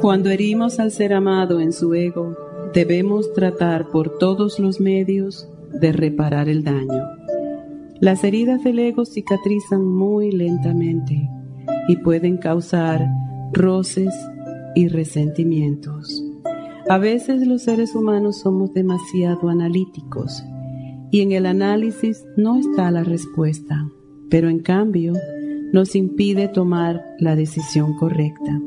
Cuando herimos al ser amado en su ego, debemos tratar por todos los medios de reparar el daño. Las heridas del ego cicatrizan muy lentamente y pueden causar roces y resentimientos. A veces los seres humanos somos demasiado analíticos y en el análisis no está la respuesta, pero en cambio nos impide tomar la decisión correcta.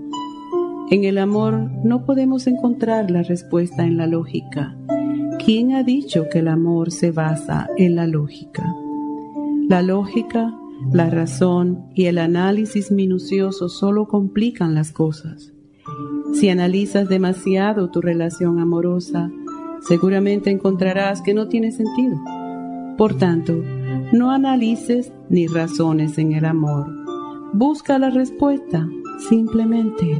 En el amor no podemos encontrar la respuesta en la lógica. ¿Quién ha dicho que el amor se basa en la lógica? La lógica, la razón y el análisis minucioso solo complican las cosas. Si analizas demasiado tu relación amorosa, seguramente encontrarás que no tiene sentido. Por tanto, no analices ni razones en el amor. Busca la respuesta simplemente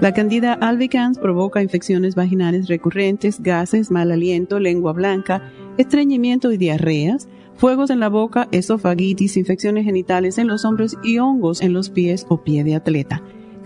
La candida albicans provoca infecciones vaginales recurrentes, gases, mal aliento, lengua blanca, estreñimiento y diarreas, fuegos en la boca, esofagitis, infecciones genitales en los hombros y hongos en los pies o pie de atleta.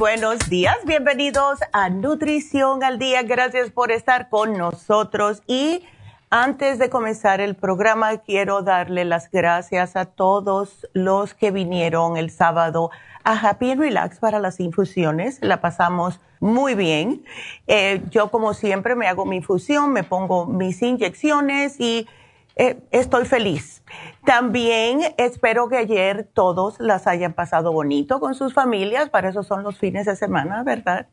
buenos días, bienvenidos a Nutrición al Día. Gracias por estar con nosotros. Y antes de comenzar el programa, quiero darle las gracias a todos los que vinieron el sábado a Happy and Relax para las infusiones. La pasamos muy bien. Eh, yo, como siempre, me hago mi infusión, me pongo mis inyecciones y eh, estoy feliz. También espero que ayer todos las hayan pasado bonito con sus familias, para eso son los fines de semana, ¿verdad?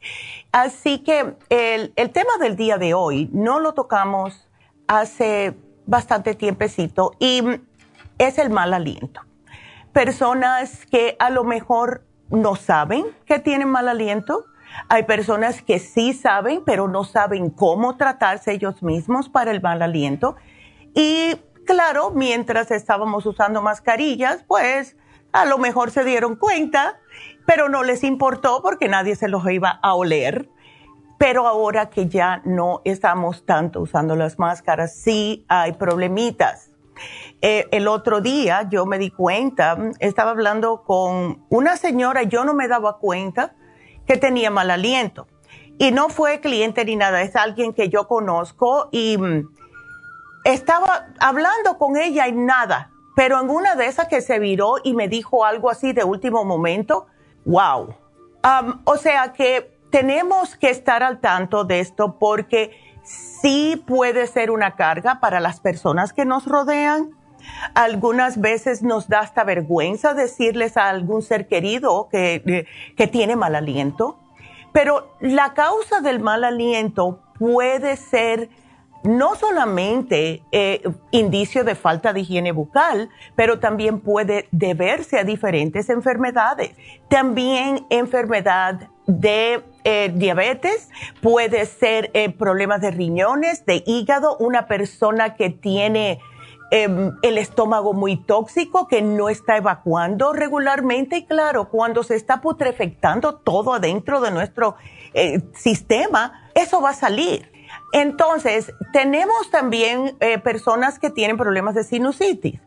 Así que el, tema del día de hoy no lo tocamos hace bastante tiempecito y es el mal aliento. Personas que a lo mejor no saben que tienen mal aliento. Hay personas que sí saben, pero no saben cómo tratarse ellos mismos para el mal aliento. Y claro, mientras estábamos usando mascarillas, pues a lo mejor se dieron cuenta, pero no les importó porque nadie se los iba a oler. Pero ahora que ya no estamos tanto usando las máscaras, sí hay problemitas. Eh, el otro día yo me di cuenta, estaba hablando con una señora, yo no me daba cuenta que tenía mal aliento. Y no fue cliente ni nada, es alguien que yo conozco y mm, estaba hablando con ella y nada, pero en una de esas que se viró y me dijo algo así de último momento, wow. Um, o sea que tenemos que estar al tanto de esto porque sí puede ser una carga para las personas que nos rodean. Algunas veces nos da hasta vergüenza decirles a algún ser querido que, que tiene mal aliento, pero la causa del mal aliento puede ser no solamente eh, indicio de falta de higiene bucal, pero también puede deberse a diferentes enfermedades. También enfermedad de eh, diabetes, puede ser eh, problemas de riñones, de hígado, una persona que tiene em, el estómago muy tóxico, que no está evacuando regularmente y claro, cuando se está putrefectando todo adentro de nuestro sistema, eso va a salir. Entonces, tenemos también eh, personas que tienen problemas de sinusitis.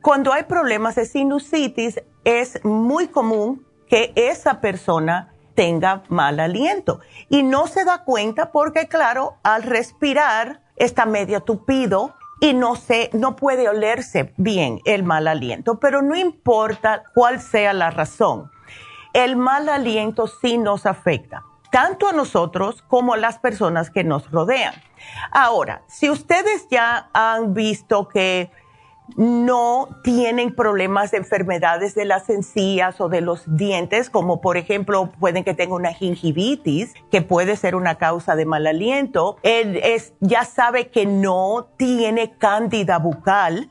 Cuando hay problemas de sinusitis, es muy común que esa persona tenga mal aliento y no se da cuenta porque, claro, al respirar está medio tupido y no se, no puede olerse bien el mal aliento, pero no importa cuál sea la razón. El mal aliento sí nos afecta tanto a nosotros como a las personas que nos rodean. Ahora, si ustedes ya han visto que no tienen problemas de enfermedades de las encías o de los dientes, como por ejemplo pueden que tenga una gingivitis, que puede ser una causa de mal aliento, él es, ya sabe que no tiene cándida bucal,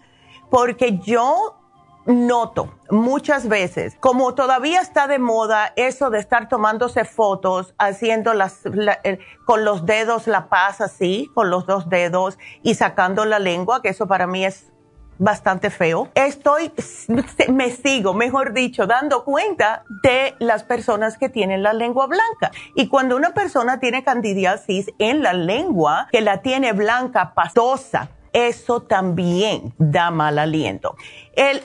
porque yo noto muchas veces, como todavía está de moda eso de estar tomándose fotos, haciendo las, eh, con los dedos la paz así, con los dos dedos y sacando la lengua, que eso para mí es bastante feo. Estoy, me sigo, mejor dicho, dando cuenta de las personas que tienen la lengua blanca. Y cuando una persona tiene candidiasis en la lengua, que la tiene blanca, pastosa, eso también da mal aliento.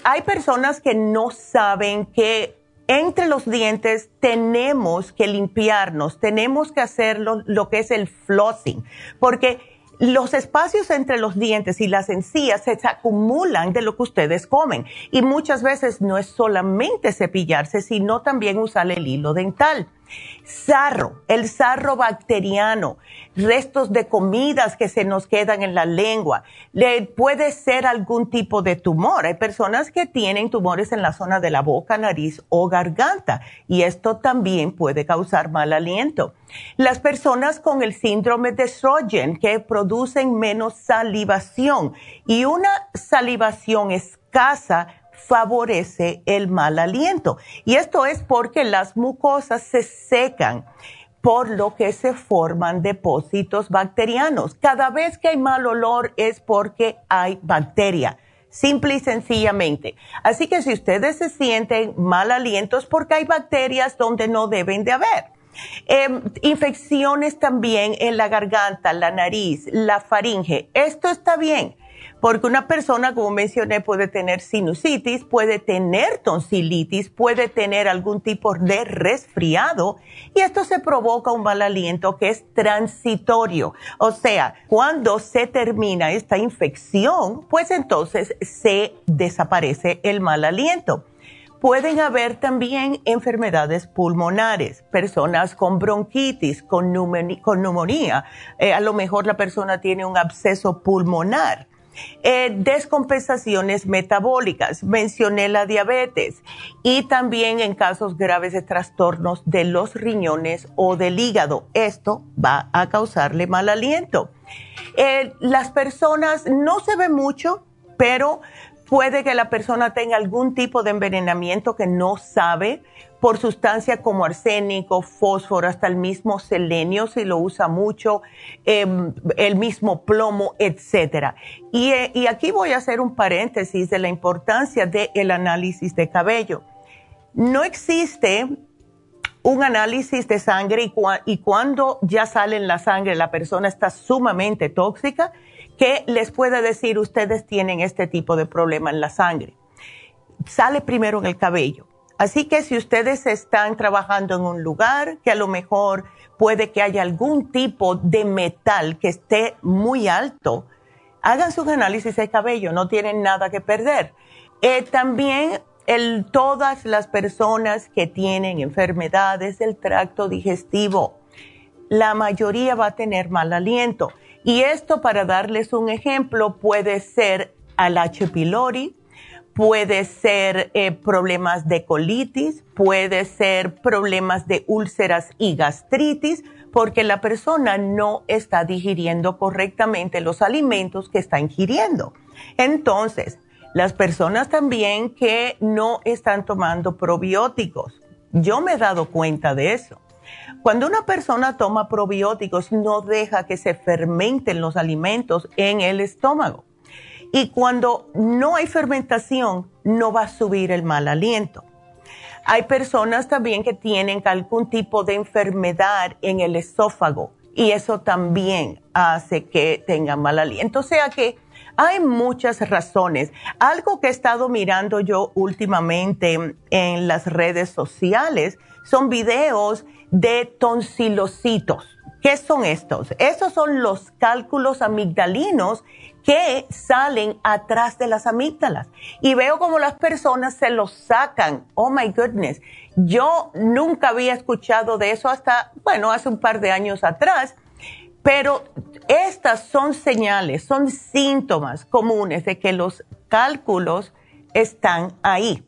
hay personas que no saben que entre los dientes tenemos que limpiarnos, tenemos que hacer lo que es el flossing, porque los espacios entre los dientes y las encías se acumulan de lo que ustedes comen y muchas veces no es solamente cepillarse, sino también usar el hilo dental. Sarro, el sarro bacteriano, restos de comidas que se nos quedan en la lengua. Le puede ser algún tipo de tumor. Hay personas que tienen tumores en la zona de la boca, nariz o garganta y esto también puede causar mal aliento. Las personas con el síndrome de Sjögren que producen menos salivación y una salivación escasa favorece el mal aliento. Y esto es porque las mucosas se secan por lo que se forman depósitos bacterianos. Cada vez que hay mal olor es porque hay bacteria, simple y sencillamente. Así que si ustedes se sienten mal aliento es porque hay bacterias donde no deben de haber. Em, infecciones también en la garganta, la nariz, la faringe. Esto está bien porque una persona, como mencioné, puede tener sinusitis, puede tener tonsilitis, puede tener algún tipo de resfriado y esto se provoca un mal aliento que es transitorio. O sea, cuando se termina esta infección, pues entonces se desaparece el mal aliento. Pueden haber también enfermedades pulmonares, personas con bronquitis, con, neumonía, eh, a lo mejor la persona tiene un absceso pulmonar eh, descompensaciones metabólicas, mencioné la diabetes y también en casos graves de trastornos de los riñones o del hígado. Esto va a causarle mal aliento. Eh, las personas no se ve mucho, pero puede que la persona tenga algún tipo de envenenamiento que no sabe por sustancias como arsénico, fósforo, hasta el mismo selenio si lo usa mucho, em, el mismo plomo, etcétera. Eh, y, aquí voy a hacer un paréntesis de la importancia del análisis de cabello. No existe un análisis de sangre y, cuando ya sale en la sangre la persona está sumamente tóxica, que les pueda decir ustedes tienen este tipo de problema en la sangre. Sale primero en el cabello Así que si ustedes están trabajando en un lugar que a lo mejor puede que haya algún tipo de metal que esté muy alto, hagan sus análisis de cabello, no tienen nada que perder. Eh, también todas las personas que tienen enfermedades del tracto digestivo, la mayoría va a tener mal aliento. Y esto, para darles un ejemplo, puede ser al H. pylori, puede ser eh, problemas de colitis, puede ser problemas de úlceras y gastritis, porque la persona no está digiriendo correctamente los alimentos que está ingiriendo. Entonces, las personas también que no están tomando probióticos. Yo me he dado cuenta de eso. Cuando una persona toma probióticos, no deja que se fermenten los alimentos en el estómago. Y cuando no hay fermentación, no va a subir el mal aliento. Hay personas también que tienen algún tipo de enfermedad en el esófago y eso también hace que tengan mal aliento. O sea que hay muchas razones. Algo que he estado mirando yo últimamente en las redes sociales son videos de tonsilocitos. ¿Qué son estos? Estos son los cálculos amigdalinos que salen atrás de las amígdalas. Y veo como las personas se los sacan. Oh my goodness. Yo nunca había escuchado de eso hasta, bueno, hace un par de años atrás. Pero estas son señales, son síntomas comunes de que los cálculos están ahí.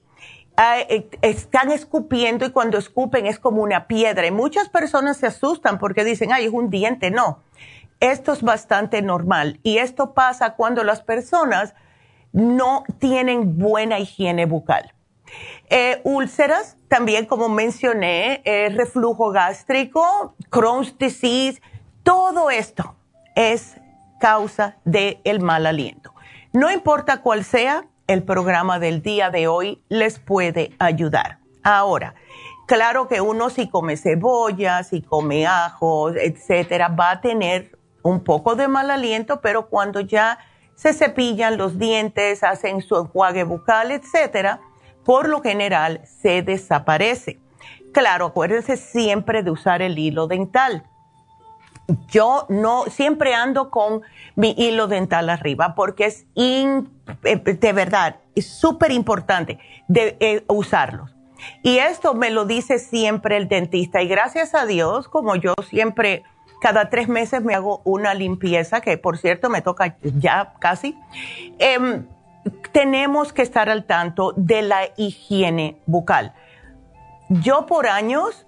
Ah, eh, están escupiendo y cuando escupen es como una piedra. Y muchas personas se asustan porque dicen, ay, es un diente. No, esto es bastante normal y esto pasa cuando las personas no tienen buena higiene bucal. Eh, úlceras, también como mencioné, eh, reflujo gástrico, Crohn's disease, todo esto es causa del mal aliento. No importa cuál sea, el programa del día de hoy les puede ayudar. Ahora, claro que uno si come cebolla, si come ajos, etcétera, va a tener un poco de mal aliento, pero cuando ya se cepillan los dientes, hacen su enjuague bucal, etcétera, por lo general se desaparece. Claro, acuérdense siempre de usar el hilo dental. Yo no, siempre ando con mi hilo dental arriba porque es eh, de verdad, es súper importante de eh, usarlos. Y esto me lo dice siempre el dentista y gracias a Dios, como yo siempre cada tres meses me hago una limpieza, que por cierto me toca ya casi. Em, tenemos que estar al tanto de la higiene bucal. Yo por años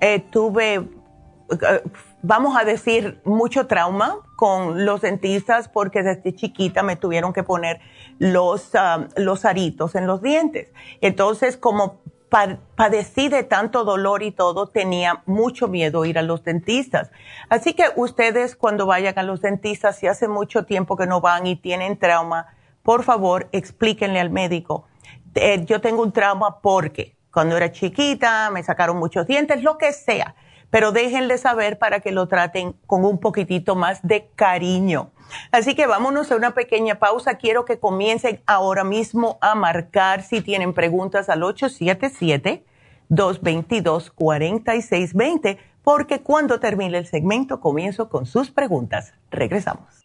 eh, tuve, eh, vamos a decir, mucho trauma con los dentistas porque desde chiquita me tuvieron que poner los, ah, los aritos en los dientes. Entonces, como padecí de tanto dolor y todo, tenía mucho miedo ir a los dentistas. Así que ustedes cuando vayan a los dentistas, si hace mucho tiempo que no van y tienen trauma, por favor explíquenle al médico. Eh, yo tengo un trauma porque cuando era chiquita me sacaron muchos dientes, lo que sea pero déjenle saber para que lo traten con un poquitito más de cariño. Así que vámonos a una pequeña pausa. Quiero que comiencen ahora mismo a marcar si tienen preguntas al 877-222-4620, porque cuando termine el segmento comienzo con sus preguntas. Regresamos.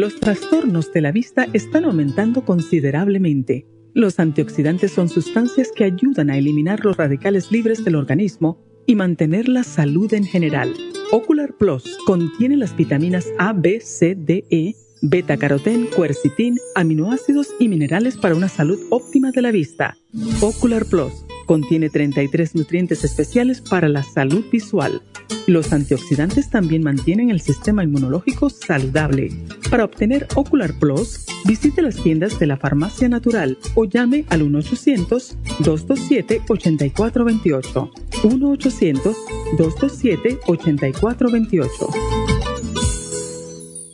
Los trastornos de la vista están aumentando considerablemente. Los antioxidantes son sustancias que ayudan a eliminar los radicales libres del organismo y mantener la salud en general. Ocular Plus contiene las vitaminas A, B, C, D, E, beta carotén, quercitín, aminoácidos y minerales para una salud óptima de la vista. Ocular Plus Contiene 33 nutrientes especiales para la salud visual. Los antioxidantes también mantienen el sistema inmunológico saludable. Para obtener Ocular Plus, visite las tiendas de la Farmacia Natural o llame al 1-800-227-8428. 1-800-227-8428.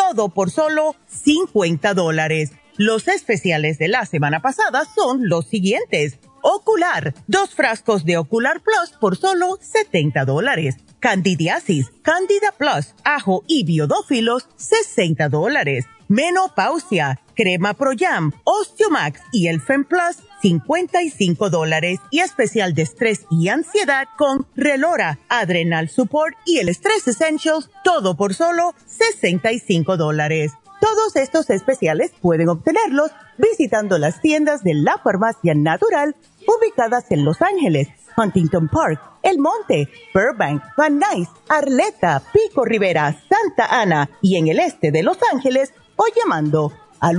todo por solo 50 dólares. Los especiales de la semana pasada son los siguientes. Ocular, dos frascos de Ocular Plus por solo 70 dólares. Candidiasis, Candida Plus, ajo y biodófilos, 60 dólares menopausia, crema Pro Jam, Osteomax y el Plus, 55 dólares y especial de estrés y ansiedad con Relora, Adrenal Support y el Stress Essentials, todo por solo 65 dólares. Todos estos especiales pueden obtenerlos visitando las tiendas de la farmacia natural ubicadas en Los Ángeles, Huntington Park, El Monte, Burbank, Van Nuys, Arleta, Pico Rivera, Santa Ana y en el este de Los Ángeles o llamando al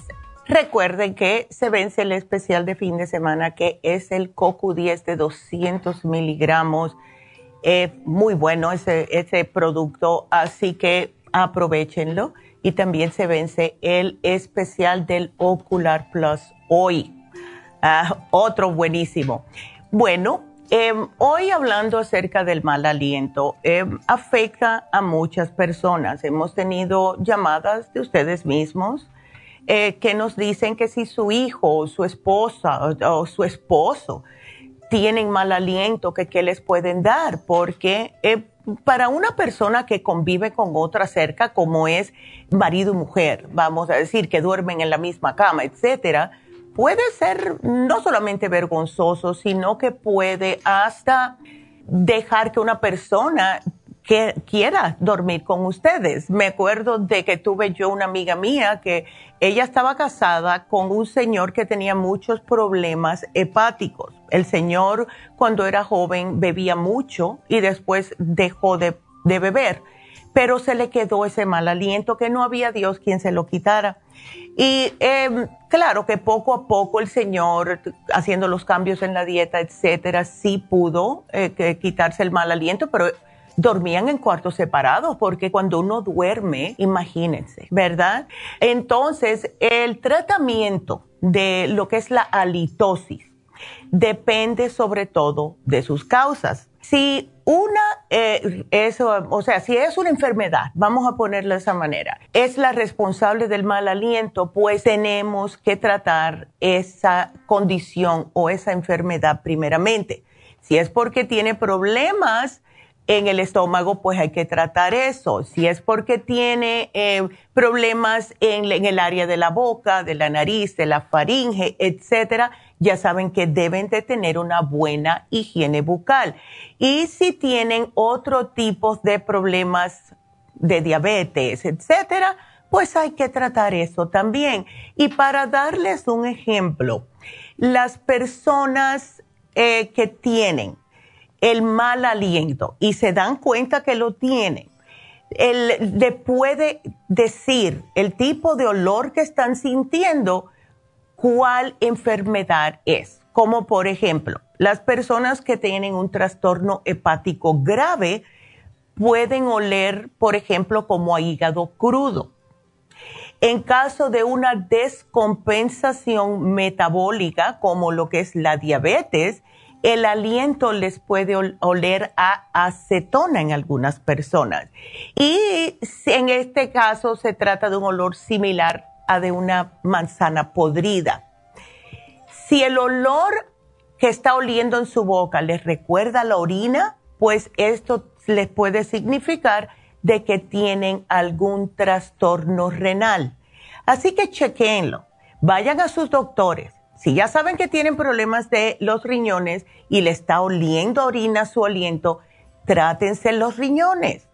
recuerden que se vence el especial de fin de semana que es el CoQ10 de 200 miligramos. Es muy bueno ese, ese producto, así que aprovechenlo y también se vence el especial del Ocular Plus hoy. Ah, otro buenísimo. Bueno, em, hoy hablando acerca del mal aliento, em, afecta a muchas personas. Hemos tenido llamadas de ustedes mismos eh, que nos dicen que si su hijo o su esposa o, su esposo tienen mal aliento, que qué les pueden dar, porque eh, para una persona que convive con otra cerca, como es marido y mujer, vamos a decir, que duermen en la misma cama, etcétera, puede ser no solamente vergonzoso, sino que puede hasta dejar que una persona que quiera dormir con ustedes. Me acuerdo de que tuve yo una amiga mía que ella estaba casada con un señor que tenía muchos problemas hepáticos. El señor cuando era joven bebía mucho y después dejó de, beber, pero se le quedó ese mal aliento que no había Dios quien se lo quitara. Y em, claro que poco a poco el señor, haciendo los cambios en la dieta, etcétera, sí pudo eh, quitarse el mal aliento, pero dormían en cuartos separados, porque cuando uno duerme, imagínense, ¿verdad? Entonces, el tratamiento de lo que es la halitosis depende sobre todo de sus causas. Si una eh, o sea, si es una enfermedad, vamos a ponerlo de esa manera, es la responsable del mal aliento, pues tenemos que tratar esa condición o esa enfermedad primeramente. Si es porque tiene problemas en el estómago, pues hay que tratar eso. Si es porque tiene eh, problemas en, el área de la boca, de la nariz, de la faringe, etcétera, ya saben que deben de tener una buena higiene bucal. Y si tienen otro tipo de problemas de diabetes, etcétera, pues hay que tratar eso también. Y para darles un ejemplo, las personas eh, que tienen el mal aliento y se dan cuenta que lo tienen, él le puede decir el tipo de olor que están sintiendo, cuál enfermedad es. Como por ejemplo, las personas que tienen un trastorno hepático grave pueden oler, por ejemplo, como a hígado crudo. En caso de una descompensación metabólica, como lo que es la diabetes, el aliento les puede oler a acetona en algunas personas. Y en este caso se trata de un olor similar a de una manzana podrida. Si el olor que está oliendo en su boca les recuerda la orina, pues esto les puede significar de que tienen algún trastorno renal. Así que chequenlo. Vayan a sus doctores si ya saben que tienen problemas de los riñones y le está oliendo orina su aliento, trátense los riñones,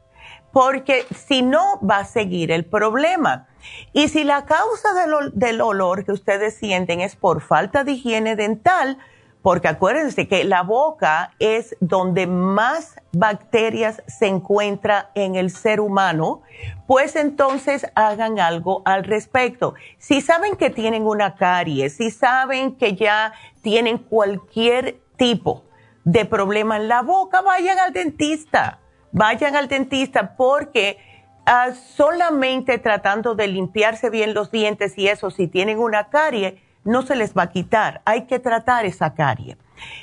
porque si no va a seguir el problema. Y si la causa del olor que ustedes sienten es por falta de higiene dental, porque acuérdense que la boca es donde más bacterias se encuentra en el ser humano, pues entonces hagan algo al respecto. Si saben que tienen una caries, si saben que ya tienen cualquier tipo de problema en la boca, vayan al dentista, vayan al dentista porque ah, solamente tratando de limpiarse bien los dientes y eso, si tienen una carie, no se les va a quitar. Hay que tratar esa carie.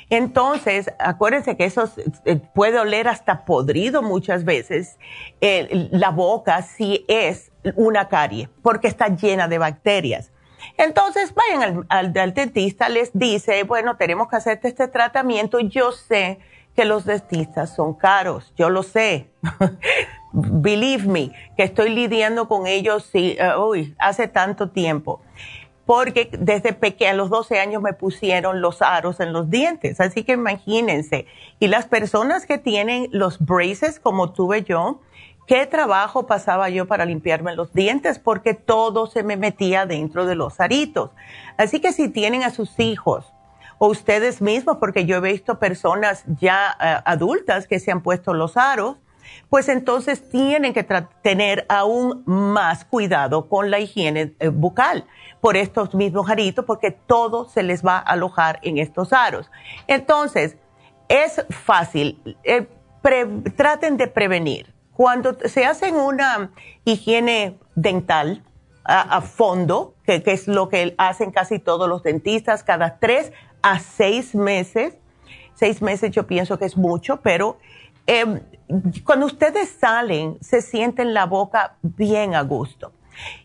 Entonces, acuérdense que eso eh, puede oler hasta podrido muchas veces la boca si es una carie, porque está llena de bacterias. Entonces, vayan al, dentista, les dice, bueno, tenemos que hacerte este tratamiento. Yo sé que los dentistas son caros, yo lo sé. Believe me, que estoy lidiando con ellos uh, hace tanto tiempo. Porque desde pequeña, a los 12 años me pusieron los aros en los dientes. Así que imagínense. Y las personas que tienen los braces, como tuve yo, qué trabajo pasaba yo para limpiarme los dientes porque todo se me metía dentro de los aritos. Así que si tienen a sus hijos o ustedes mismos, porque yo he visto personas ya eh, adultas que se han puesto los aros, pues entonces tienen que tener aún más cuidado con la higiene eh, bucal por estos mismos aritos porque todo se les va a alojar en estos aros. Entonces, es fácil. Eh, traten de prevenir cuando se hacen una higiene dental a, fondo, que, es lo que hacen casi todos los dentistas, cada tres a seis meses, seis meses yo pienso que es mucho, pero em, cuando ustedes salen se sienten la boca bien a gusto.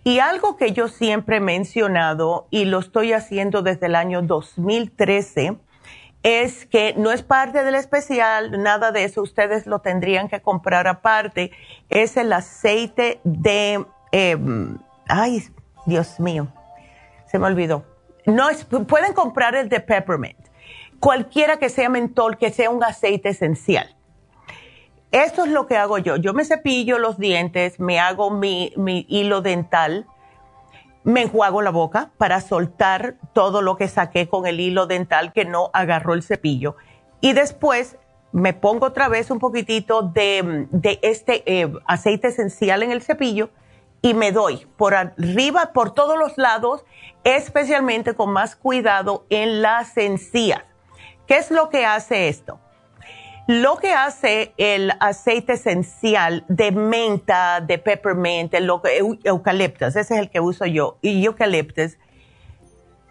Y algo que yo siempre he mencionado y lo estoy haciendo desde el año 2013, es que no es parte del especial, nada de eso, ustedes lo tendrían que comprar aparte. Es el aceite de, em, ay, Dios mío, se me olvidó. No es, pueden comprar el de peppermint, cualquiera que sea mentol, que sea un aceite esencial. Esto es lo que hago yo. Yo me cepillo los dientes, me hago mi, mi hilo dental me enjuago la boca para soltar todo lo que saqué con el hilo dental que no agarró el cepillo. Y después me pongo otra vez un poquitito de, este eh, aceite esencial en el cepillo y me doy por arriba, por todos los lados, especialmente con más cuidado en las encías. ¿Qué es lo que hace esto? Lo que hace el aceite esencial de menta, de peppermint, eucaliptus, ese es el que uso yo, y eucaliptus,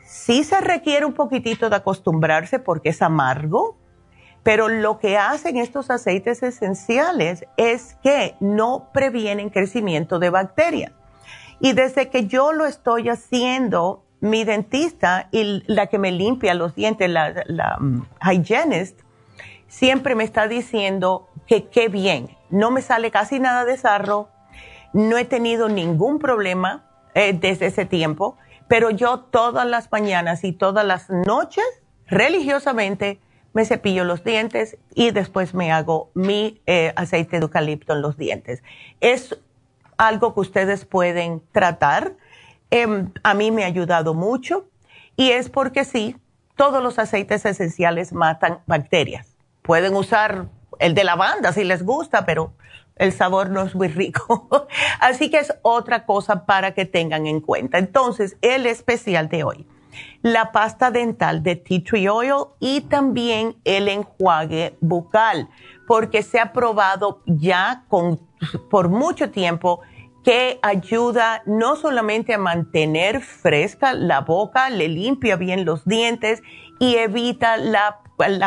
sí se requiere un poquitito de acostumbrarse porque es amargo, pero lo que hacen estos aceites esenciales es que no previenen crecimiento de bacterias. Y desde que yo lo estoy haciendo, mi dentista y la que me limpia los dientes, la, la um, hygienist, siempre me está diciendo que qué bien, no me sale casi nada de sarro, no he tenido ningún problema eh, desde ese tiempo, pero yo todas las mañanas y todas las noches, religiosamente, me cepillo los dientes y después me hago mi eh, aceite de eucalipto en los dientes. Es algo que ustedes pueden tratar. Em, a mí me ha ayudado mucho y es porque sí, todos los aceites esenciales matan bacterias pueden usar el de lavanda si les gusta, pero el sabor no es muy rico. Así que es otra cosa para que tengan en cuenta. Entonces, el especial de hoy, la pasta dental de tea tree oil y también el enjuague bucal, porque se ha probado ya por mucho tiempo que ayuda no solamente a mantener fresca la boca, le limpia bien los dientes y evita la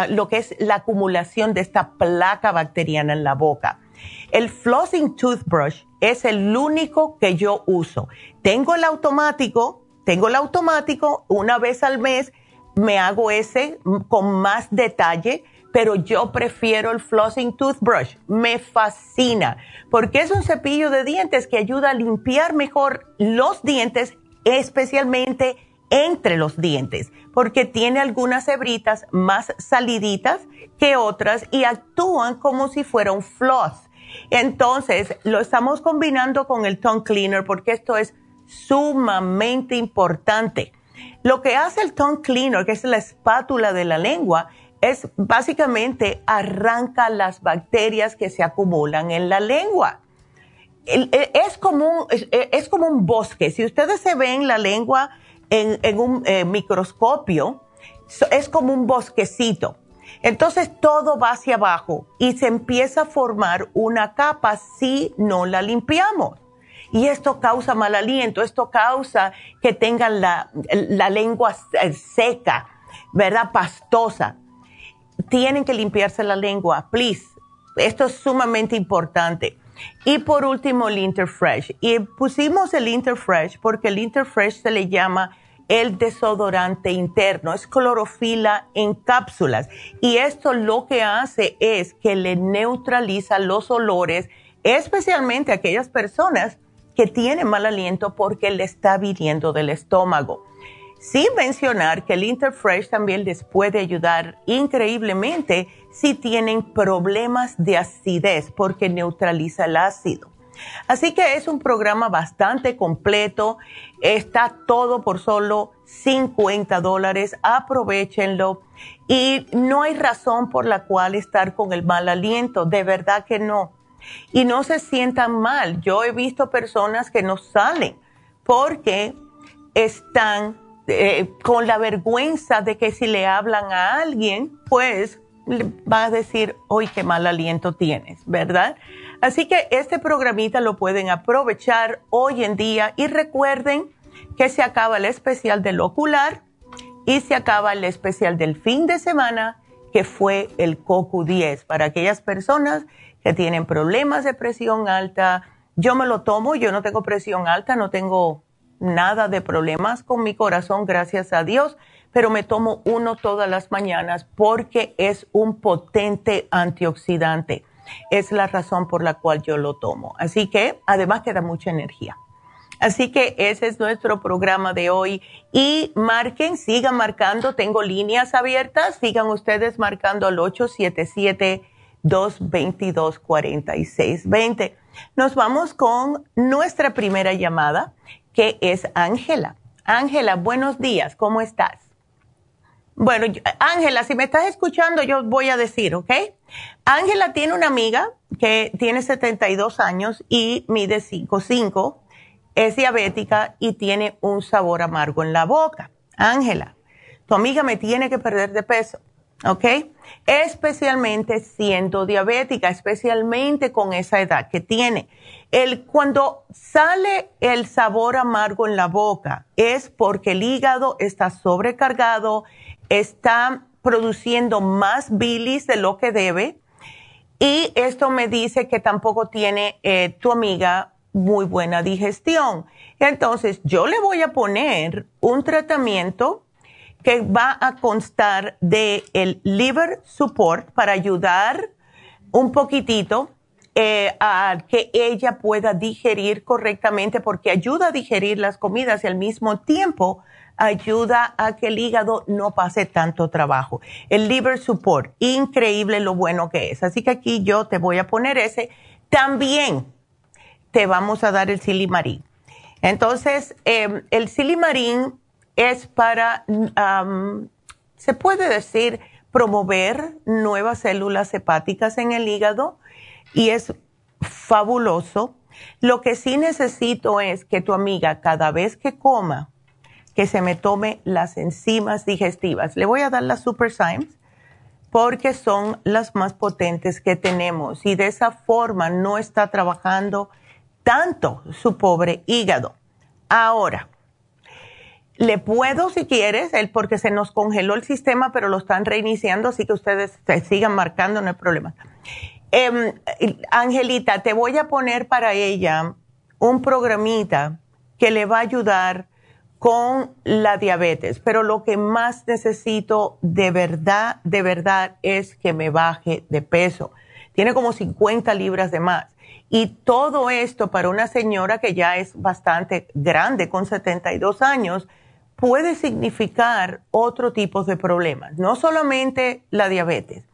lo que es la acumulación de esta placa bacteriana en la boca. El flossing toothbrush es el único que yo uso. Tengo el automático, tengo el automático, una vez al mes me hago ese con más detalle, pero yo prefiero el flossing toothbrush. Me fascina porque es un cepillo de dientes que ayuda a limpiar mejor los dientes, especialmente entre los dientes, porque tiene algunas hebritas más saliditas que otras y actúan como si fuera un floss. Entonces, lo estamos combinando con el tongue cleaner porque esto es sumamente importante. Lo que hace el tongue cleaner, que es la espátula de la lengua, es básicamente arranca las bacterias que se acumulan en la lengua. Es como, es como un bosque. Si ustedes se ven la lengua, en, un eh, microscopio, es como un bosquecito. Entonces todo va hacia abajo y se empieza a formar una capa si no la limpiamos. y esto causa mal aliento, esto causa que tengan la, la lengua seca, ¿verdad? Pastosa. Tienen que limpiarse la lengua, please. Esto es sumamente importante. Y por último, el Interfresh. Y pusimos el Interfresh porque el Interfresh se le llama el desodorante interno, es clorofila en cápsulas. Y esto lo que hace es que le neutraliza los olores, especialmente a aquellas personas que tienen mal aliento porque le está viniendo del estómago. Sin mencionar que el Interfresh también les puede ayudar increíblemente si tienen problemas de acidez porque neutraliza el ácido. Así que es un programa bastante completo, está todo por solo 50 dólares, aprovechenlo. Y no hay razón por la cual estar con el mal aliento, de verdad que no. Y no se sientan mal, yo he visto personas que no salen porque están eh, con la vergüenza de que si le hablan a alguien, pues va a decir, hoy qué mal aliento tienes, ¿verdad? Así que este programita lo pueden aprovechar hoy en día y recuerden que se acaba el especial del ocular y se acaba el especial del fin de semana que fue el CoQ10 para aquellas personas que tienen problemas de presión alta. Yo me lo tomo, yo no tengo presión alta, no tengo nada de problemas con mi corazón, gracias a Dios, pero me tomo uno todas las mañanas porque es un potente antioxidante. Es la razón por la cual yo lo tomo. Así que además que da mucha energía. Así que ese es nuestro programa de hoy. Y marquen, sigan marcando, tengo líneas abiertas, sigan ustedes marcando al 877-222-4620. Nos vamos con nuestra primera llamada que es Ángela. Ángela, buenos días, ¿cómo estás? Bueno, Ángela, si me estás escuchando, yo voy a decir, ¿ok? Ángela tiene una amiga que tiene 72 años y mide 5'5", es diabética y tiene un sabor amargo en la boca. Ángela, tu amiga me tiene que perder de peso, ¿ok? Especialmente siendo diabética, especialmente con esa edad que tiene el, cuando sale el sabor amargo en la boca es porque el hígado está sobrecargado, está produciendo más bilis de lo que debe y esto me dice que tampoco tiene eh, tu amiga muy buena digestión. Entonces yo le voy a poner un tratamiento que va a constar de el liver support para ayudar un poquitito eh, a que ella pueda digerir correctamente porque ayuda a digerir las comidas y al mismo tiempo ayuda a que el hígado no pase tanto trabajo. El liver support, increíble lo bueno que es. Así que aquí yo te voy a poner ese. También te vamos a dar el silimarín. Entonces, em, el silimarín es para, se puede decir, promover nuevas células hepáticas en el hígado y es fabuloso. Lo que sí necesito es que tu amiga cada vez que coma, que se me tome las enzimas digestivas. Le voy a dar las Super Symes porque son las más potentes que tenemos y de esa forma no está trabajando tanto su pobre hígado. Ahora, le puedo si quieres, el porque se nos congeló el sistema, pero lo están reiniciando, así que ustedes se sigan marcando, no hay problema. Em, Angelita, te voy a poner para ella un programita que le va a ayudar con la diabetes, pero lo que más necesito de verdad, de verdad es que me baje de peso. Tiene como 50 libras de más. Y todo esto para una señora que ya es bastante grande, con 72 años, puede significar otro tipo de problemas, no solamente la diabetes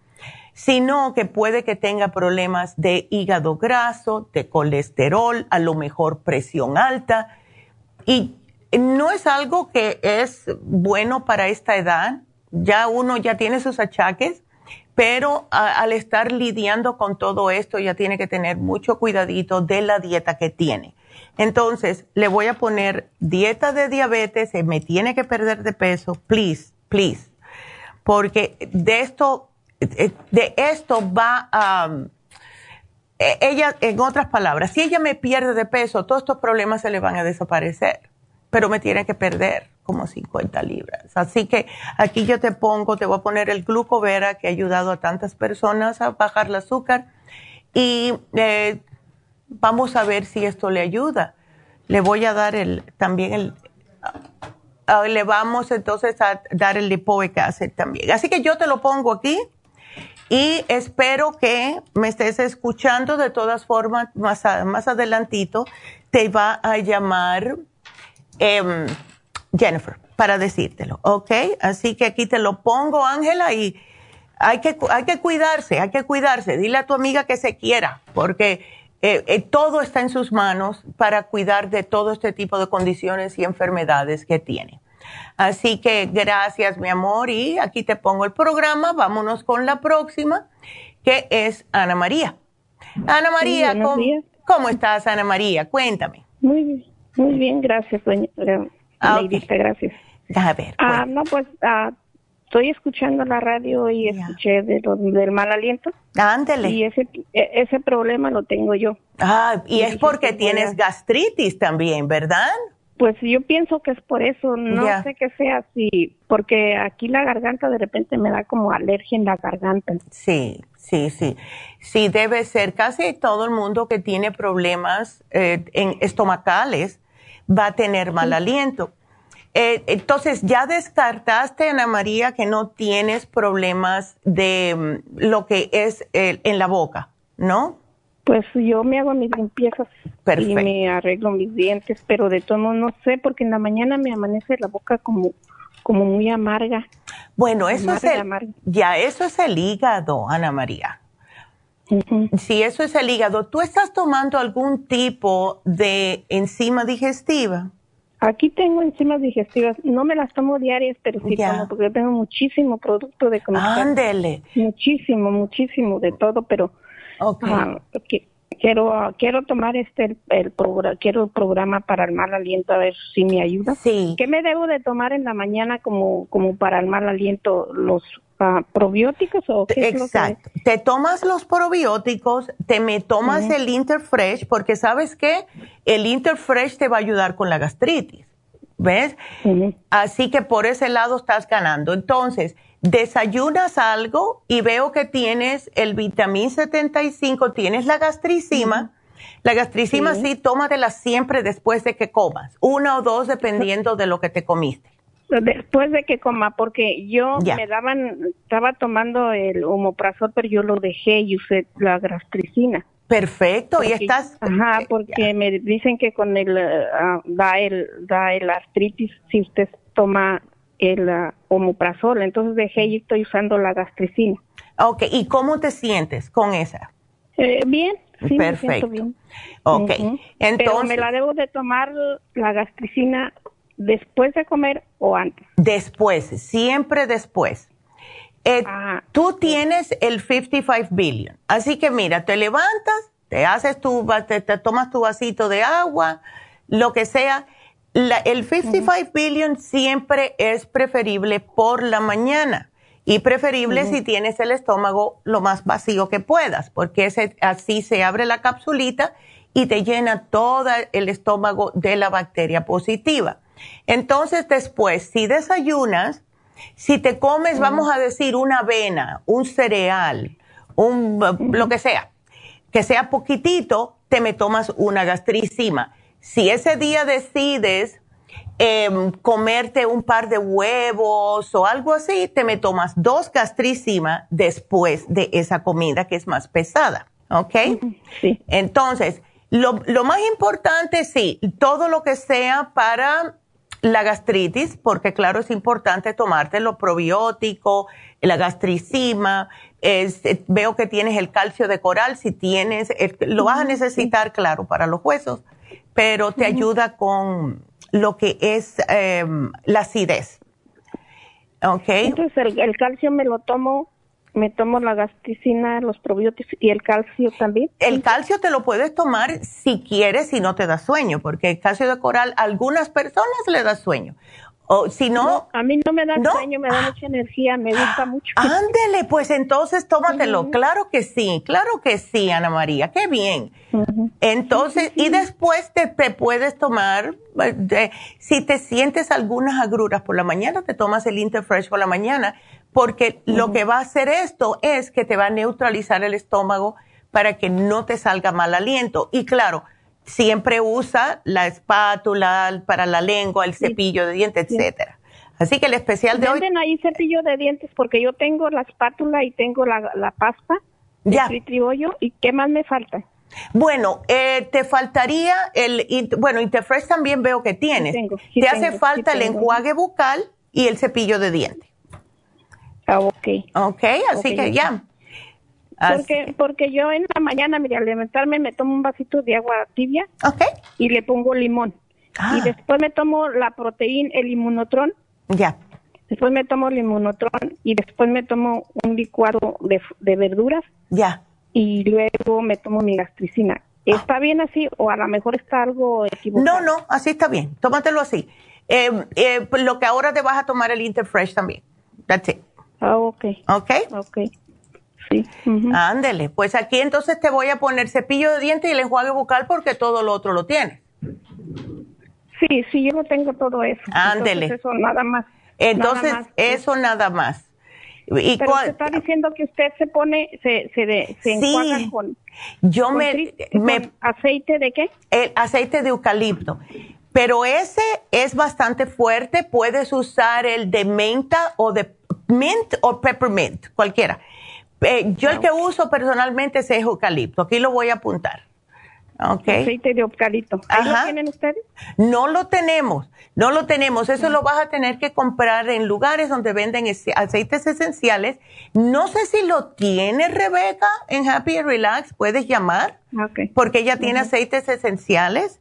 sino que puede que tenga problemas de hígado graso, de colesterol, a lo mejor presión alta. Y no es algo que es bueno para esta edad. Ya uno ya tiene sus achaques, pero al estar lidiando con todo esto ya tiene que tener mucho cuidadito de la dieta que tiene. Entonces, le voy a poner dieta de diabetes, se me tiene que perder de peso, please, please. Porque de esto de esto va a, eh, ella, en otras palabras, si ella me pierde de peso, todos estos problemas se le van a desaparecer, pero me tiene que perder como 50 libras. Así que aquí yo te pongo, te voy a poner el glucovera que ha ayudado a tantas personas a bajar el azúcar y eh, vamos a ver si esto le ayuda. Le voy a dar el, también el, le vamos entonces a dar el lipoic acid también. Así que yo te lo pongo aquí y espero que me estés escuchando. De todas formas, más, más adelantito te va a llamar em, Jennifer para decírtelo, ¿ok? Así que aquí te lo pongo, Ángela, y hay que, hay que cuidarse, hay que cuidarse. Dile a tu amiga que se quiera, porque eh, eh, todo está en sus manos para cuidar de todo este tipo de condiciones y enfermedades que tiene. Así que gracias, mi amor, y aquí te pongo el programa. Vámonos con la próxima, que es Ana María. Ana María, ¿cómo, estás, Ana María? Cuéntame. Muy bien, muy bien, gracias, doña. Ah, gracias. A ver. Ah, no, pues ah, estoy escuchando la radio y escuché de del mal aliento. Ándele. Y ese, e, ese problema lo tengo yo. Ah, y, es porque tienes gastritis también, ¿verdad? Pues yo pienso que es por eso, no sé qué sea así, porque aquí la garganta de repente me da como alergia en la garganta. Sí, sí, sí. Sí, debe ser. Casi todo el mundo que tiene problemas eh, en estomacales va a tener mal aliento. Eh, entonces, ya descartaste, Ana María, que no tienes problemas de mm, lo que es en la boca, ¿no? Pues yo me hago mis limpiezas y me arreglo mis dientes, pero de todo no sé, porque en la mañana me amanece la boca como, como muy amarga. Bueno, eso es el, ya, eso es el hígado, Ana María. Si eso es el hígado, ¿tú estás tomando algún tipo de enzima digestiva? Aquí tengo enzimas digestivas, no me las tomo diarias, pero sí tomo, porque tengo muchísimo producto de comer. Ándele. Muchísimo, muchísimo de todo, pero ah, quiero quiero tomar este el, programa quiero el programa para el mal aliento a ver si me ayuda. Sí. ¿Qué me debo de tomar en la mañana como como para el mal aliento los uh, probióticos o qué Exacto. te tomas los probióticos, te me tomas el Interfresh porque sabes que el Interfresh te va a ayudar con la gastritis. ¿Ves? Así que por ese lado estás ganando. Entonces, desayunas algo y veo que tienes el vitamín 75, tienes la gastricima. La gastricima sí. sí, tómatela siempre después de que comas, una o dos dependiendo de lo que te comiste. Después de que coma, porque yo me daban, estaba tomando el homoprazol, pero yo lo dejé y usé la gastricina. Perfecto, y estás... Ajá, porque me dicen que con el, uh, da el, da el artritis si usted toma el uh, omoprazol, entonces dejé y estoy usando la gastricina. Ok, ¿y cómo te sientes con esa? Eh, bien, sí, Perfecto. Me siento bien. Ok, entonces... Pero me la debo de tomar la gastricina después de comer o antes. Después, siempre después. Eh, ah, tú tienes el 55 billion, así que mira, te levantas, te haces tu, te, tomas tu vasito de agua, lo que sea. el 55 billion siempre es preferible por la mañana y preferible si tienes el estómago lo más vacío que puedas, porque ese, así se abre la capsulita y te llena todo el estómago de la bacteria positiva. Entonces después, si desayunas, si te comes, vamos a decir, una avena, un cereal, un, lo que sea, que sea poquitito, te me tomas una gastricima. Si ese día decides em, comerte un par de huevos o algo así, te me tomas dos gastricima después de esa comida que es más pesada. ¿Ok? Sí. Entonces, lo, lo más importante, sí, todo lo que sea para la gastritis, porque claro, es importante tomarte lo probiótico, la gastricima, es, eh, veo que tienes el calcio de coral, si tienes, lo vas a necesitar, claro, para los huesos, pero te ayuda con lo que es em, la acidez. ¿Ok? Entonces el calcio me lo tomo me tomo la gastricina, los probióticos y el calcio también. El calcio te lo puedes tomar si quieres y no te da sueño, porque el calcio de coral a algunas personas le da sueño. O si no, a mí no me da sueño, me da mucha energía, me gusta mucho. Ándele, pues entonces tómatelo. Claro que sí, claro que sí, Ana María, qué bien. Entonces, y después te, puedes tomar, eh, si te sientes algunas agruras por la mañana, te tomas el Interfresh por la mañana, porque lo que va a hacer esto es que te va a neutralizar el estómago para que no te salga mal aliento. Y claro, siempre usa la espátula para la lengua, el cepillo de dientes, etcétera. Así que el especial de hoy. ¿Venden ahí cepillo de dientes? Porque yo tengo la espátula y tengo la, la pasta ya. ¿Y qué más me falta? Bueno, eh, te faltaría el. Bueno, Interfresh también veo que tienes. te hace falta el enjuague bucal y el cepillo de dientes. Ah, ok. Ok, así que ya. Porque, porque yo en la mañana, mira, al levantarme me tomo un vasito de agua tibia y le pongo limón. Ah. Y después me tomo la proteína, el inmunotron. Ya. Después me tomo el inmunotron y después me tomo un licuado de, de verduras. Ya. Y luego me tomo mi gastricina. ¿Está ah. bien así o a lo mejor está algo equivocado? No, no, así está bien. Tómatelo así. Eh, eh, lo que ahora te vas a tomar el Interfresh también. That's it. Ah, ok. Ok. Ok. Sí. Ándele, pues aquí entonces te voy a poner cepillo de dientes y el enjuague bucal porque todo lo otro lo tienes. Sí, sí, yo no tengo todo eso. Ándele. eso nada más. Entonces, eso nada más. Y Pero está diciendo que usted se pone, se, se, se enjuaga con, yo me, me, ¿Aceite de qué? El aceite de eucalipto. Pero ese es bastante fuerte. Puedes usar el de menta o de mint o peppermint, cualquiera. Eh, yo el que uso personalmente es eucalipto. Aquí lo voy a apuntar. Okay. Aceite de eucalipto. ¿Ahí lo tienen ustedes? No lo tenemos, no lo tenemos. Eso lo vas a tener que comprar en lugares donde venden aceites esenciales. No sé si lo tiene Rebeca en Happy and Relax. Puedes llamar porque ella tiene aceites esenciales.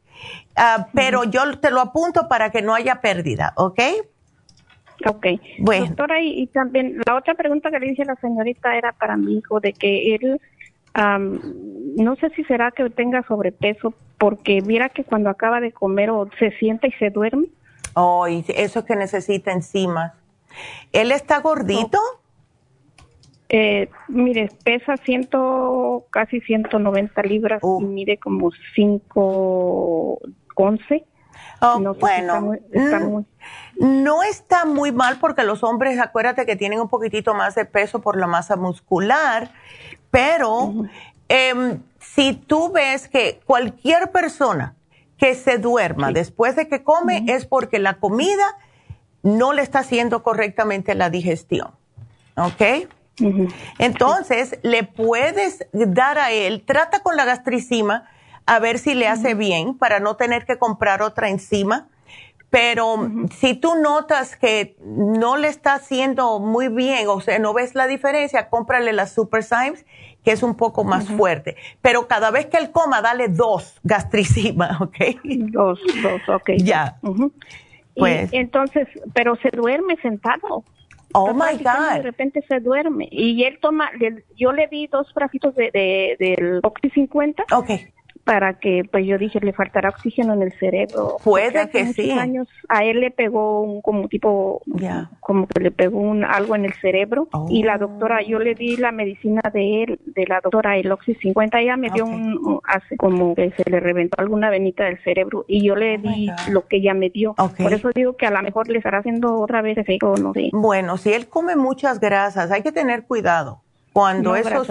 Ah, pero yo te lo apunto para que no haya pérdida, ¿ok? Ok. Bueno. Doctora, y, también la otra pregunta que le hice a la señorita era para mi hijo, de que él, no sé si será que tenga sobrepeso, porque mira que cuando acaba de comer o se sienta y se duerme. Oh, y eso es que necesita enzimas. ¿Él está gordito? Eh, mire, pesa ciento, casi 190 libras y mide como 5'11". Oh, no bueno, mm, no está muy mal porque los hombres, acuérdate que tienen un poquitito más de peso por la masa muscular, pero em, si tú ves que cualquier persona que se duerma después de que come es porque la comida no le está haciendo correctamente la digestión, ¿ok? Entonces, le puedes dar a él, trata con la gastricima, a ver si le hace bien para no tener que comprar otra enzima. Pero si tú notas que no le está haciendo muy bien, o sea, no ves la diferencia, cómprale la Super Symes, que es un poco más fuerte. Pero cada vez que él coma, dale dos gastricima, ¿ok? Dos, dos, ok. Ya. Pues. entonces, pero se duerme sentado. Oh my God. De repente se duerme. Y él toma, yo le di dos frasquitos de, de, del Oxy 50. Ok para que, pues yo dije, le faltará oxígeno en el cerebro. Puede que sí. años a él le pegó un, como tipo, como que le pegó un, algo en el cerebro. Y la doctora, yo le di la medicina de él, de la doctora el Oxy 50, ella me dio un, hace como que se le reventó alguna venita del cerebro y yo le oh di lo que ella me dio. Por eso digo que a lo mejor le estará haciendo otra vez efecto, no sé. Bueno, si él come muchas grasas, hay que tener cuidado cuando eso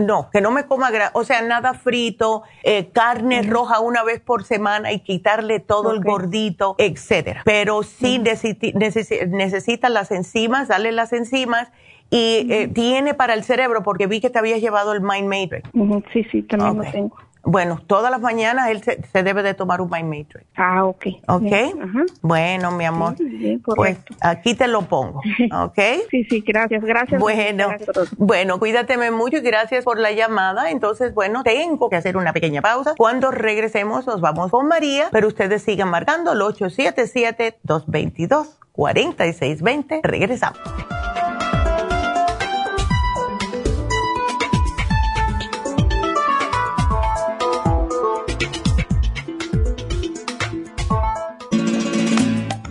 no que no me coma o sea nada frito eh, carne roja una vez por semana y quitarle todo el gordito etcétera. Pero sí necesita las enzimas dale las enzimas y eh, tiene para el cerebro porque vi que te habías llevado el Mind Matrix. Sí sí también lo tengo bueno, todas las mañanas él se, debe de tomar un Mind Matrix. Ah, ok. Ok. Bueno, mi amor. pues aquí te lo pongo. Ok. sí, sí, gracias, gracias. Bueno, bueno, cuídateme mucho y gracias por la llamada. Entonces, bueno, tengo que hacer una pequeña pausa. Cuando regresemos nos vamos con María, pero ustedes sigan marcando el 877-222-4620. Regresamos.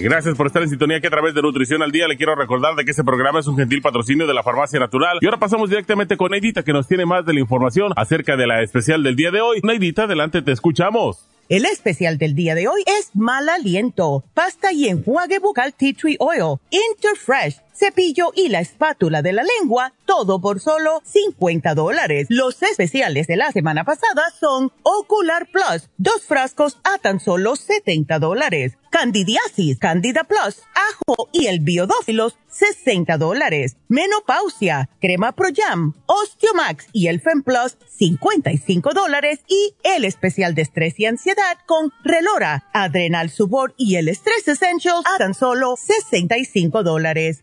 Gracias por estar en sintonía que a través de Nutrición al Día le quiero recordar de que este programa es un gentil patrocinio de la Farmacia Natural. Y ahora pasamos directamente con Neidita que nos tiene más de la información acerca de la especial del día de hoy. Neidita, adelante, te escuchamos. El especial del día de hoy es mal aliento, pasta y enjuague bucal tea tree oil, Interfresh cepillo y la espátula de la lengua, todo por solo 50 dólares. Los especiales de la semana pasada son Ocular Plus, dos frascos a tan solo 70 dólares. Candidiasis, Candida Plus, ajo y el biodófilos, 60 dólares. Menopausia, crema Pro Jam, Osteomax y el Fem Plus, 55 dólares. Y el especial de estrés y ansiedad con Relora, Adrenal Subor y el Stress Essentials a tan solo 65 dólares.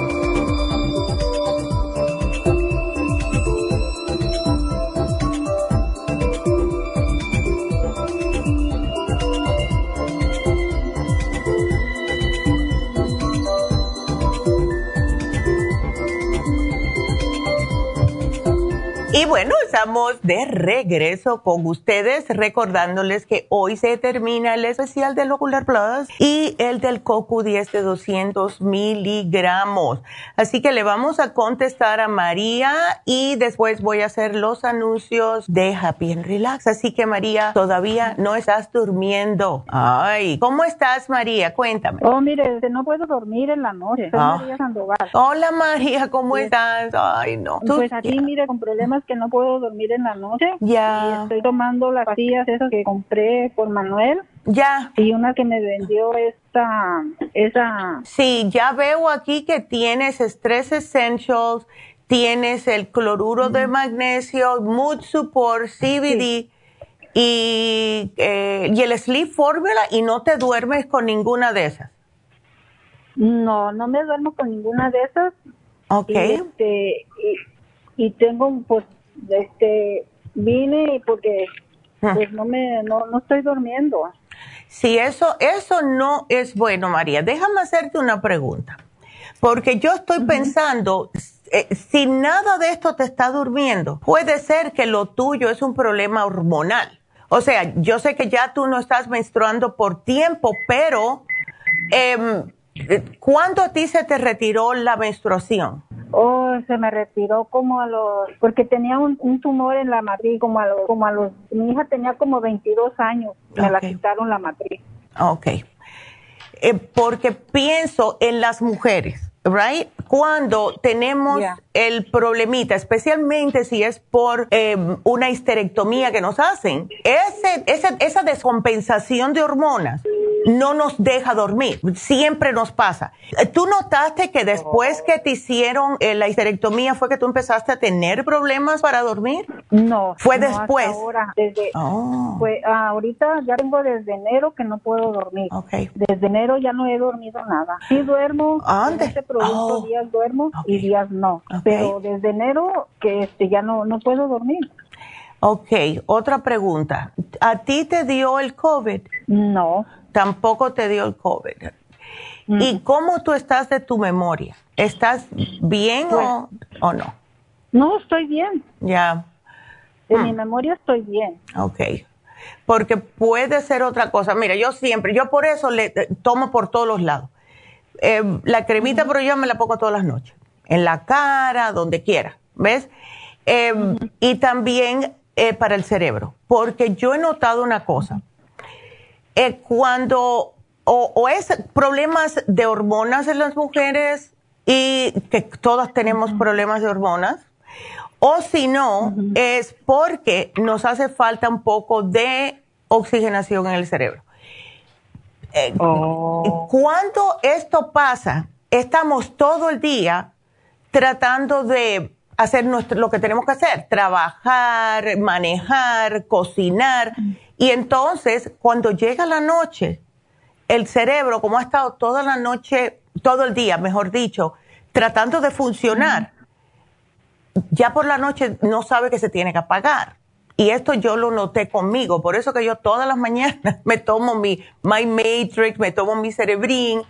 Y bueno, estamos de regreso con ustedes, recordándoles que hoy se termina el especial del Ocular Plus y el del CoQ10 de 200 miligramos. Así que le vamos a contestar a María y después voy a hacer los anuncios de Happy and Relax. Así que María, todavía no estás durmiendo. Ay, ¿cómo estás María? Cuéntame. Oh, mire, este, no puedo dormir en la noche. Soy Ah. María Sandoval. Hola María, ¿cómo estás? Ay, no. Pues aquí, mire, con problemas que no puedo dormir en la noche. Ya. Y estoy tomando las pastillas esas que compré por Manuel. Ya. Y una que me vendió esta, esa, Sí, ya veo aquí que tienes Stress Essentials, tienes el cloruro de magnesio, Mood Support, CBD y, eh, y el Sleep Formula y no te duermes con ninguna de esas. no, no me duermo con ninguna de esas. Ok. Y, este, y, tengo, pues, este, vine porque, Ah. pues, no me, no, no estoy durmiendo. Si eso, eso no es bueno, María, déjame hacerte una pregunta. Porque yo estoy pensando, eh, si nada de esto te está durmiendo, puede ser que lo tuyo es un problema hormonal. O sea, yo sé que ya tú no estás menstruando por tiempo, pero em, eh, ¿cuándo a ti se te retiró la menstruación? Oh, se me retiró como a los, porque tenía un, un tumor en la matriz, como a los, como a los, mi hija tenía como 22 años, me la quitaron la matriz. Ok. Eh, porque pienso en las mujeres, ¿right? Cuando tenemos Yeah. el problemita, especialmente si es por eh, una histerectomía que nos hacen, ese, ese- esa descompensación de hormonas no nos deja dormir. Siempre nos pasa. ¿Tú notaste que después que te hicieron eh, la histerectomía fue que tú empezaste a tener problemas para dormir? No. ¿Fue después? ahora, desde, Oh. fue, ahorita ya tengo desde enero que no puedo dormir. Okay. Desde enero ya no he dormido nada. Sí duermo, ¿Dónde? Producto Oh. días duermo y Ok. días no. Pero desde enero que este ya no no puedo dormir. Ok, otra pregunta. ¿A ti te dio el COVID? No. Tampoco te dio el COVID. ¿Y cómo tú estás de tu memoria? ¿Estás bien o, o no? No, estoy bien. Ya, En Hmm. mi memoria estoy bien. ok. Porque puede ser otra cosa. Mira, yo siempre, yo por eso le eh, tomo por todos los lados. Eh, la cremita, pero yo me la pongo todas las noches. En la cara, donde quiera. ¿Ves? Eh, Y también eh, para el cerebro. Porque yo he notado una cosa. Eh, cuando o, o es problemas de hormonas en las mujeres y que todas tenemos problemas de hormonas, o si no, es porque nos hace falta un poco de oxigenación en el cerebro. Eh, Cuando esto pasa, estamos todo el día tratando de hacer nuestro, lo que tenemos que hacer, trabajar, manejar, cocinar. Y entonces, cuando llega la noche, el cerebro, como ha estado toda la noche, todo el día, mejor dicho, tratando de funcionar, ya por la noche no sabe que se tiene que apagar. Y esto yo lo noté conmigo, por eso que yo todas las mañanas me tomo mi My Matrix, me tomo mi Cerebrin,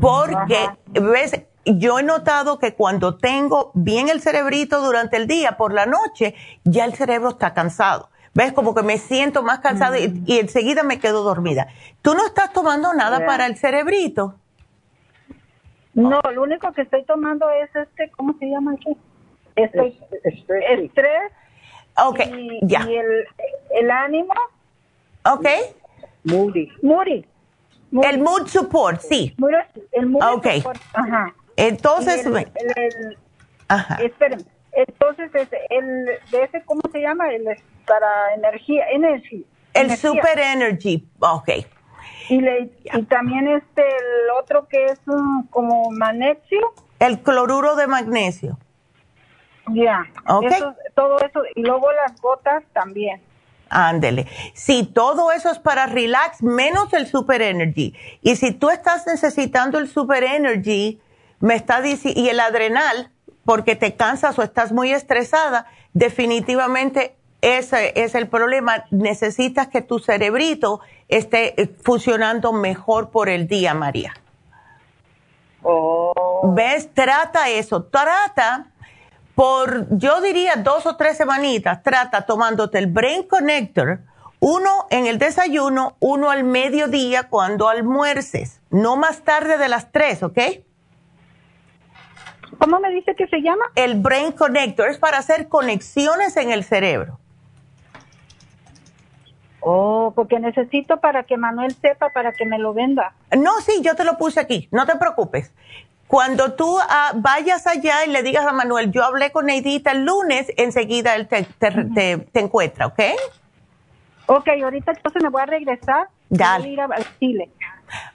porque, ves, yo he notado que cuando tengo bien el cerebrito durante el día, por la noche, ya el cerebro está cansado. ¿Ves? Como que me siento más cansada y, y enseguida me quedo dormida. ¿Tú no estás tomando nada para el cerebrito? No, lo único que estoy tomando es este, ¿cómo se llama aquí? Estoy, estrés Ok, y, ya. y el, el ánimo. Ok. Moody. Moody. El mood support, sí. Moody, el moody Ok. support, Ajá. Entonces, el, el- el- ajá. espérenme. Entonces, es el, de ese, ¿cómo se llama? El para energía, energy. El energía. Super Energy, ok. Y, le, y también este, el otro que es um, como magnesio. El cloruro de magnesio. Ya. Ok. Eso- todo eso. Y luego las gotas también. Ándele. Si todo eso es para relax, menos el Super Energy. Y si tú estás necesitando el Super Energy, me está dici- y el adrenal, porque te cansas o estás muy estresada, definitivamente ese es el problema. Necesitas que tu cerebrito esté eh, funcionando mejor por el día, María. ¿Ves? Trata eso. Trata por, yo diría, dos o tres semanitas. Trata tomándote el Brain Connector, uno en el desayuno, uno al mediodía cuando almuerces. No más tarde de las tres, ¿ok? ¿Cómo me dice que se llama? El Brain Connector es para hacer conexiones en el cerebro. Oh, porque necesito para que Manuel sepa, para que me lo venda. No, sí, yo te lo puse aquí, no te preocupes. Cuando tú ah, vayas allá y le digas a Manuel, yo hablé con Neidita el lunes, enseguida él te, te, te- te encuentra, ¿ok? Ok, ahorita entonces me voy a regresar. Dale. Voy a ir a- al Chile.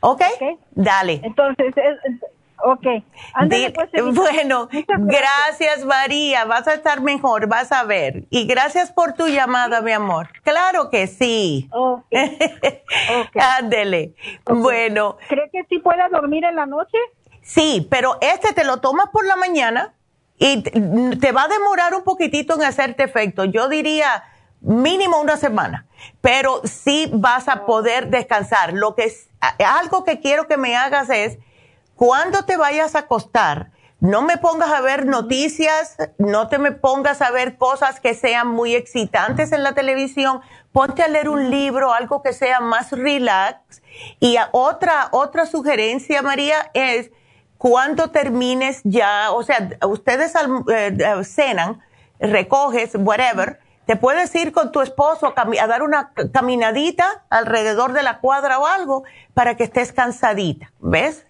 ¿Ok? Ok. Dale. Entonces, es- es- ok. Ándale, pues, bueno, gracias María, vas a estar mejor, vas a ver. Y gracias por tu llamada, mi amor. Claro que sí. Ok. Ok. Ándele. Bueno, ¿Cree que sí pueda dormir en la noche? Sí, pero este te lo tomas por la mañana y te, te va a demorar un poquitito en hacerte efecto. Yo diría mínimo una semana, pero sí vas a poder descansar. Lo que es, algo que quiero que me hagas es cuando te vayas a acostar, no me pongas a ver noticias, no te me pongas a ver cosas que sean muy excitantes en la televisión. Ponte a leer un libro, algo que sea más relax. Y otra, otra sugerencia, María, es cuando termines ya, o sea, ustedes eh, eh, cenan, recoges, whatever, te puedes ir con tu esposo a, dar una caminadita alrededor de la cuadra o algo para que estés cansadita, ¿ves?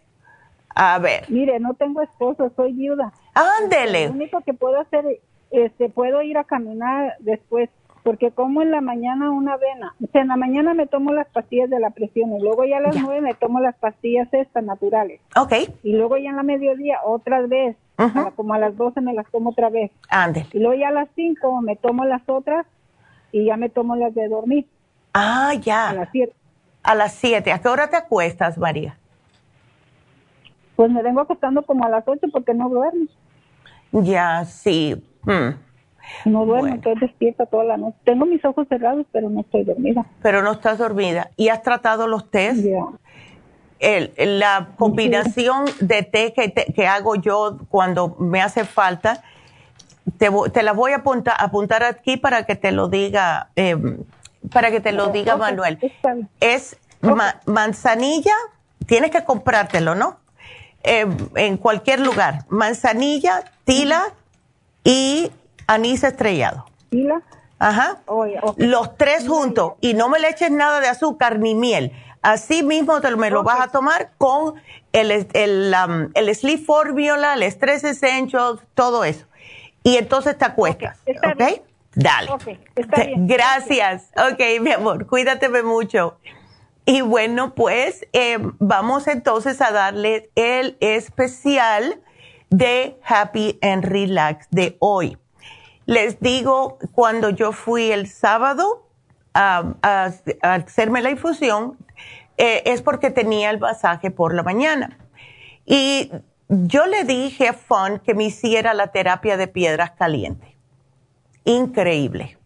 A ver, Mire, no tengo esposo, soy viuda. ándele. Lo único que puedo hacer, este, puedo ir a caminar después porque como en la mañana una avena. O sea, en la mañana me tomo las pastillas de la presión y luego ya a las nueve me tomo las pastillas estas naturales. Ok. Y luego ya en la mediodía otra vez, como a las doce me las tomo otra vez. Ande. Y luego ya a las cinco me tomo las otras y ya me tomo las de dormir. Ah, ya. A las siete. A las siete. ¿A qué hora te acuestas, María? Pues me vengo acostando como a las ocho porque no duermo. Ya, sí. Hmm. No duermo, estoy despierta toda la noche. Tengo mis ojos cerrados, pero no estoy dormida. Pero no estás dormida. ¿Y has tratado los test? El, la combinación de té que, que, hago yo cuando me hace falta, te, te la voy a apuntar, apuntar aquí para que te lo diga, em, para que te lo diga Manuel. Es manzanilla, tienes que comprártelo, ¿no? Em, en cualquier lugar. Manzanilla, tila y anís estrellado. Ajá. Los tres juntos. Y no me le eches nada de azúcar ni miel. Así mismo te, me lo vas a tomar con el, el, um, el Sleep Formula, el Stress Essentials, todo eso. Y entonces te acuestas. ¿Ok? Dale. está bien. Gracias. Ok, mi amor, cuídate mucho. Y bueno, pues eh, vamos entonces a darle el especial de Happy and Relax de hoy. Les digo, cuando yo fui el sábado a, hacerme la infusión, eh, es porque tenía el masaje por la mañana. Y yo le dije a Fun que me hiciera la terapia de piedras calientes. Increíble,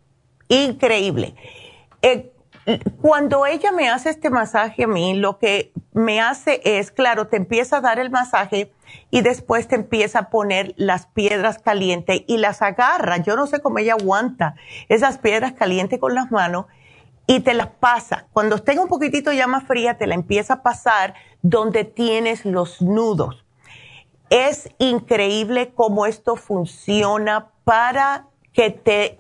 increíble. Eh, cuando ella me hace este masaje a mí, lo que me hace es, claro, te empieza a dar el masaje y después te empieza a poner las piedras calientes y las agarra. Yo no sé cómo ella aguanta esas piedras calientes con las manos y te las pasa. Cuando estén un poquitito ya más fría, te la empieza a pasar donde tienes los nudos. Es increíble cómo esto funciona para que te,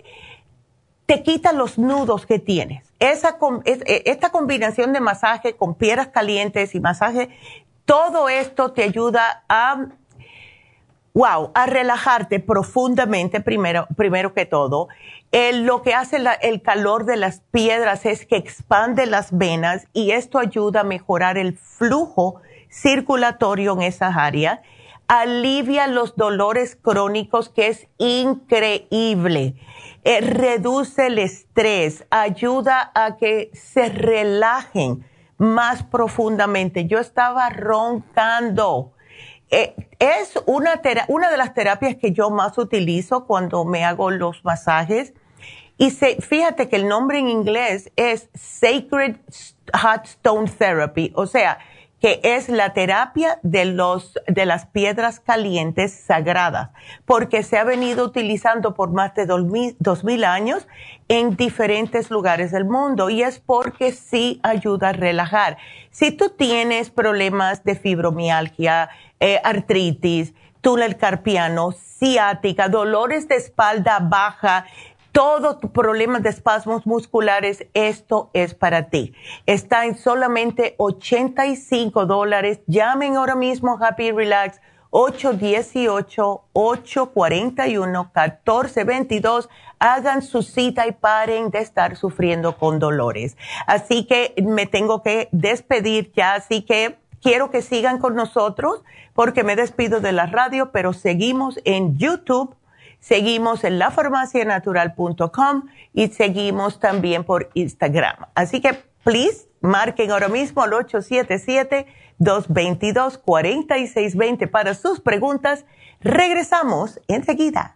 te quita los nudos que tienes. Esa, e, esta combinación de masaje con piedras calientes y masaje todo esto te ayuda a, wow, a relajarte profundamente primero, primero que todo. lo que hace el calor de las piedras es que expande las venas y esto ayuda a mejorar el flujo circulatorio en esas áreas. Alivia los dolores crónicos, que es increíble. Eh, reduce el estrés, ayuda a que se relajen más profundamente. Yo estaba roncando. Eh, es una, una de las terapias que yo más utilizo cuando me hago los masajes. Y se, fíjate que el nombre en inglés es Sacred Hot Stone Therapy, o sea, que es la terapia de, los, de las piedras calientes sagradas, porque se ha venido utilizando por más de dos mil, años en diferentes lugares del mundo y es porque sí ayuda a relajar. Si tú tienes problemas de fibromialgia, eh, artritis, túnel carpiano, ciática, dolores de espalda baja, todo tu problema de espasmos musculares, esto es para ti. Está en solamente 85 dólares. Llamen ahora mismo Happy Relax 818-841-1422. Hagan su cita y paren de estar sufriendo con dolores. Así que me tengo que despedir ya, así que quiero que sigan con nosotros porque me despido de la radio, pero seguimos en YouTube Seguimos en lafarmacianatural.com y seguimos también por Instagram. Así que, please, marquen ahora mismo al 877-222-4620 para sus preguntas. Regresamos enseguida.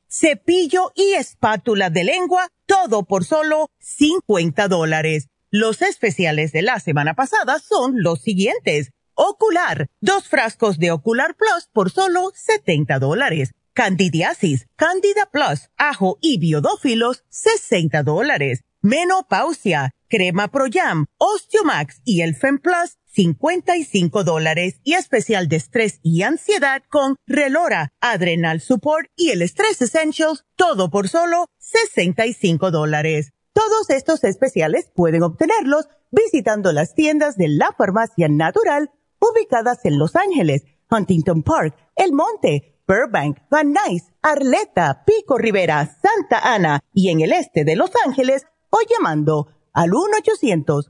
cepillo y espátula de lengua, todo por solo 50 dólares. Los especiales de la semana pasada son los siguientes. Ocular, dos frascos de Ocular Plus por solo 70 dólares. Candidiasis, Candida Plus, ajo y biodófilos, 60 dólares. Menopausia, crema Pro Jam, Osteomax y el Fem Plus, 55 dólares y especial de estrés y ansiedad con Relora, Adrenal Support y el Stress Essentials, todo por solo 65 dólares. Todos estos especiales pueden obtenerlos visitando las tiendas de la farmacia natural ubicadas en Los Ángeles, Huntington Park, El Monte, Burbank, Van Nuys, Arleta, Pico Rivera, Santa Ana y en el este de Los Ángeles o llamando al 1 800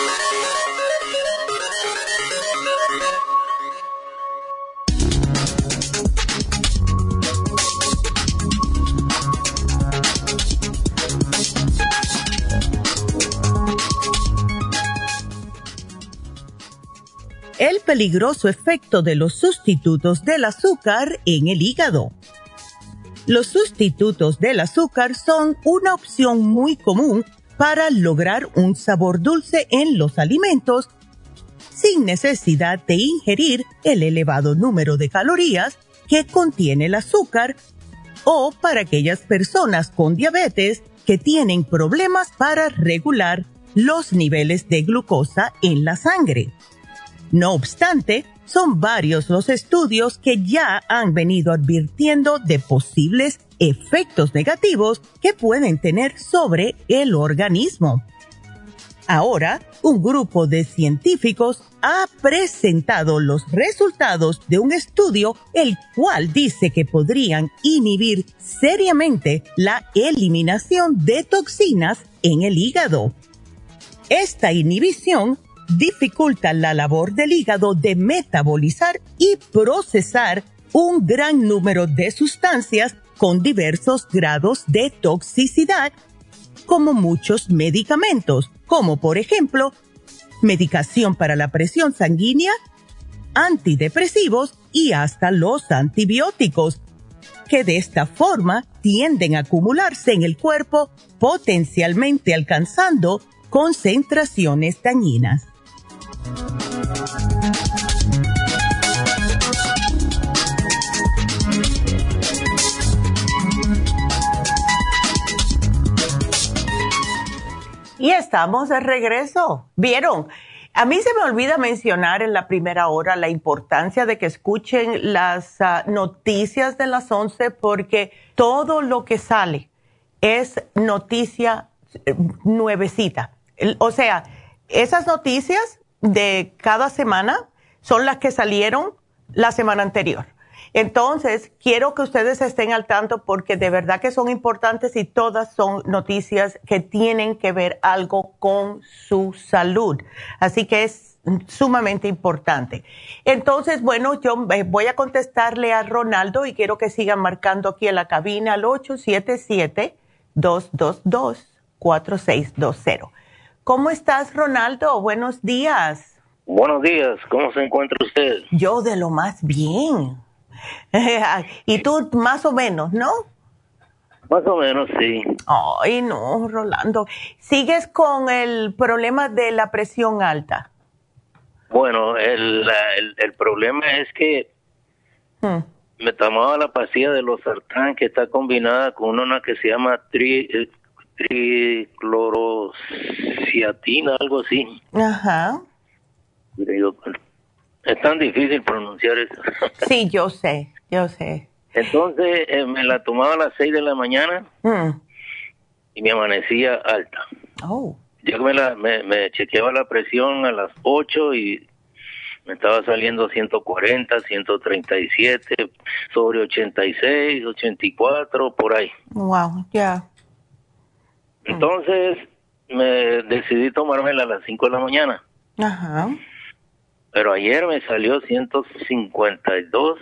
El peligroso efecto de los sustitutos del azúcar en el hígado. Los sustitutos del azúcar son una opción muy común para lograr un sabor dulce en los alimentos sin necesidad de ingerir el elevado número de calorías que contiene el azúcar o para aquellas personas con diabetes que tienen problemas para regular los niveles de glucosa en la sangre. No obstante, son varios los estudios que ya han venido advirtiendo de posibles efectos negativos que pueden tener sobre el organismo. Ahora, un grupo de científicos ha presentado los resultados de un estudio el cual dice que podrían inhibir seriamente la eliminación de toxinas en el hígado. Esta inhibición dificulta la labor del hígado de metabolizar y procesar un gran número de sustancias con diversos grados de toxicidad, como muchos medicamentos, como por ejemplo medicación para la presión sanguínea, antidepresivos y hasta los antibióticos, que de esta forma tienden a acumularse en el cuerpo, potencialmente alcanzando concentraciones dañinas. Y estamos de regreso. ¿Vieron? A mí se me olvida mencionar en la primera hora la importancia de que escuchen las ah, noticias de las 11 porque todo lo que sale es noticia eh, nuevecita. O sea, esas noticias de cada semana son las que salieron la semana anterior. Entonces, quiero que ustedes estén al tanto porque de verdad que son importantes y todas son noticias que tienen que ver algo con su salud. Así que es sumamente importante. Entonces, bueno, yo eh, voy a contestarle a Ronaldo y quiero que sigan marcando aquí en la cabina al 877-222-4620. ¿Cómo estás, Ronaldo? Buenos días. Buenos días, ¿cómo se encuentra usted? Yo de lo más bien. y tú más o menos, ¿no? Más o menos, sí. Ay, no, Rolando. ¿Sigues con el problema de la presión alta? Bueno, el, el, problema es que hmm. me tomaba la pastilla de los sartán que está combinada con una que se llama tri, eh, triclorociatina, algo así. Ajá. Es tan difícil pronunciar eso. Sí, yo sé, yo sé. Entonces eh, me la tomaba a las 6 de la mañana mm. y me amanecía alta. Oh. Yo me, la, me, chequeaba la presión a las 8 y me estaba saliendo 140, 137, sobre 86, 84, por ahí. Wow, ya. Entonces me decidí tomármela a las 5 de la mañana. Ajá. Pero ayer me salió 152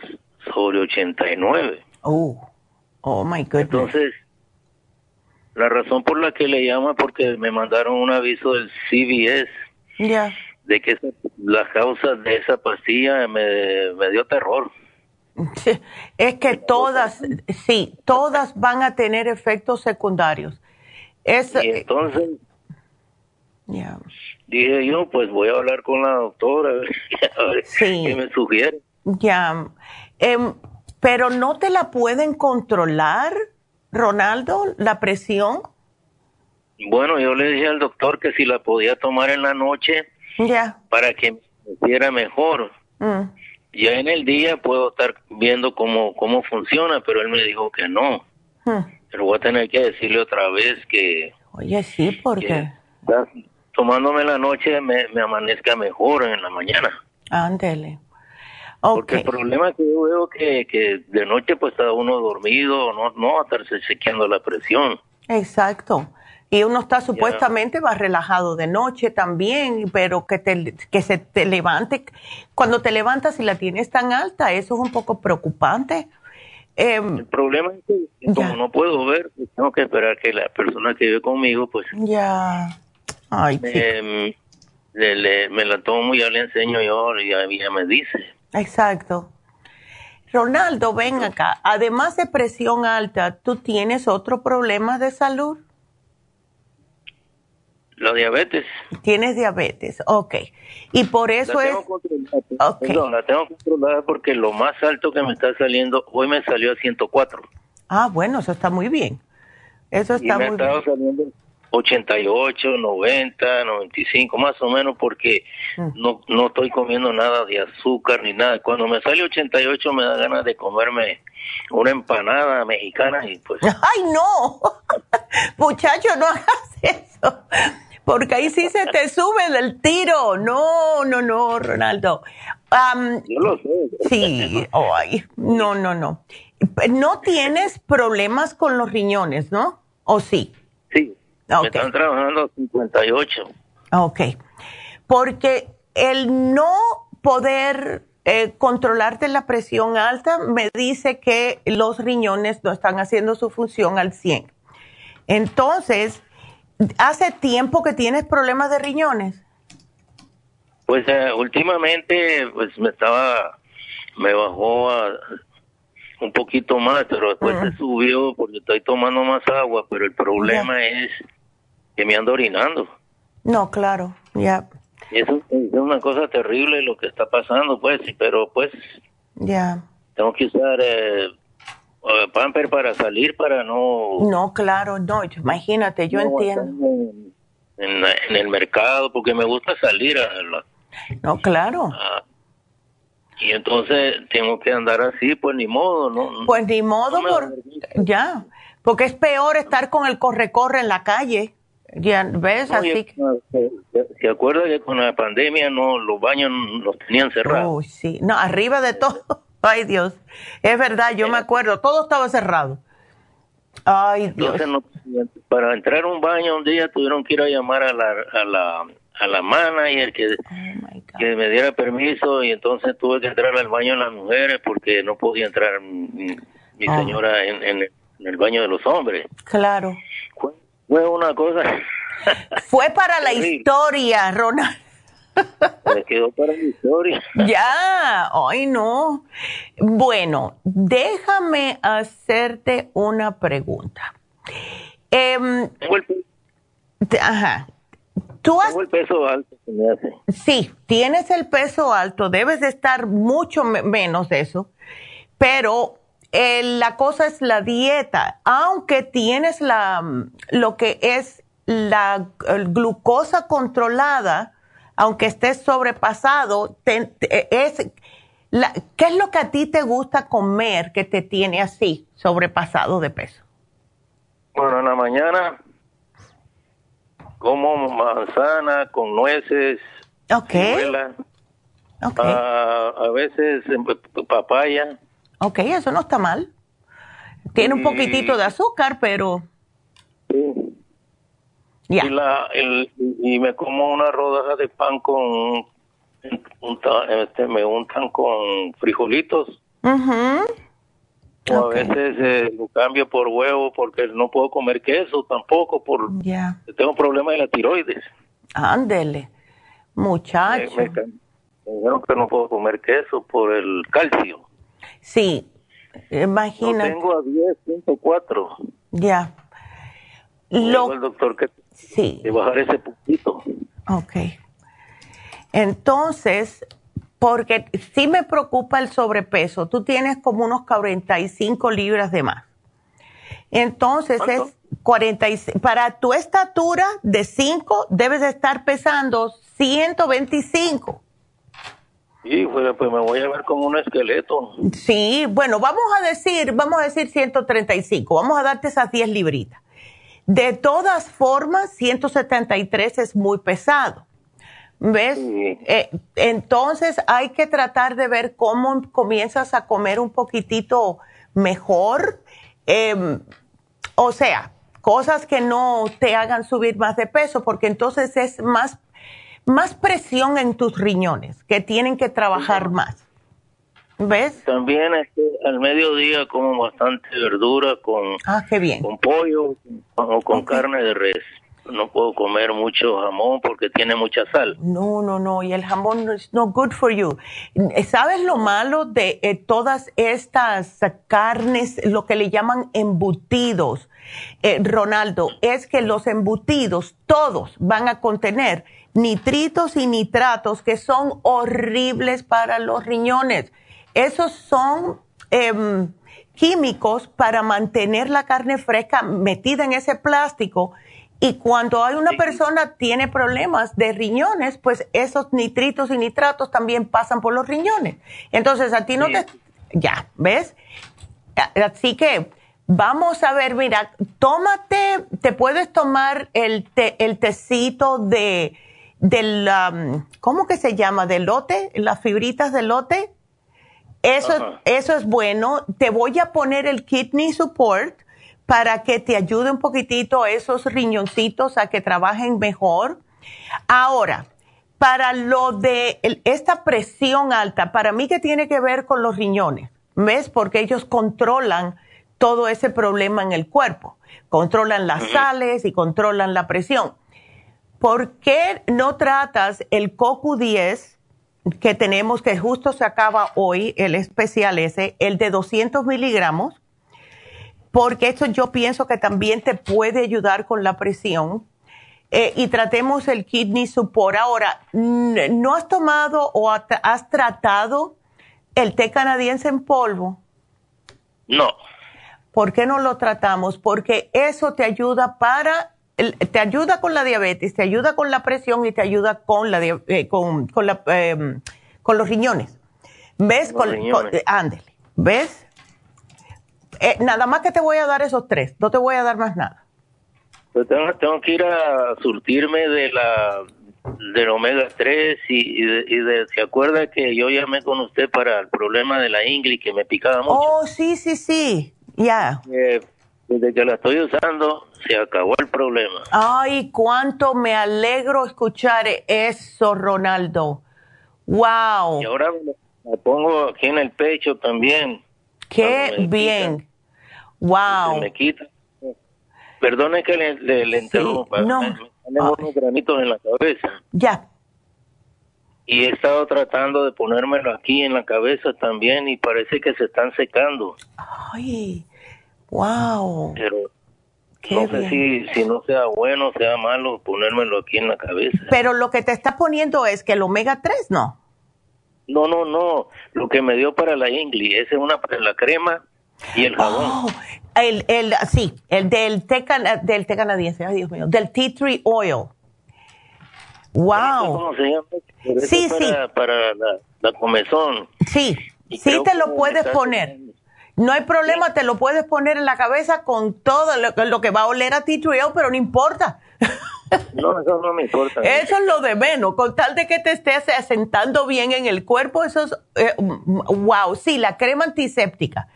sobre 89. Oh, oh my goodness. Entonces, la razón por la que le llama porque me mandaron un aviso del CBS. Ya. De que la causa de esa pastilla me, me dio terror. Es que todas, sí, todas van a tener efectos secundarios. Es, y entonces, Dije yo, pues voy a hablar con la doctora, a ver qué me sugiere. Ya. Em, pero no te la pueden controlar, Ronaldo, la presión. Bueno, yo le dije al doctor que si la podía tomar en la noche ya. para que me sintiera mejor. Mm. Ya en el día puedo estar viendo cómo, cómo funciona, pero él me dijo que no. Mm. Pero voy a tener que decirle otra vez que... Oye, sí, porque tomándome la noche me, amanezca mejor en la mañana. Ándele. Porque el problema es que yo veo que, que de noche pues está uno dormido, no, no estarse chequeando la presión. Exacto. Y uno está supuestamente más relajado de noche también, pero que, te, que se te levante, cuando te levantas y la tienes tan alta, eso es un poco preocupante. Em, el problema es que como no puedo ver, tengo que esperar que la persona que vive conmigo pues ya Ay, me, me la tomo, ya le enseño yo y ella me dice. Exacto. Ronaldo, ven acá. Además de presión alta, ¿tú tienes otro problema de salud? La diabetes. Tienes diabetes, ok. Y por eso es... Okay. la tengo controlada porque lo más alto que me está saliendo, hoy me salió a 104. Ah, bueno, eso está muy bien. Eso está muy bien. Saliendo 88, 90, 95, más o menos, porque mm. no, no estoy comiendo nada de azúcar ni nada. Cuando me sale 88 me da ganas de comerme una empanada mexicana y pues... ¡Ay, no! Muchacho, no hagas eso. Porque ahí sí se te sube del tiro. No, no, no, Ronaldo. Yo lo sé. Sí, ay, no, no, no. No tienes problemas con los riñones, ¿no? ¿O sí? Sí, me están trabajando 58. Ok. Porque el no poder eh, controlarte la presión alta me dice que los riñones no están haciendo su función al 100. Entonces, ¿hace tiempo que tienes problemas de riñones? Pues eh, últimamente, pues me estaba, me bajó a un poquito más, pero después se subió porque estoy tomando más agua, pero el problema es que me ando orinando. No, claro, ya. Eso es una cosa terrible lo que está pasando, pues, pero pues... Ya. Tengo que usar eh, eh, pamper para salir, para no... No, claro, no, imagínate, yo entiendo. en, el mercado porque me gusta salir a la, no claro. y entonces tengo que andar así pues ni modo no pues ni modo por, ya porque es peor estar con el corre corre en la calle ya ves así se, acuerda que con la pandemia no los baños los tenían cerrados. Uy, sí no arriba de todo ay Dios es verdad yo me acuerdo todo estaba cerrado Ay, Dios. para entrar a un baño un día tuvieron que ir a llamar a la, a la, a la manager que, oh que me diera permiso y entonces tuve que entrar al baño de las mujeres porque no podía entrar mi, oh. señora en, en, el baño de los hombres. Claro. Fue, una cosa. Fue para la historia, Ronald. Me quedó para la historia. Ya, ay no. Bueno, déjame hacerte una pregunta. Eh, ajá. ¿Tú has, Tengo el peso alto. me hace. Sí, tienes el peso alto, debes de estar mucho menos de eso, pero eh, la cosa es la dieta. Aunque tienes la, lo que es la glucosa controlada, aunque estés sobrepasado, es, ¿qué es lo que a ti te gusta comer que te tiene así, sobrepasado de peso? Bueno, en la mañana como manzana con nueces, Ok. okay. a veces papaya. Ok, eso no está mal. Tiene un poquitito de azúcar, pero... Sí. Y, la, el, y me como una rodaja de pan con, este, me untan con frijolitos. O a veces eh, lo cambio por huevo porque no puedo comer queso tampoco por tengo problemas de la tiroides. Ándele, muchacho. Me, dijeron que no puedo comer queso por el calcio. Sí, imagina. tengo a 10.4. Ya. Lo... el doctor que Sí. De bajar ese poquito. Ok. Entonces, porque sí me preocupa el sobrepeso. Tú tienes como unos 45 libras de más. Entonces es 46. Para tu estatura de 5 debes de estar pesando 125. Sí, pues, pues me voy a ver como un esqueleto. Sí, bueno, vamos a decir, vamos a decir 135. Vamos a darte esas 10 libritas. De todas formas, 173 es muy pesado. ¿Ves? Eh, entonces hay que tratar de ver cómo comienzas a comer un poquitito mejor. Em, o sea, cosas que no te hagan subir más de peso, porque entonces es más, más presión en tus riñones, que tienen que trabajar más. ¿Ves? También este, al mediodía como bastante verdura con, ah, qué bien. con pollo o con carne de res. No puedo comer mucho jamón porque tiene mucha sal. No, no, no. Y el jamón es no good for you. ¿Sabes lo malo de eh, todas estas carnes, lo que le llaman embutidos? Eh, Ronaldo, es que los embutidos todos van a contener nitritos y nitratos que son horribles para los riñones esos son em, químicos para mantener la carne fresca metida en ese plástico. Y cuando hay una persona tiene problemas de riñones, pues esos nitritos y nitratos también pasan por los riñones. Entonces a ti no te... Ya, ¿ves? Así que vamos a ver, mira, tómate, te puedes tomar el, el tecito de, del, um, ¿cómo que se llama? ¿De lote? Las fibritas de lote eso, eso es bueno. Te voy a poner el kidney support para que te ayude un poquitito esos riñoncitos a que trabajen mejor. Ahora, para lo de esta presión alta, para mí que tiene que ver con los riñones, ¿ves? Porque ellos controlan todo ese problema en el cuerpo. Controlan las sales y controlan la presión. ¿Por qué no tratas el CoQ10 que tenemos, que justo se acaba hoy, el especial ese, el de 200 miligramos, porque esto yo pienso que también te puede ayudar con la presión. Eh, y tratemos el kidney support. Ahora, ¿no has tomado o has tratado el té canadiense en polvo? No. ¿Por qué no lo tratamos? Porque eso te ayuda para te ayuda con la diabetes, te ayuda con la presión y te ayuda con, la, eh, con, con, la, em, con los riñones. ¿Ves? Con, ándele. ¿Ves? Eh, nada más que te voy a dar esos tres, no te voy a dar más nada. Pues tengo, tengo que ir a surtirme de la del omega 3 y, de, se acuerda que yo llamé con usted para el problema de la ingle que me picaba mucho. Oh, sí, sí, sí, ya. Eh, desde que la estoy usando se acabó el problema. Ay, cuánto me alegro escuchar eso, Ronaldo. Wow. Y ahora me pongo aquí en el pecho también. Qué bien. wow. Se me quita. Perdone que le, le, interrumpa. no. Me, unos granitos en la cabeza. Ya. Y he estado tratando de ponérmelo aquí en la cabeza también y parece que se están secando. Ay, wow. Pero no sé si, si no sea bueno sea malo ponérmelo aquí en la cabeza. Pero lo que te está poniendo es que el omega 3, ¿no? No, no, no. Lo que me dio para la ingli, esa es una para la crema y el jabón. Oh, el, el, sí, el del té, del té canadiense, ay Dios mío, del tea tree oil. Wow. ¿Cómo se llama? sí, para, sí. Para la, la comezón. Sí, sí te lo puedes poner. No hay problema, te lo puedes poner en la cabeza con todo lo, que va a oler a tea tree oil, pero no importa. No, eso no me importa. Eso es lo de menos, con tal de que te estés asentando bien en el cuerpo, eso es, eh, wow, sí, la crema antiséptica.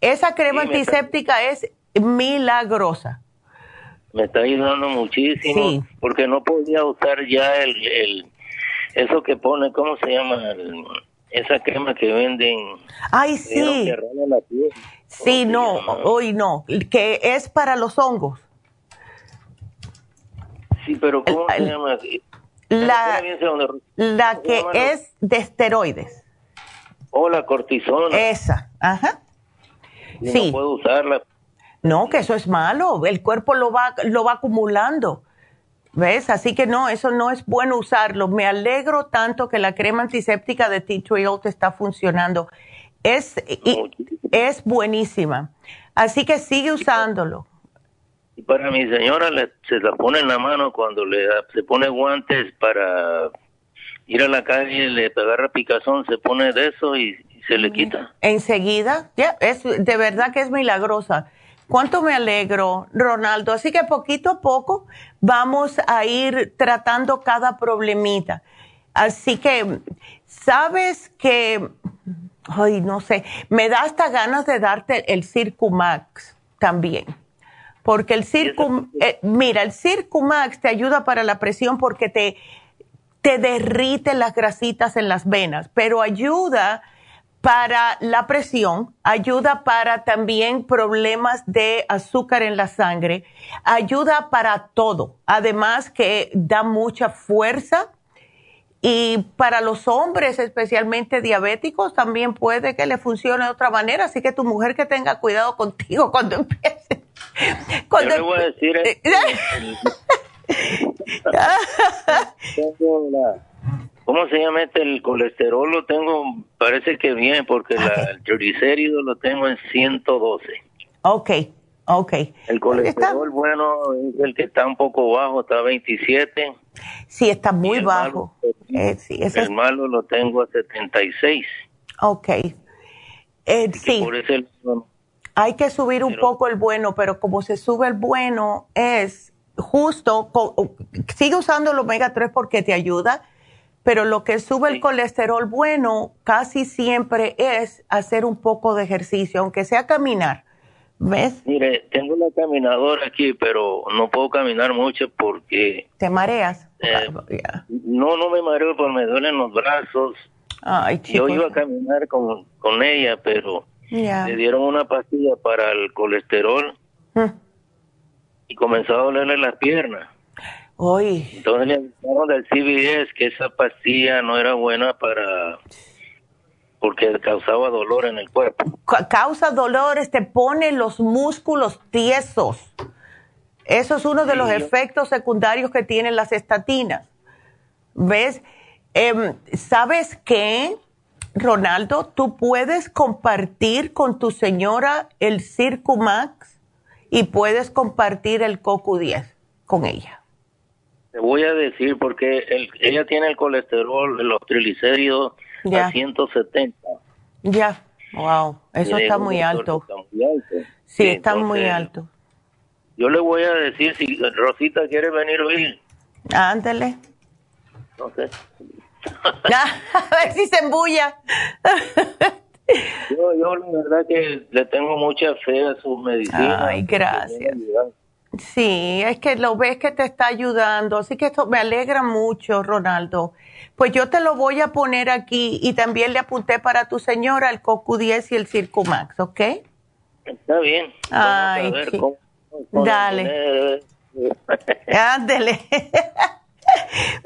Esa crema antiséptica es milagrosa. Me está ayudando muchísimo, porque no podía usar ya el, el, eso que pone, ¿cómo se llama? Esa crema que venden. Ay, sí. Sí, no, hoy no, que es para los hongos. Sí, pero ¿cómo se llama? La, la que es de esteroides. O la cortisona. Esa, ajá. sí. No puedo usarla. No, que eso es malo. El cuerpo lo va, lo va acumulando. ¿Ves? Así que no, eso no es bueno usarlo. Me alegro tanto que la crema antiséptica de Tea Tree te está funcionando. Es, es buenísima. Así que sigue usándolo. Y para mi señora se la pone en la mano cuando le se pone guantes para ir a la calle, le agarra picazón, se pone de eso y, se le quita. Enseguida, ya, es de verdad que es milagrosa. Cuánto me alegro, Ronaldo. Así que poquito a poco vamos a ir tratando cada problemita. Así que, sabes que, ay, no sé, me da hasta ganas de darte el Circumax también. Porque el Circum, eh, mira, el Circumax te ayuda para la presión porque te, te derrite las grasitas en las venas, pero ayuda para la presión, ayuda para también problemas de azúcar en la sangre, ayuda para todo. Además que da mucha fuerza y para los hombres, especialmente diabéticos, también puede que le funcione de otra manera. Así que tu mujer que tenga cuidado contigo cuando empiece. Cuando Yo le voy a decir... ¿Cómo se llama este? El colesterol lo tengo, parece que bien, porque el triglicérido lo tengo en 112. Ok, ok. El colesterol bueno es el que está un poco bajo, está a 27. Sí, está muy bajo. Eh, el malo lo tengo a 76. Ok. Eh, sí. Hay que subir un poco el bueno, pero como se sube el bueno es justo, sigue usando el omega 3 porque te ayuda, pero lo que sube el colesterol bueno casi siempre es hacer un poco de ejercicio, aunque sea caminar. ¿Ves? Mire, tengo una caminadora aquí, pero no puedo caminar mucho porque... ¿Te mareas? Eh, no, no me mareo porque me duelen los brazos. Ay, Yo iba a caminar con, con ella, pero le dieron una pastilla para el colesterol mm. y comenzó a dolerle las piernas. Entonces le avisaron del CBS que esa pastilla no era buena para porque causaba dolor en el cuerpo. causa dolores, te pone los músculos tiesos. Eso es uno de los efectos secundarios que tienen las estatinas. ¿Ves? Em, ¿Sabes qué, Ronaldo? Tú puedes compartir con tu señora el Circumax y puedes compartir el CoQ10 con ella. Te voy a decir porque ella tiene el colesterol, los triglicéridos a 170. Ya, wow, eso está muy, alto. Sí, está muy alto. Yo le voy a decir si Rosita quiere venir hoy. Ándale. No sé. a ver si se embulla. yo, yo la verdad que le tengo mucha fe a su medicina. Ay, gracias. Sí, es que lo ves que te está ayudando, así que esto me alegra mucho, Ronaldo. Pues yo te lo voy a poner aquí y también le apunté para tu señora el CoQ10 y el Circumax, ¿ok? Está bien. Ay, Dale. Ándele.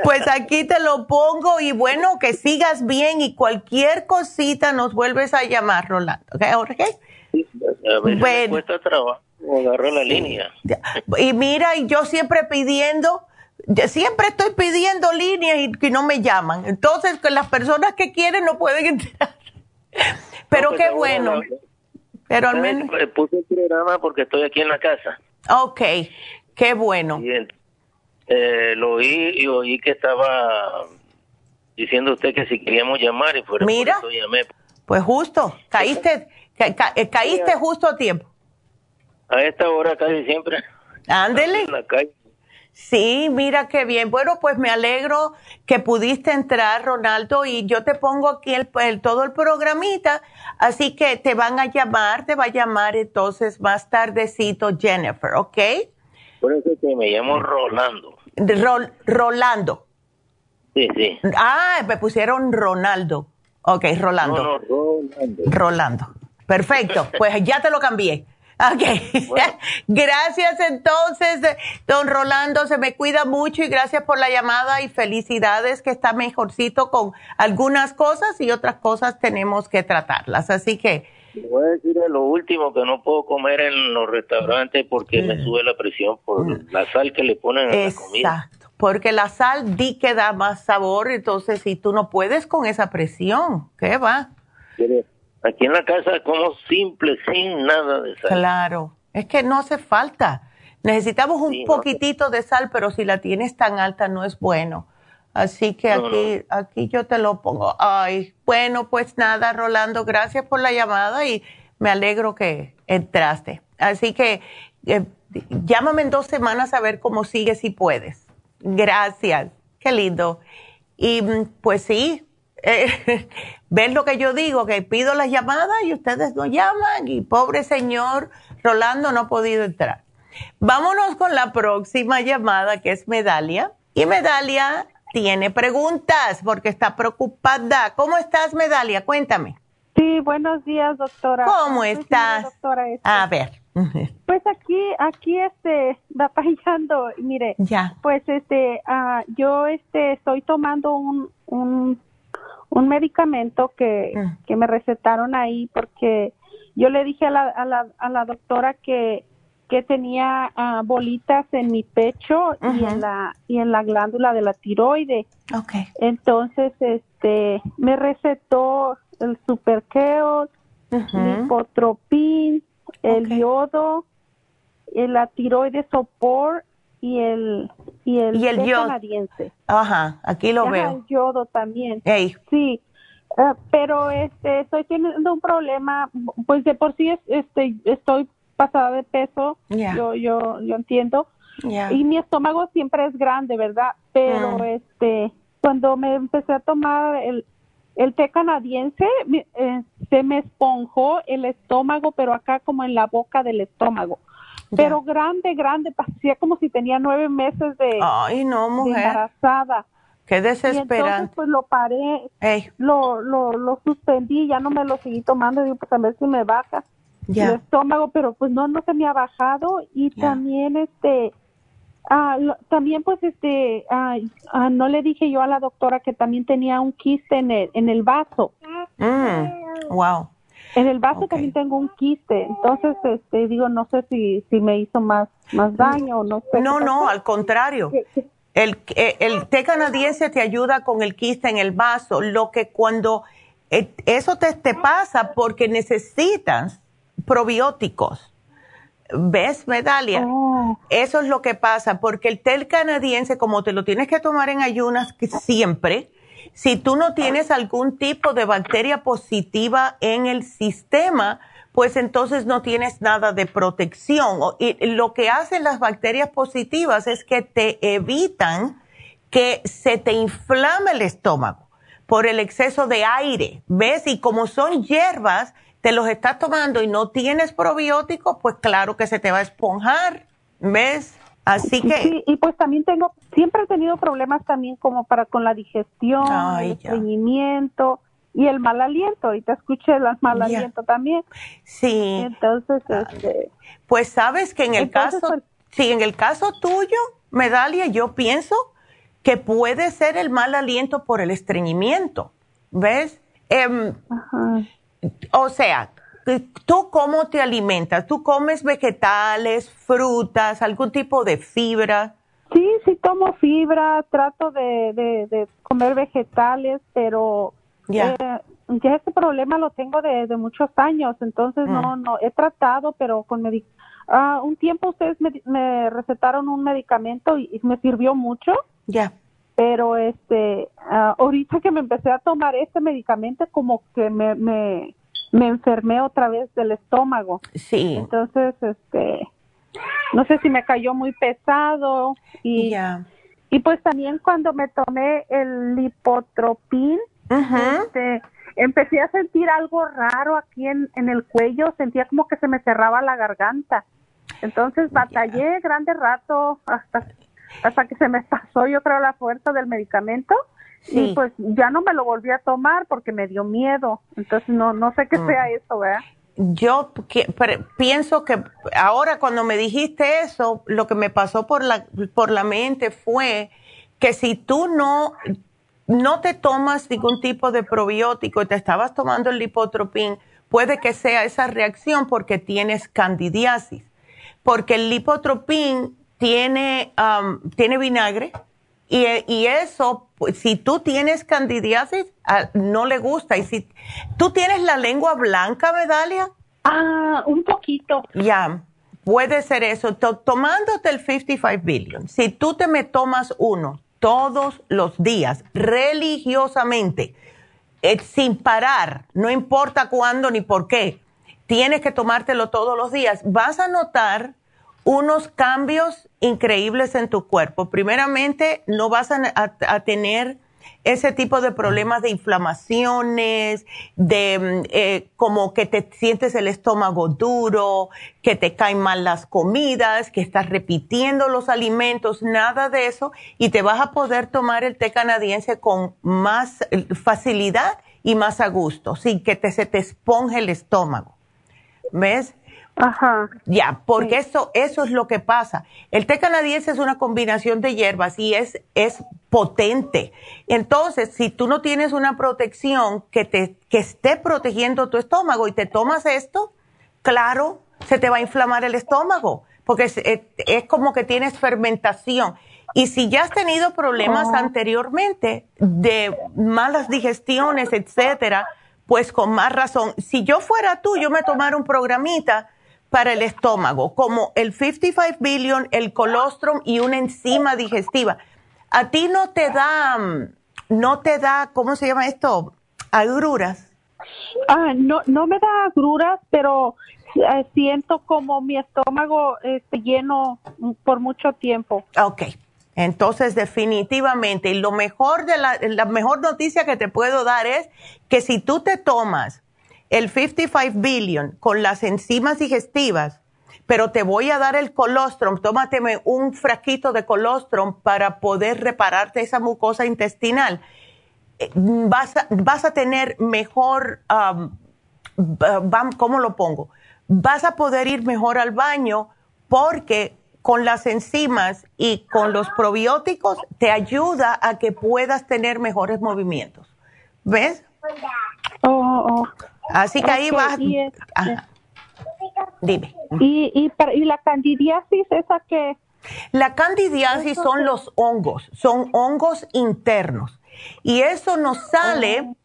pues aquí te lo pongo y bueno, que sigas bien y cualquier cosita nos vuelves a llamar, Rolando. ¿Ok, Jorge? bueno. cuesta trabajo agarrar la línea. Y mira, y yo siempre pidiendo, siempre estoy pidiendo líneas y que no me llaman. Entonces, que las personas que quieren no pueden entrar. Pero pues qué bueno. Pero al menos... Puse el programa porque estoy aquí en la casa. Ok, qué bueno. Eh, lo oí y oí que estaba diciendo usted que si queríamos llamar y fuera Mira, Pues justo, caíste, eh, caíste justo a tiempo. A esta hora casi siempre. Ándele. Sí, mira qué bien. Bueno, pues me alegro que pudiste entrar, Ronaldo, y yo te pongo aquí el, todo el programita, así que te van a llamar, te va a llamar entonces más tardecito Jennifer, ¿ok? Por eso que me llamo Rolando. Rolando. Sí, sí. Ah, me pusieron Ronaldo. Ok, Rolando. No, Rolando. Rolando. Perfecto, pues ya te lo cambié. Ok, gracias entonces, don Rolando, se me cuida mucho y gracias por la llamada y felicidades que está mejorcito con algunas cosas y otras cosas tenemos que tratarlas. Así que... Voy a decir lo último que no puedo comer en los restaurantes porque me mm. sube la presión por mm. la sal que le ponen a la comida. Exacto, porque la sal di que da más sabor, entonces si tú no puedes con esa presión, ¿qué va? Aquí en la casa como simple, sin nada de sal. Claro, es que no hace falta. Necesitamos un poquitito de sal, pero si la tienes tan alta no es bueno. Así que aquí, aquí yo te lo pongo. Ay, bueno, pues nada, Rolando, gracias por la llamada y me alegro que entraste. Así que eh, llámame en dos semanas a ver cómo sigues si puedes. Gracias, qué lindo. Y mm, pues sí, eh, ven lo que yo digo, que pido las llamadas y ustedes no llaman y pobre señor Rolando no ha podido entrar. Vámonos con la próxima llamada que es Medalia. Y Medalia tiene preguntas porque está preocupada. ¿Cómo estás, Medalia? Cuéntame. Sí, buenos días, doctora. ¿Cómo estás? Doctora A ver. Pues aquí, aquí, este, batallando, mire. Ya. Pues, este, uh, yo, este, estoy tomando un, un un medicamento que, mm. que me recetaron ahí porque yo le dije a la, a la, a la doctora que, que tenía ah, bolitas en mi pecho y en la y en la glándula de la tiroide. Okay. Entonces, este, me recetó el superqueo, el hipotropín, el yodo, la tiroide sopor y el y el, ¿Y el yodo. canadiense. Ajá, aquí lo veo. El yodo también. Sí, uh, pero este estoy teniendo un problema, pues de por sí este estoy pasada de peso, yo yo yo entiendo. Y mi estómago siempre es grande, ¿verdad? Pero mm. este cuando me empecé a tomar el el té canadiense eh, se me esponjó el estómago, pero acá como en la boca del estómago pero grande, grande, parecía como si tenía nueve meses de, Ay, no, mujer. embarazada. Qué desesperante. Y entonces, pues lo paré, lo, lo, lo suspendí, ya no me lo seguí tomando, digo, pues a ver si me baja el estómago, pero pues no, no se me ha bajado y también este, ah, también pues este, ah, ah, no le dije yo a la doctora que también tenía un quiste en el, en el vaso. Mm, wow. En el vaso también tengo un quiste, entonces este digo no sé si si me hizo más más daño o no sé. No, no, al contrario. El, eh, el té canadiense te ayuda con el quiste en el vaso, lo que cuando eh, eso te, te pasa porque necesitas probióticos. ¿Ves, Medalia? Oh. Eso es lo que pasa, porque el té canadiense, como te lo tienes que tomar en ayunas siempre, si tú no tienes algún tipo de bacteria positiva en el sistema, pues entonces no tienes nada de protección. Y lo que hacen las bacterias positivas es que te evitan que se te inflame el estómago por el exceso de aire, ¿ves? Y como son hierbas, te los estás tomando y no tienes probióticos, pues claro que se te va a esponjar, ¿ves? Así que... Sí, y pues también tengo, siempre he tenido problemas también como para con la digestión, el estreñimiento y el mal aliento. Y te escuché el mal aliento también. Sí. Entonces, este... Pues sabes que en el caso, pues sí, en el caso tuyo, Medalia, yo pienso que puede ser el mal aliento por el estreñimiento, ¿ves? Ajá. O sea, ¿tú cómo te alimentas? ¿Tú comes vegetales, frutas, algún tipo de fibra? Sí, sí tomo fibra, trato de, comer vegetales, pero eh, ya este problema lo tengo de, muchos años, entonces no, mm. no, he tratado, pero con medic ah, un tiempo ustedes me, recetaron un medicamento y, me sirvió mucho. Ya pero este ah, ahorita que me empecé a tomar este medicamento como que me, me, me enfermé otra vez del estómago. Sí. Entonces este no sé si me cayó muy pesado y y pues también cuando me tomé el lipotropin este, empecé a sentir algo raro aquí en, en el cuello sentía como que se me cerraba la garganta. Entonces batallé grande rato hasta hasta que se me pasó yo creo la fuerza del medicamento y pues ya no me lo volví a tomar porque me dio miedo. Entonces no no sé qué mm. sea eso verdad yo pienso que ahora cuando me dijiste eso lo que me pasó por la por la mente fue que si tú no no te tomas ningún tipo de probiótico y te estabas tomando el lipotropín puede que sea esa reacción porque tienes candidiasis. Porque el lipotropín tiene, um, tiene vinagre y, y, eso, si tú tienes candidiasis, no le gusta. Y si tú tienes la lengua blanca, Medalia. Ah, un poquito. Ya, puede ser eso. tomándote el 55 billion, si tú te me tomas uno todos los días, religiosamente, eh, sin parar, no importa cuándo ni por qué, tienes que tomártelo todos los días, vas a notar unos cambios increíbles en tu cuerpo. Primeramente, no vas a, tener ese tipo de problemas de inflamaciones, de mm, eh, como que te sientes el estómago duro, que te caen mal las comidas, que estás repitiendo los alimentos, nada de eso, y te vas a poder tomar el té canadiense con más eh, facilidad y más a gusto, sin que te, se te esponje el estómago. ¿Ves? Ajá. Ya, porque eso, eso es lo que pasa. El té canadiense es una combinación de hierbas y es, es potente. Entonces, si tú no tienes una protección que te, que esté protegiendo tu estómago y te tomas esto, claro, se te va a inflamar el estómago, porque es, es, como que tienes fermentación. Y si ya has tenido problemas oh. anteriormente de malas digestiones, etcétera, pues con más razón. Si yo fuera tú, yo me tomara un programita para el estómago, como el 55 billion, el colostrum y una enzima digestiva. A ti no te da, mm, no te da, ¿cómo se llama esto? Agruras. Ah, no, no me da agruras, pero eh, siento como mi estómago está lleno por mucho tiempo. Ok. Entonces, definitivamente, y lo mejor de la, la mejor noticia que te puedo dar es que si tú te tomas el 55 billion con las enzimas digestivas, pero te voy a dar el colostrum, tómateme un frasquito de colostrum para poder repararte esa mucosa intestinal. Eh, vas a, tener mejor, um, ¿cómo lo pongo? Vas a poder ir mejor al baño porque con las enzimas y con los probióticos te ayuda a que puedas tener mejores movimientos. ¿Ves? Oh, oh. Así que ahí vas. Este, dime. ¿Y, y, ¿Y la candidiasis esa que? La candidiasis son los hongos, son hongos internos. Y eso nos sale oh.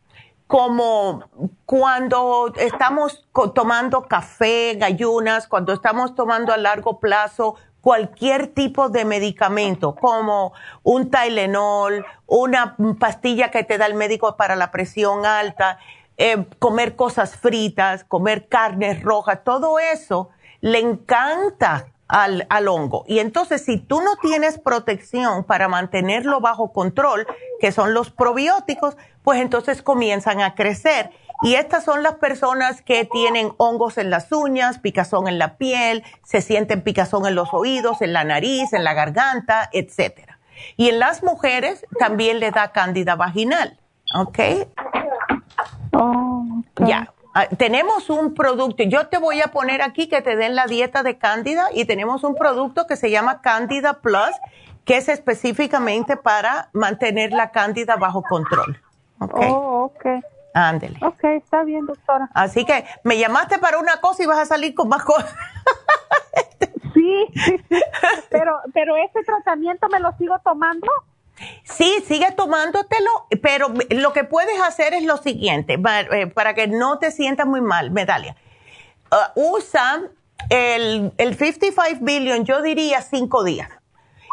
como cuando estamos tomando café, gallunas, cuando estamos tomando a largo plazo cualquier tipo de medicamento, como un Tylenol, una pastilla que te da el médico para la presión alta, eh, comer cosas fritas, comer carnes rojas, todo eso le encanta al, hongo. Y entonces, si tú no tienes protección para mantenerlo bajo control, que son los probióticos, pues entonces comienzan a crecer. Y estas son las personas que tienen hongos en las uñas, picazón en la piel, se sienten picazón en los oídos, en la nariz, en la garganta, etcétera. Y en las mujeres también le da cándida vaginal, ¿ok? Oh, Ya. Ah, tenemos un producto, yo te voy a poner aquí que te den la dieta de cándida y tenemos un producto que se llama Cándida Plus, que es específicamente para mantener la cándida bajo control. Okay. Oh, ok. Ándele. Ok, está bien, doctora. Así que me llamaste para una cosa y vas a salir con más cosas. sí, pero, pero ese tratamiento me lo sigo tomando. Sí, sigue tomándotelo, pero lo que puedes hacer es lo siguiente, eh, para, que no te sientas muy mal, Medalia. Uh, usa el, el 55 billion, yo diría cinco días.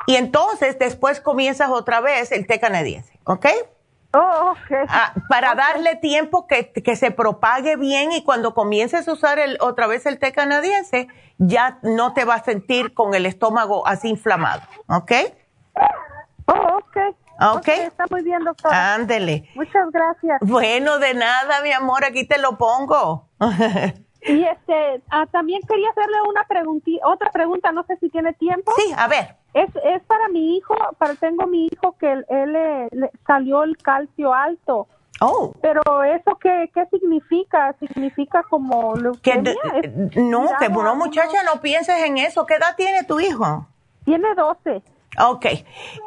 Y entonces después comienzas otra vez el té canadiense, ¿ok? Oh, ah, para darle tiempo que, que, se propague bien y cuando comiences a usar el, otra vez el té canadiense, ya no te vas a sentir con el estómago así inflamado, ¿ok? Oh, ok. Ok. está muy bien, doctora. Ándele. Muchas gracias. Bueno, de nada, mi amor, aquí te lo pongo. y este, ah, también quería hacerle una pregunta, otra pregunta, no sé si tiene tiempo. Sí, a ver. Es, es para mi hijo, para tengo mi hijo que él, le, salió el calcio alto. Oh. Pero eso qué, qué significa? Significa como que no, que bueno, muchacha, no pienses en eso. ¿Qué edad tiene tu hijo? Tiene 12. Ok.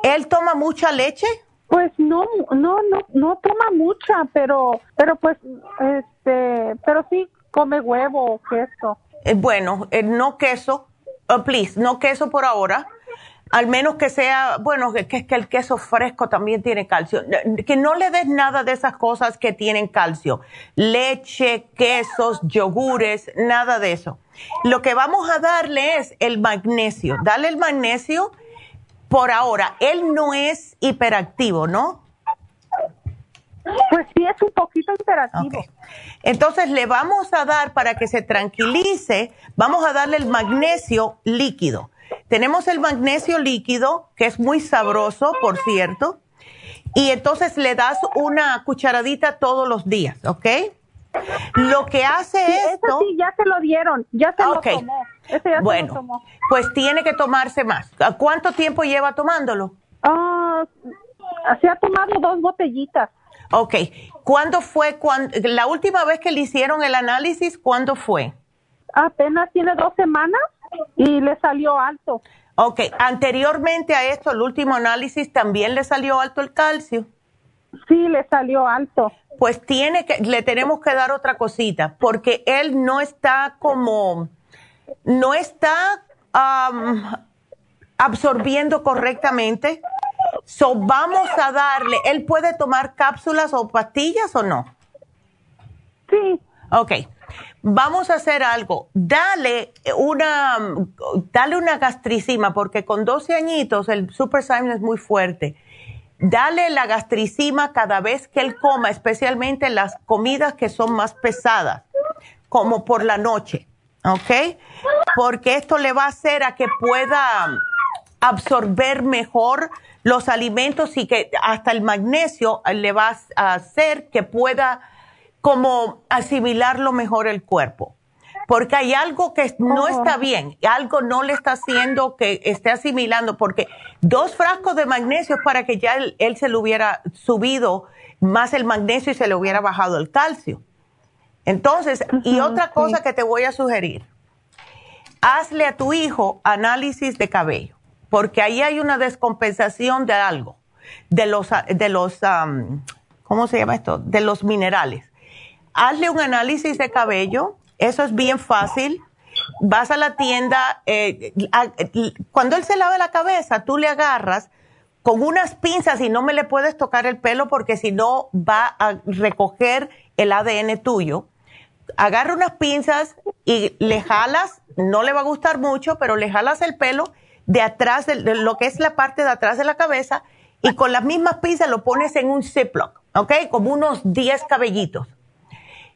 ¿Él toma mucha leche? Pues no, no, no, no toma mucha, pero, pero pues, este, pero sí come huevo o queso. Eh, bueno, eh, no queso, uh, please, no queso por ahora. Al menos que sea, bueno, que, que, que el queso fresco también tiene calcio. Que no le des nada de esas cosas que tienen calcio. Leche, quesos, yogures, nada de eso. Lo que vamos a darle es el magnesio. Dale el magnesio por ahora, él no es hiperactivo, ¿no? Pues sí, es un poquito hiperactivo. Entonces le vamos a dar, para que se tranquilice, vamos a darle el magnesio líquido. Tenemos el magnesio líquido, que es muy sabroso, por cierto, y entonces le das una cucharadita todos los días, ¿ok? Lo que hace esto... sí, ya se lo dieron, ya se lo tomó. bueno, pues tiene que tomarse más. ¿Cuánto tiempo lleva tomándolo? Ah, se ha tomado dos botellitas. Ok. ¿Cuándo fue? Cuando, la última vez que le hicieron el análisis, ¿cuándo fue? Apenas tiene dos semanas y le salió alto. Ok. Anteriormente a esto, el último análisis, ¿también le salió alto el calcio? Sí, le salió alto. Pues tiene que, le tenemos que dar otra cosita, porque él no está como, no está absorbiendo correctamente. So, vamos a darle, ¿él puede tomar cápsulas o pastillas o no? Sí. Ok. Vamos a hacer algo. Dale una, dale una gastricima, porque con 12 añitos el Super Simon es muy fuerte Dale la gastricima cada vez que él coma, especialmente las comidas que son más pesadas, como por la noche, ¿ok? Porque esto le va a hacer a que pueda absorber mejor los alimentos y que hasta el magnesio le va a hacer que pueda como asimilarlo mejor el cuerpo porque hay algo que no está bien, algo no le está haciendo que esté asimilando, porque dos frascos de magnesio es para que ya él, se le hubiera subido más el magnesio y se le hubiera bajado el calcio. Entonces, y otra cosa que te voy a sugerir, hazle a tu hijo análisis de cabello, porque ahí hay una descompensación de algo, de los, de los, ¿cómo se llama esto? De los minerales. Hazle un análisis de cabello eso es bien fácil. Vas a la tienda, eh, cuando él se lave la cabeza, tú le agarras con unas pinzas y no me le puedes tocar el pelo porque si no va a recoger el ADN tuyo. Agarra unas pinzas y le jalas, no le va a gustar mucho, pero le jalas el pelo de atrás, de, lo que es la parte de atrás de la cabeza y con las mismas pinzas lo pones en un Ziploc, ¿ok? Como unos 10 cabellitos.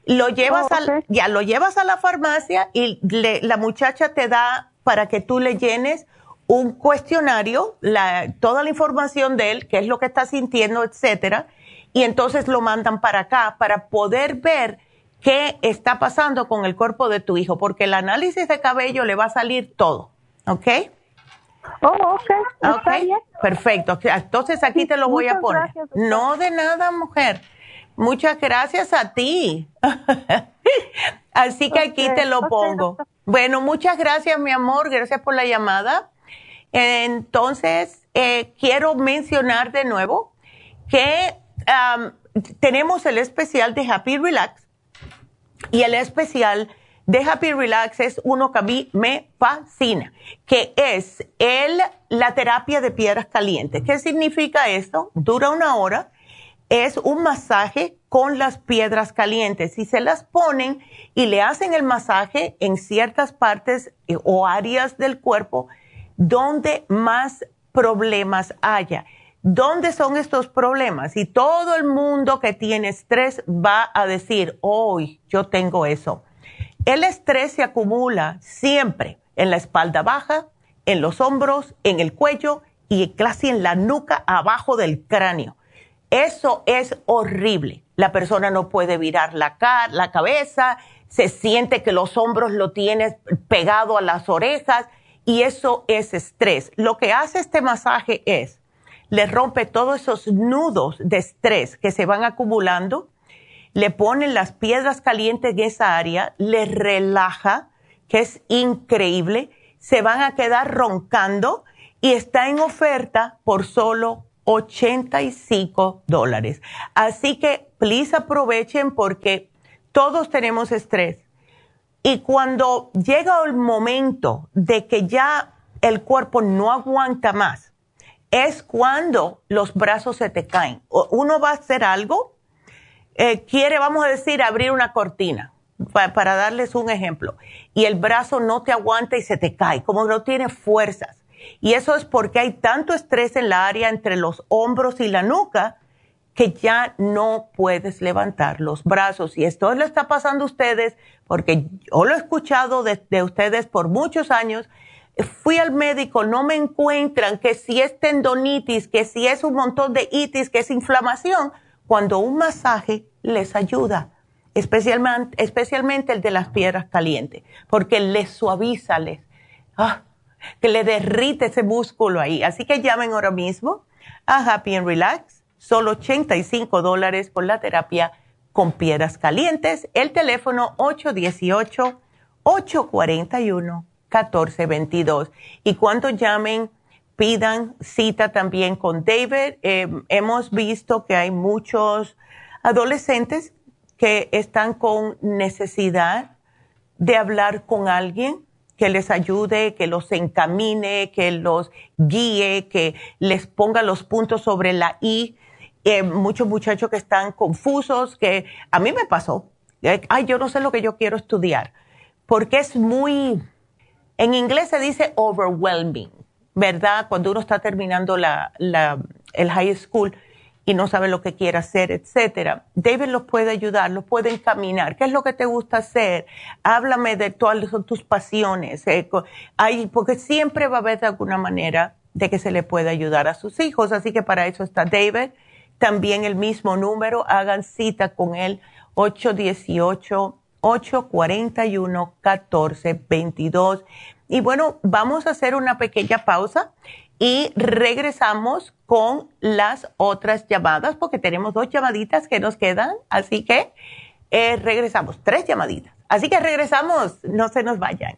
Lo llevas, oh, ya, lo llevas a la farmacia y la muchacha te da para que tú le llenes un cuestionario, la, toda la información de él, qué es lo que está sintiendo, etcétera, y entonces lo mandan para acá para poder ver qué está pasando con el cuerpo de tu hijo, porque el análisis de cabello le va a salir todo, ¿ok? Oh, ok. okay. Perfecto. Entonces aquí te lo voy a poner. no de nada, mujer. Muchas gracias a ti. Así que aquí te lo pongo. Bueno, muchas gracias, mi amor. Gracias por la llamada. Entonces, eh, quiero mencionar de nuevo que tenemos el especial de Happy Relax y el especial de Happy Relax es uno que a mí me fascina, que es el, la terapia de piedras calientes. ¿Qué significa esto? Dura una hora, es un masaje con las piedras calientes. Si se las ponen y le hacen el masaje en ciertas partes eh, o áreas del cuerpo, donde más problemas haya. ¿Dónde son estos problemas? Y todo el mundo que tiene estrés va a decir, hoy yo tengo eso. El estrés se acumula siempre en la espalda baja, en los hombros, en el cuello y casi en la nuca abajo del cráneo. Eso es horrible. La persona no puede virar la, la cabeza, se siente que los hombros lo tienes pegado a las orejas y eso es estrés. Lo que hace este masaje es, le rompe todos esos nudos de estrés que se van acumulando, le ponen las piedras calientes en esa área, le relaja, que es increíble, se van a quedar roncando y está en oferta por solo 85 dólares. Así que, please aprovechen porque todos tenemos estrés y cuando llega el momento de que ya el cuerpo no aguanta más, es cuando los brazos se te caen. Uno va a hacer algo, eh, quiere, vamos a decir, abrir una cortina, para darles un ejemplo, y el brazo no te aguanta y se te cae, como no tiene fuerzas. Y eso es porque hay tanto estrés en la área entre los hombros y la nuca que ya no puedes levantar los brazos. Y esto le está pasando a ustedes porque yo lo he escuchado de, ustedes por muchos años. Fui al médico, no me encuentran que si es tendonitis, que si es un montón de itis, que es inflamación, cuando un masaje les ayuda, especialmente, especialmente el de las piedras calientes, porque les suaviza, les, ah, que le derrite ese músculo ahí. Así que llamen ahora mismo a Happy and Relax solo 85 dólares por la terapia con piedras calientes. El teléfono 818-841-1422. Y cuando llamen, pidan cita también con David. Eh, hemos visto que hay muchos adolescentes que están con necesidad de hablar con alguien que les ayude, que los encamine, que los guíe, que les ponga los puntos sobre la I eh, muchos muchachos que están confusos, que a mí me pasó. Eh, ay, yo no sé lo que yo quiero estudiar, porque es muy, en inglés se dice overwhelming, ¿verdad? Cuando uno está terminando la, la, el high school y no sabe lo que quiere hacer, etcétera. David los puede ayudar, los puede encaminar. ¿Qué es lo que te gusta hacer? Háblame de son tus pasiones. Eh, porque siempre va a haber de alguna manera de que se le pueda ayudar a sus hijos. Así que para eso está David también el mismo número, hagan cita con él 818-841-1422. Y bueno, vamos a hacer una pequeña pausa y regresamos con las otras llamadas porque tenemos dos llamaditas que nos quedan, así que eh, regresamos, tres llamaditas. Así que regresamos, no se nos vayan.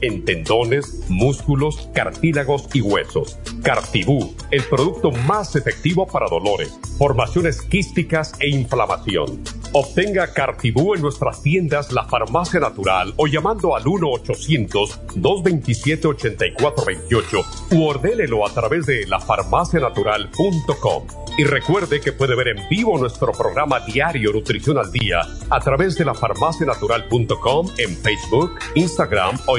en tendones, músculos, cartílagos y huesos. Cartibú, el producto más efectivo para dolores, formaciones quísticas e inflamación. Obtenga Cartibú en nuestras tiendas La Farmacia Natural o llamando al 1-800-227-8428 u ordénelo a través de lafarmacianatural.com. Y recuerde que puede ver en vivo nuestro programa diario Nutrición al Día a través de lafarmacianatural.com en Facebook, Instagram o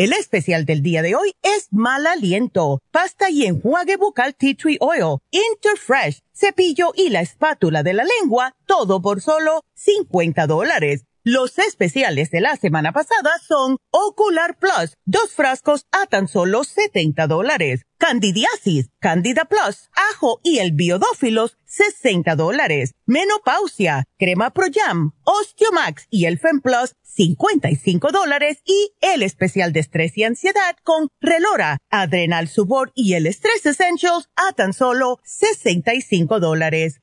El especial del día de hoy es mal aliento, pasta y enjuague bucal tea tree oil, Interfresh, cepillo y la espátula de la lengua, todo por solo 50 dólares. Los especiales de la semana pasada son Ocular Plus, dos frascos a tan solo 70 dólares. Candidiasis, Candida Plus, ajo y el biodófilos, 60 dólares. Menopausia, crema Pro Jam, Osteomax y el Fem Plus, 55 dólares. Y el especial de estrés y ansiedad con Relora, Adrenal Support y el Stress Essentials a tan solo 65 dólares.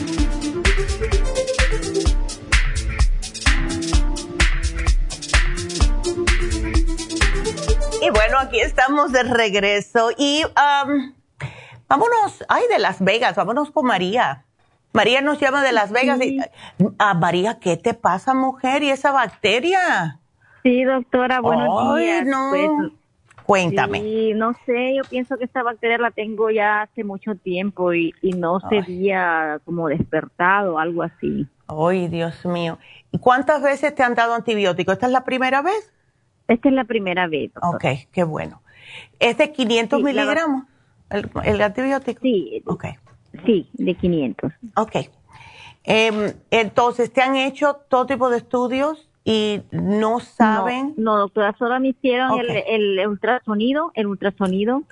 Y bueno, aquí estamos de regreso y um, vámonos, ay, de Las Vegas, vámonos con María. María nos llama de Las Vegas. Y, ah, María, ¿qué te pasa, mujer? ¿Y esa bacteria? Sí, doctora, buenos días. No. Pues, Cuéntame. Sí, no sé, yo pienso que esta bacteria la tengo ya hace mucho tiempo y, no se había como despertado, algo así. Ay, Dios mío. ¿Y cuántas veces te han dado antibiótico? ¿Esta es la primera vez? Esta es la primera vez. Ok, qué bueno. ¿Es de 500 miligramos el, antibiótico? Sí. Ok. Sí, de 500. Ok. Em, entonces, ¿te han hecho todo tipo de estudios y no saben? No, doctora, solo me hicieron el, ultrasonido, el ultrasonido,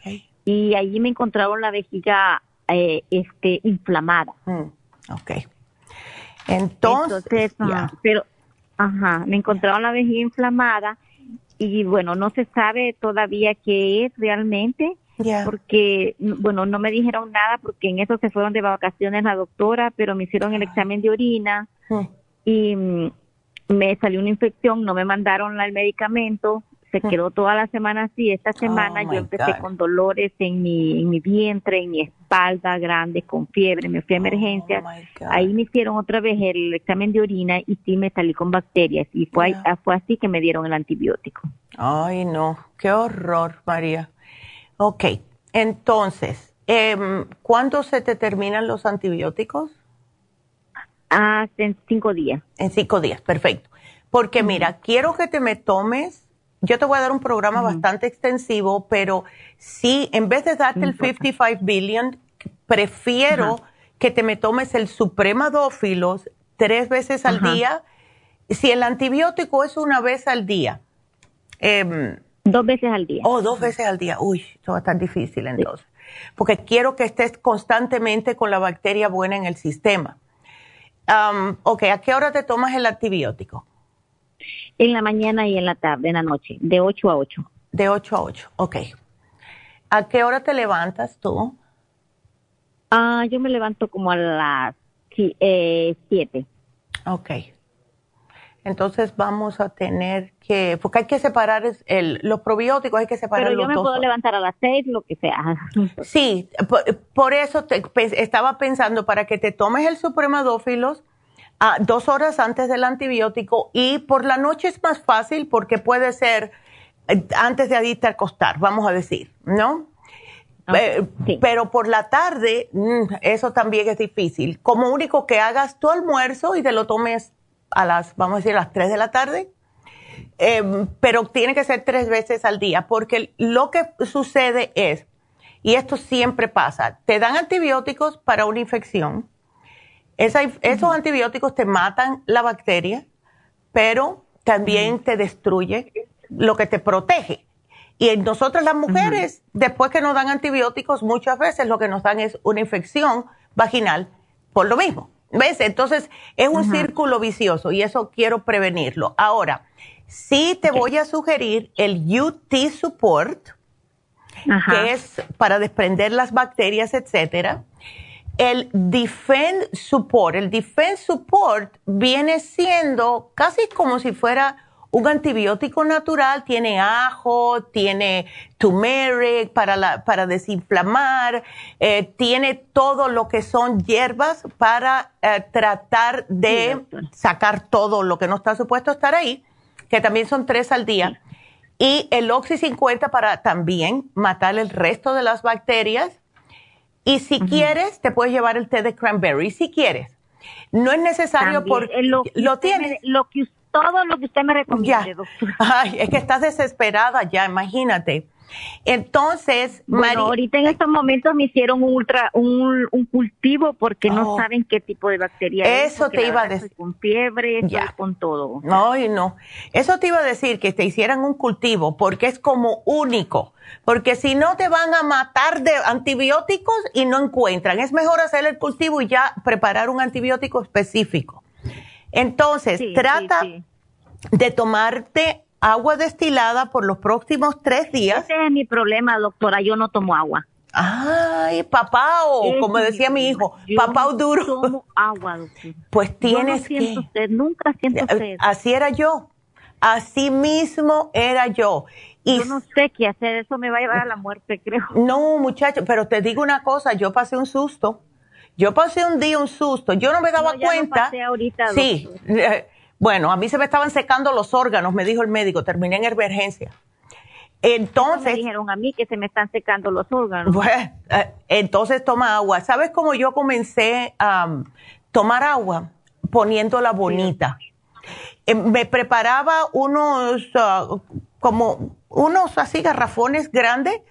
y allí me encontraron la vejiga eh, este, inflamada. Mm, ok. Entonces, pero, ajá, me encontraron la vejiga inflamada y bueno, no se sabe todavía qué es realmente, porque, bueno, no me dijeron nada porque en eso se fueron de vacaciones la doctora, pero me hicieron el examen de orina hmm. y mm, me salió una infección, no me mandaron el medicamento, se quedó toda la semana así. Esta semana oh, yo empecé con dolores en mi, en mi vientre, en mi espalda grande, con fiebre, me fui a oh, emergencia. Ahí me hicieron otra vez el examen de orina y sí me salí con bacterias y fue, fue así que me dieron el antibiótico. Ay, no, qué horror, María. Ok, entonces, eh, ¿cuándo se te terminan los antibióticos? Ah, en cinco días. En cinco días, perfecto. Porque mira, quiero que te me tomes, yo te voy a dar un programa bastante extensivo, pero sí, en vez de darte el 55 billion, prefiero que te me tomes el Supremadófilos tres veces al día. Si el antibiótico es una vez al día. Eh, Dos veces al día. Oh, dos veces al día. Uy, esto va a estar difícil entonces. Porque quiero que estés constantemente con la bacteria buena en el sistema. Um, ok, ¿a qué hora te tomas el antibiótico? En la mañana y en la tarde, en la noche, de 8 a 8. De 8 a 8, ok. ¿A qué hora te levantas tú? Ah, yo me levanto como a las eh, siete. Ok. Entonces vamos a tener que, porque hay que separar el, los probióticos, hay que separar Pero yo me puedo levantar a las seis, lo que sea. Sí, por, eso estaba pensando para que te tomes el supremadófilos a dos horas antes del antibiótico y por la noche es más fácil porque puede ser eh, antes de irte a acostar, vamos a decir, ¿no? Eh, pero por la tarde, mm, eso también es difícil. Como único que hagas tu almuerzo y te lo tomes a las, vamos a decir, a las 3 de la tarde. Em, pero tiene que ser tres veces al día, porque lo que sucede es, y esto siempre pasa, te dan antibióticos para una infección. Esos antibióticos te matan la bacteria, pero también te destruye lo que te protege. Y en nosotras las mujeres, después que nos dan antibióticos, muchas veces lo que nos dan es una infección vaginal por lo mismo. ¿Ves? Entonces es un círculo vicioso y eso quiero prevenirlo. Ahora, sí te voy a sugerir el UT Support, que es para desprender las bacterias, etcétera. El Defend Support. El Defend Support viene siendo casi como si fuera un antibiótico natural tiene ajo, tiene turmeric para, para desinflamar, eh, tiene todo lo que son hierbas para eh, tratar de sacar todo lo que no está supuesto estar ahí, que también son tres al día. Y el Oxy 50 para también matar el resto de las bacterias. Y si quieres, te puedes llevar el té de cranberry, si quieres. No es necesario porque lo, lo tienes. Lo que todo lo que usted me recomiende, doctora. Ay, es que estás desesperada ya, imagínate. Entonces, bueno, ahorita en estos momentos me hicieron un ultra un, cultivo porque no oh. saben qué tipo de bacteria es. Eso te iba a decir. Con fiebre, ya. con todo. No, no. Eso te iba a decir que te hicieran un cultivo porque es como único. Porque si no te van a matar de antibióticos y no encuentran. Es mejor hacer el cultivo y ya preparar un antibiótico específico. Entonces, trata de tomarte agua destilada por los próximos tres días. Ese es mi problema, doctora. Yo no tomo agua. Ay, papá, o como decía mi hijo, papá duro. tomo agua, doctora. Pues tienes yo no siento Usted, nunca siento usted. Así era yo. Así mismo era yo. Y yo no sé qué hacer, eso me va a llevar a la muerte, creo. No, muchacho, pero te digo una cosa, yo pasé un susto. Yo pasé un día un susto, yo no me daba cuenta. ahorita, sí, eh, bueno, a mí se me estaban secando los órganos, me dijo el médico, terminé en emergencia. Entonces. Me dijeron a mí que se me están secando los órganos. Eh, entonces toma agua. ¿Sabes cómo yo comencé a tomar agua? Poniéndola bonita. Eh, me preparaba unos, ah, como unos así garrafones grandes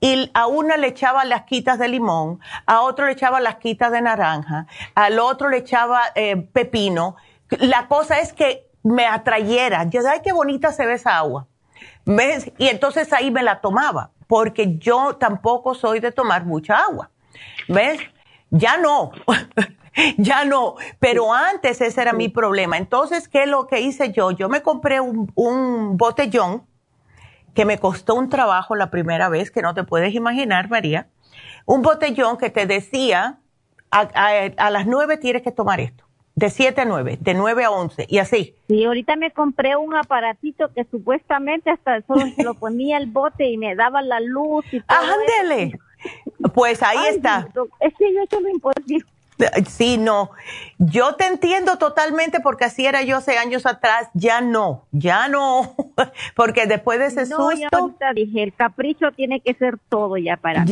y a una le echaba las quitas de limón, a otro le echaba las quitas de naranja, al otro le echaba eh, pepino. La cosa es que me atrayera. Yo, ay, qué bonita se ve esa agua. ¿Ves? Y entonces ahí me la tomaba, porque yo tampoco soy de tomar mucha agua. ¿Ves? Ya no, ya no, pero antes ese era mi problema. Entonces, ¿qué es lo que hice yo? Yo me compré un, un botellón que me costó un trabajo la primera vez, que no te puedes imaginar, María. Un botellón que te decía, a, las nueve tienes que tomar esto. De 7 a 9, de 9 a 11 y así. Y ahorita me compré un aparatito que supuestamente hasta solo lo ponía el bote y me daba la luz y todo. ¡Ándele! Pues ahí está. Es que yo he hecho lo imposible. Sí, no. Yo te entiendo totalmente porque así era yo hace años atrás. Ya no, ya no. Porque después de ese no, susto. dije, el capricho tiene que ser todo ya para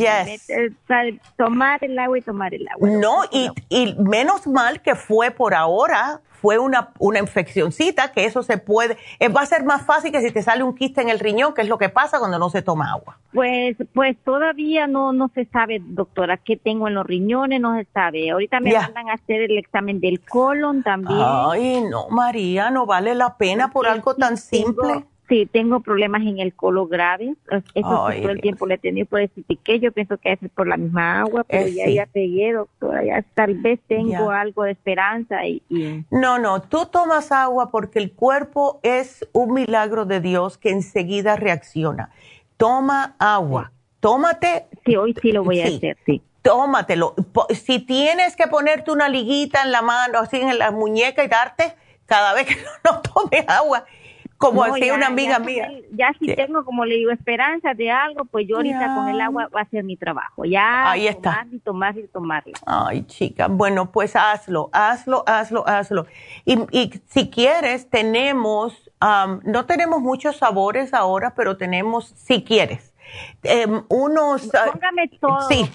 tomar el agua y tomar el agua. No, y, y menos mal que fue por ahora fue una, una infeccióncita, que eso se puede, eh, va a ser más fácil que si te sale un quiste en el riñón, que es lo que pasa cuando no se toma agua. Pues, pues todavía no, no se sabe, doctora, qué tengo en los riñones, no se sabe. Ahorita me mandan a hacer el examen del colon también. Ay, no, María, no vale la pena por algo tan simple. Sí, tengo problemas en el colon grave. Eso todo el tiempo le he tenido por ese que Yo pienso que es por la misma agua, pero ya, ya pegué, doctora. Ya tal vez tengo algo de esperanza. Y, No, no, tú tomas agua porque el cuerpo es un milagro de Dios que enseguida reacciona. Toma agua. Tómate. Sí, hoy sí lo voy a hacer, sí. tómatelo. Si tienes que ponerte una liguita en la mano, así en la muñeca y darte, cada vez que no tomes agua, como así una amiga mía. Ya si tengo, como le digo, esperanza de algo, pues yo ahorita con el agua va a ser mi trabajo. Ya Ahí está. tomar y tomar y tomarlo. Ay, chica, bueno, pues hazlo, hazlo, hazlo, hazlo. Y, y si quieres, tenemos, no tenemos muchos sabores ahora, pero tenemos, si quieres, em, unos... Póngame todo. Sí.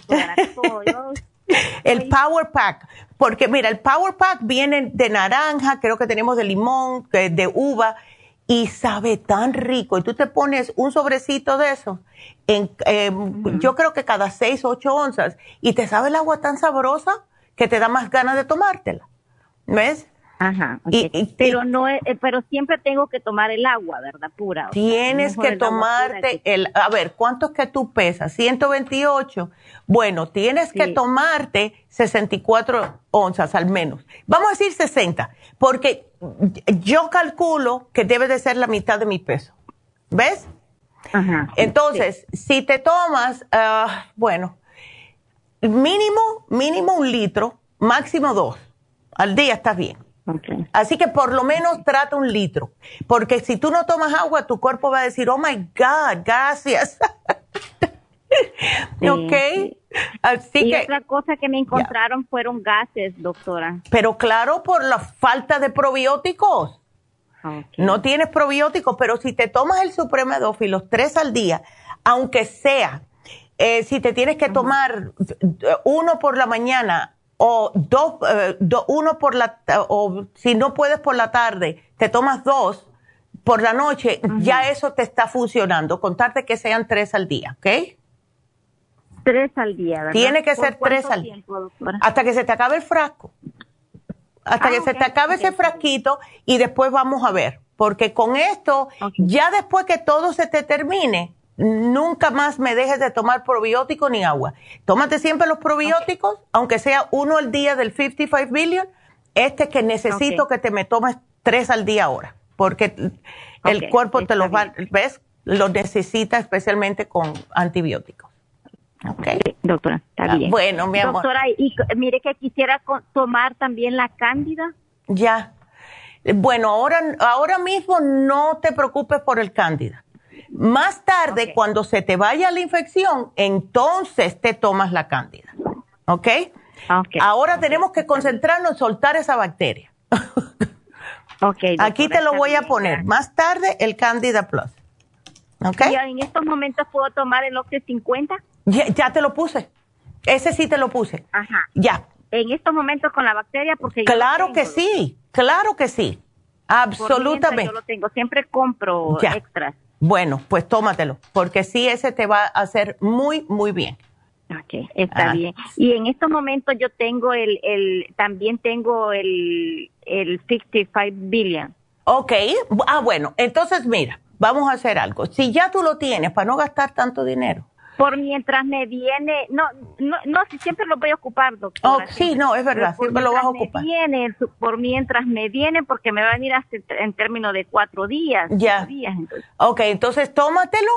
el Power Pack, porque mira, el Power Pack viene de naranja, creo que tenemos de limón, de uva, y sabe tan rico. Y tú te pones un sobrecito de eso, en, em, yo creo que cada seis, ocho onzas, y te sabe el agua tan sabrosa que te da más ganas de tomártela. ¿Ves? Ajá. pero no, eh, pero siempre tengo que tomar el agua, ¿verdad? Pura. Tienes que tomarte el, a ver, ¿cuánto es que tú pesas? 128. Bueno, tienes que tomarte 64 onzas al menos. Vamos a decir 60, porque yo calculo que debe de ser la mitad de mi peso. ¿Ves? Ajá. Entonces, si te tomas, ah, bueno, mínimo, mínimo un litro, máximo dos. Al día estás bien. Así que por lo menos trata un litro, porque si tú no tomas agua, tu cuerpo va a decir, oh my God, gracias. ok. Así y otra cosa que me encontraron fueron gases, doctora. Pero claro, por la falta de probióticos. No tienes probióticos, pero si te tomas el los tres al día, aunque sea, eh, si te tienes que tomar uno por la mañana o dos, eh, uno por la, o si no puedes por la tarde, te tomas dos por la noche, ya eso te está funcionando. Contarte que sean tres al día, ¿ok? Tres al día, ¿verdad? Tiene que ser tres al día. Hasta que se te acabe el frasco. Hasta que ah, se te acabe ese frasquito y después vamos a ver. Porque con esto, ya después que todo se te termine, nunca más me dejes de tomar probiótico ni agua. Tómate siempre los probióticos, aunque sea uno al día del 55 billion. Este que necesito que te me tomes tres al día ahora, porque el cuerpo te los va, ¿ves? Lo necesita especialmente con antibióticos. Okay. doctora, está ah, bien. Bueno, mi amor. Doctora, y mire que quisiera tomar también la cándida. Ya. Bueno, ahora, ahora mismo no te preocupes por el cándida. Más tarde, cuando se te vaya la infección, entonces te tomas la cándida. ¿Ok? okay. Ahora tenemos que concentrarnos en soltar esa bacteria. okay, Aquí te lo voy a poner. Más tarde, el Candida Plus. ¿Ok? ¿Y en estos momentos puedo tomar el Oxy 50? Ya, ya, te lo puse. Ese sí te lo puse. Ajá. Ya. En estos momentos con la bacteria, porque. Claro que sí, claro que sí. Absolutamente. Yo lo tengo, siempre compro extras. Bueno, pues tómatelo, porque sí, ese te va a hacer muy, muy bien. Ok, está ah. bien. Y en estos momentos yo tengo el, el también tengo el, el 65 billion. Ok, ah, bueno, entonces mira, vamos a hacer algo. Si ya tú lo tienes, para no gastar tanto dinero, por mientras me viene, no, no, no, si siempre lo voy a ocupar, doctor. Oh, sí, no, es verdad, siempre lo vas a ocupar. Viene, por mientras me viene, porque me va a venir hasta en términos de cuatro días. Ya. Días, entonces. Ok, entonces tómatelo,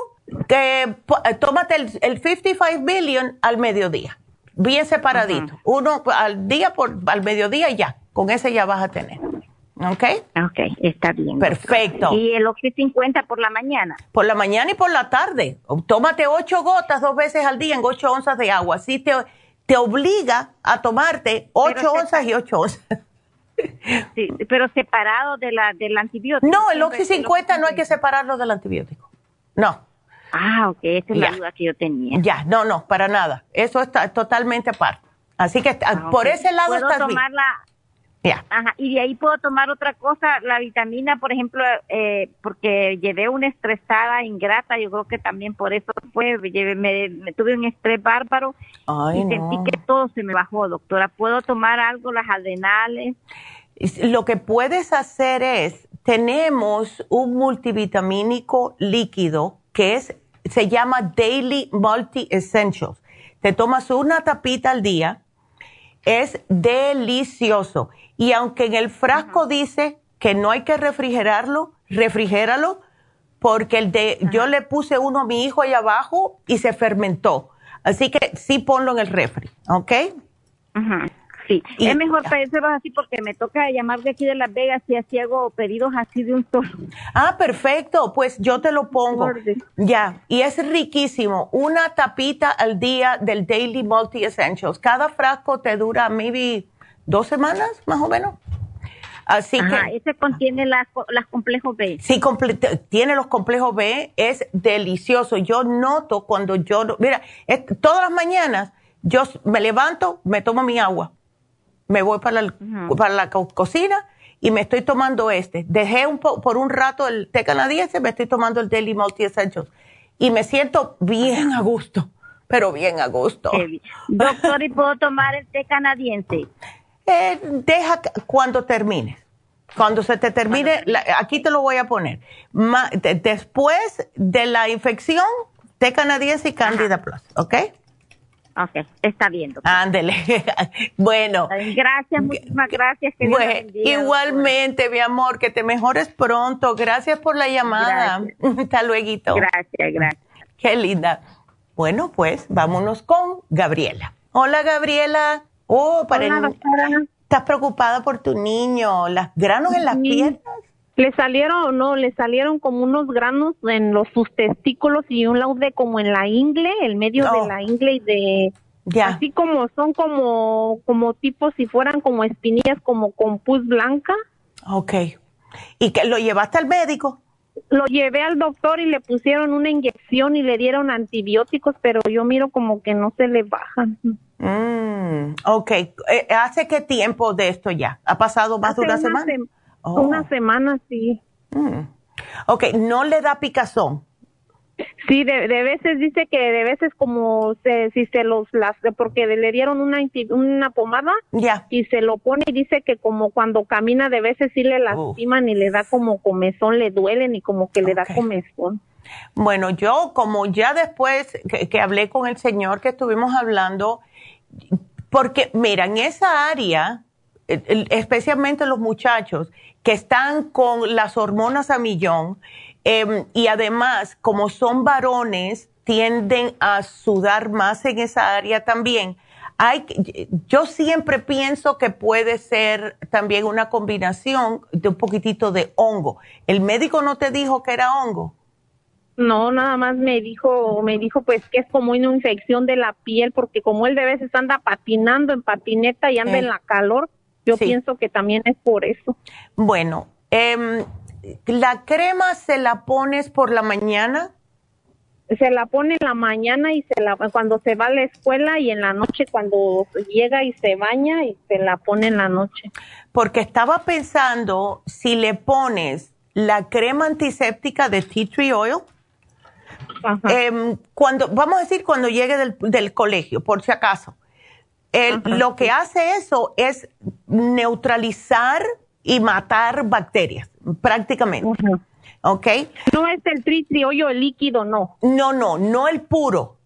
que, eh, tómate el, el 55 billion al mediodía, bien separadito. Uno al día, por, al mediodía ya, con ese ya vas a tener. ¿Ok? Ok, está bien. Perfecto. ¿Y el Oxy 50 por la mañana? Por la mañana y por la tarde. Tómate ocho gotas dos veces al día en ocho onzas de agua. Así te, te obliga a tomarte ocho onzas y ocho onzas. Sí, pero separado de la, del antibiótico. No, el Oxy 50 no hay que separarlo del antibiótico. No. Ah, ok, esa es la duda que yo tenía. Ya, no, no, para nada. Eso está totalmente aparte. Así que ah, por ese lado ¿Puedo tomarla Ajá, y de ahí puedo tomar otra cosa, la vitamina, por ejemplo, eh, porque llevé una estresada ingrata, yo creo que también por eso fue, me, tuve un estrés bárbaro y sentí que todo se me bajó, doctora. ¿Puedo tomar algo, las adrenales? Lo que puedes hacer es, tenemos un multivitamínico líquido que es, se llama Daily Multi Essentials. Te tomas una tapita al día, es delicioso y aunque en el frasco dice que no hay que refrigerarlo, refrigéralo, porque el de, yo le puse uno a mi hijo ahí abajo y se fermentó. Así que sí ponlo en el refri, ¿ok? Sí, es mejor pedírselos así porque me toca llamar de aquí de Las Vegas y así hago pedidos así de un solo. Ah, perfecto, pues yo te lo pongo. Ya, y es riquísimo. Una tapita al día del Daily Multi Essentials. Cada frasco te dura maybe dos semanas, más o menos. Así que. Ese contiene las, las complejos B. Sí, tiene los complejos B, es delicioso. Yo noto cuando yo. Mira, todas las mañanas yo me levanto, me tomo mi agua, me voy para la, para la cocina y me estoy tomando este. Dejé un por un rato el té canadiense, me estoy tomando el Daily Multi Essentials y me siento bien a gusto, pero bien a gusto. Doctor, ¿y puedo tomar el té canadiense? Eh, deja cuando termine. Cuando se te termine, aquí te lo voy a poner. después de la infección, té canadiense y Candida Plus, ¿ok? Ok, está bien. Ándele. bueno. Gracias, muchísimas gracias. igualmente, mi amor, que te mejores pronto. Gracias por la llamada. Hasta luego. Gracias, gracias. Qué linda. Bueno, pues vámonos con Gabriela. Hola, Gabriela. Oh, para ¿Estás preocupada por tu niño? ¿Las granos en las piernas? Le salieron, no, le salieron como unos granos en los sus testículos y un laude como en la ingle, el medio de la ingle y de ya. así como son como como tipo si fueran como espinillas como con pus blanca. Ok. ¿Y que lo llevaste al médico? Lo llevé al doctor y le pusieron una inyección y le dieron antibióticos, pero yo miro como que no se le bajan. Mm, ok. Eh, ¿Hace qué tiempo de esto ya? ¿Ha pasado más de una, semana? Una oh. semana, sí. Mm. Ok, ¿no le da picazón? Sí, de, veces dice que de veces como se, si se los las porque le dieron una una pomada ya. y se lo pone y dice que como cuando camina de veces sí le lastiman y le da como comezón, le duelen y como que le da comezón. Bueno, yo como ya después que hablé con el señor que estuvimos hablando, porque mira, en esa área, especialmente los muchachos que están con las hormonas a millón em, y además como son varones, tienden a sudar más en esa área también. Hay, yo siempre pienso que puede ser también una combinación de un poquitito de hongo. ¿El médico no te dijo que era hongo? No, nada más me dijo, me dijo pues que es como una infección de la piel, porque como él de veces anda patinando en patineta y anda en la calor, yo pienso que también es por eso. Bueno, eh, ¿la crema se la pones por la mañana? Se la pone en la mañana y se la cuando se va a la escuela y en la noche cuando llega y se baña y se la pone en la noche. Porque estaba pensando si le pones la crema antiséptica de tea tree oil Em, cuando, vamos a decir cuando llegue del, colegio, por si acaso. Lo que hace eso es neutralizar y matar bacterias, prácticamente. ¿Ok? No es el tritriollo, el líquido, no. No, no, no el puro.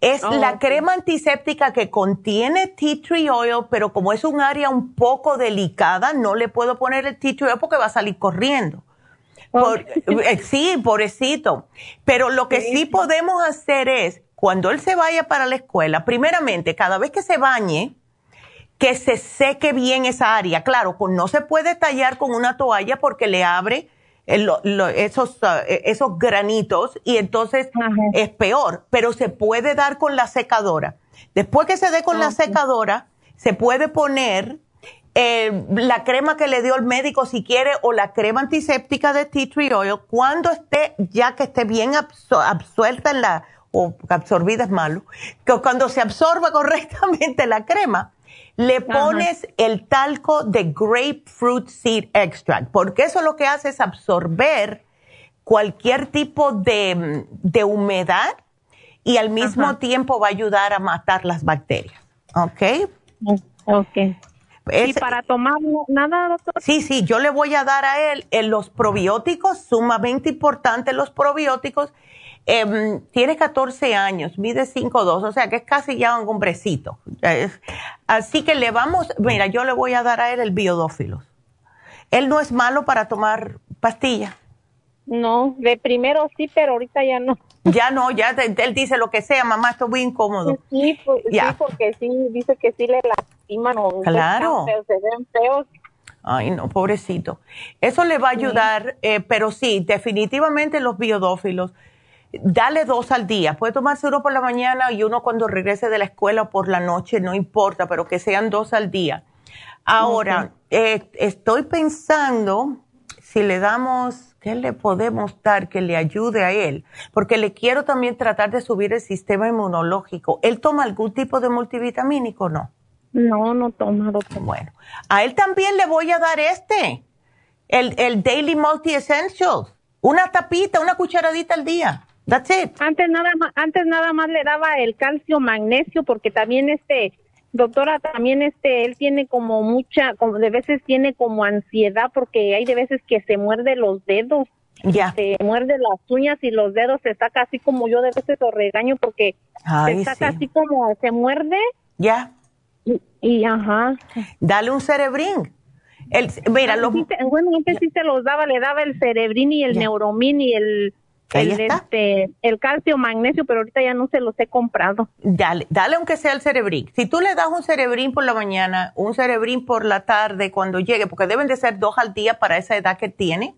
Es oh, la crema antiséptica que contiene tea tree oil, pero como es un área un poco delicada, no le puedo poner el tea tree oil porque va a salir corriendo. Eh, sí, pobrecito. Pero lo que sí. podemos hacer es, cuando él se vaya para la escuela, primeramente, cada vez que se bañe, que se seque bien esa área. Claro, no se puede tallar con una toalla porque le abre esos, ah, e, esos granitos y entonces es peor, pero se puede dar con la secadora. Después que se dé con la secadora, se puede poner eh, la crema que le dio el médico si quiere o la crema antiséptica de tea tree oil, cuando esté, ya que esté bien absuelta en la, o absorbida es malo, que cuando se absorba correctamente la crema, le pones el talco de grapefruit seed extract, porque eso lo que hace es absorber cualquier tipo de, de humedad y al mismo tiempo va a ayudar a matar las bacterias. ¿Ok? Ok. ¿Y para tomar nada, doctor? Sí, sí, yo le voy a dar a él en los probióticos, sumamente importantes los probióticos. Eh, tiene 14 años, mide 5'2", o sea que es casi ya un hombrecito. así que le vamos, mira, yo le voy a dar a él el biodófilos. Él no es malo para tomar pastillas. No, de primero sí, pero ahorita ya no. Ya no, ya él dice lo que sea, mamá, estoy muy incómodo. Sí, pues, sí porque sí, dice que sí le lastiman o claro. se ven feos. Ay, no, pobrecito. Eso le va a ayudar, eh, pero sí, definitivamente los biodófilos, dale dos al día. Puede tomarse uno por la mañana y uno cuando regrese de la escuela o por la noche, no importa, pero que sean dos al día. Ahora, eh, estoy pensando si le damos, ¿qué le podemos dar que le ayude a él? Porque le quiero también tratar de subir el sistema inmunológico. ¿Él toma algún tipo de multivitamínico o no? No, no toma, doctor. Bueno, a él también le voy a dar este, el, el Daily Multi Essentials. Una tapita, una cucharadita al día. That's it. Antes nada más, antes nada más le daba el calcio magnesio porque también este, doctora, también este, él tiene como mucha, como de veces tiene como ansiedad porque hay de veces que se muerde los dedos. Ya. Se muerde las uñas y los dedos se saca así como yo de veces lo regaño porque se saca así como se muerde. Ya. Y, ajá. Dale un cerebrín. El, mira, lo, bueno, antes sí se los daba, le daba el cerebrín y el neuromín y el, el, este, el calcio, magnesio, pero ahorita ya no se los he comprado. Dale, dale aunque sea el cerebrín. Si tú le das un cerebrín por la mañana, un cerebrín por la tarde cuando llegue, porque deben de ser dos al día para esa edad que tiene,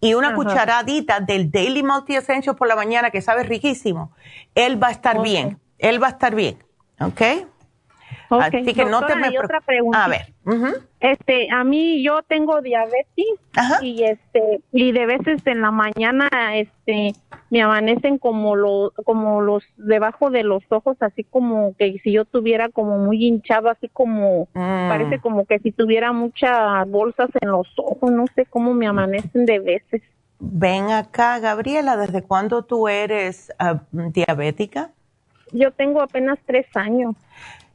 y una cucharadita del Daily Multi Essential por la mañana que sabe riquísimo, él va a estar bien, él va a estar bien, ¿ok? Así que no te me otra pregunta. A ver. Este, a mí yo tengo diabetes y este y de veces en la mañana este me amanecen como los como los debajo de los ojos así como que si yo tuviera como muy hinchado así como mm. parece como que si tuviera muchas bolsas en los ojos, no sé cómo me amanecen de veces. Ven acá, Gabriela, ¿desde cuándo tú eres ah, diabética? Yo tengo apenas tres años.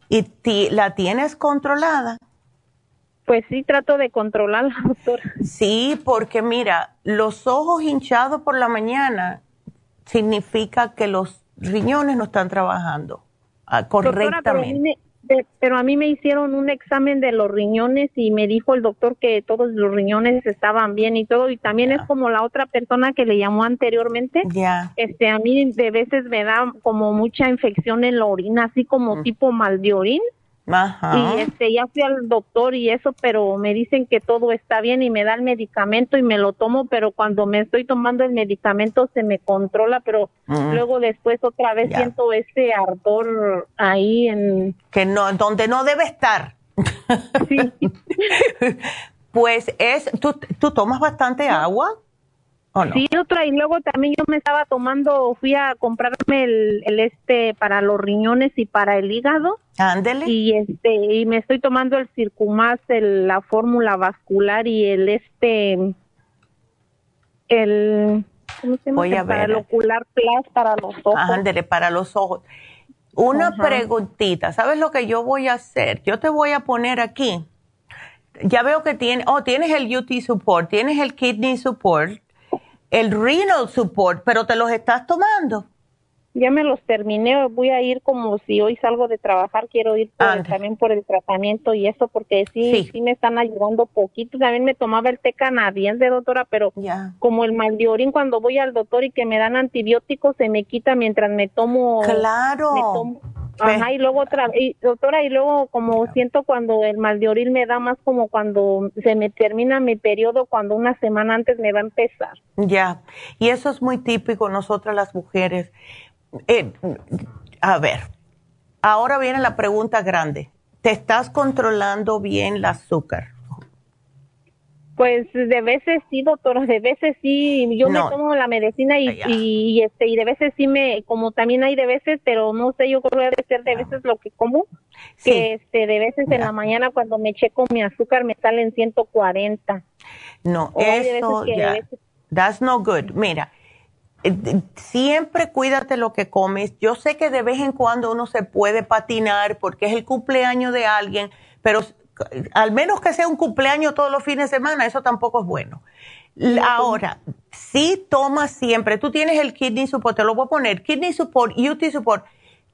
¿Y la tienes controlada? Pues sí, trato de controlarla, doctor. Sí, porque mira, los ojos hinchados por la mañana significa que los riñones no están trabajando ah, correctamente pero a mí me hicieron un examen de los riñones y me dijo el doctor que todos los riñones estaban bien y todo y también es como la otra persona que le llamó anteriormente. Ya. Este a mí de veces me da como mucha infección en la orina, así como mm. tipo mal de orín y este, ya fui al doctor y eso, pero me dicen que todo está bien y me da el medicamento y me lo tomo, pero cuando me estoy tomando el medicamento se me controla, pero mm. luego después otra vez siento ese ardor ahí en... Que no, donde no debe estar. Sí. pues es, ¿tú, ¿tú tomas bastante agua? Sí, otra, y luego también yo me estaba tomando, fui a comprarme el, este para los riñones y para el hígado. Ándele. Y este, y me estoy tomando el Circumax, la fórmula vascular y el este, el, ¿cómo se llama? Para el ocular plus para los ojos. Ándele, para los ojos. Una preguntita, ¿sabes lo que yo voy a hacer? Yo te voy a poner aquí. Ya veo que tiene, oh, tienes el UT support, tienes el kidney support, el renal support, pero te los estás tomando. Ya me los terminé, voy a ir como si hoy salgo de trabajar, quiero ir también por el tratamiento y eso, porque sí, sí, me están ayudando poquito. También me tomaba el té canadiense, doctora, pero como el mal de orín, cuando voy al doctor y que me dan antibióticos, se me quita mientras me tomo. Claro. Me tomo, Ajá, y luego otra, y, doctora, y luego como siento cuando el mal de oril me da más como cuando se me termina mi periodo, cuando una semana antes me va a empezar. Ya, y eso es muy típico nosotras las mujeres. Eh, a ver, ahora viene la pregunta grande. ¿Te estás controlando bien el azúcar? Pues de veces sí, doctora, de veces sí, yo me tomo la medicina y, y, este y de veces sí me, como también hay de veces, pero no sé, yo creo que debe ser de veces lo que como, que este de veces en la mañana cuando me checo mi azúcar me salen 140. No, eso ya, that's no good. Mira, eh, siempre cuídate lo que comes. Yo sé que de vez en cuando uno se puede patinar porque es el cumpleaños de alguien, pero al menos que sea un cumpleaños todos los fines de semana, eso tampoco es bueno. Ahora, si tomas siempre, tú tienes el kidney support, te lo voy a poner, kidney support, UT support,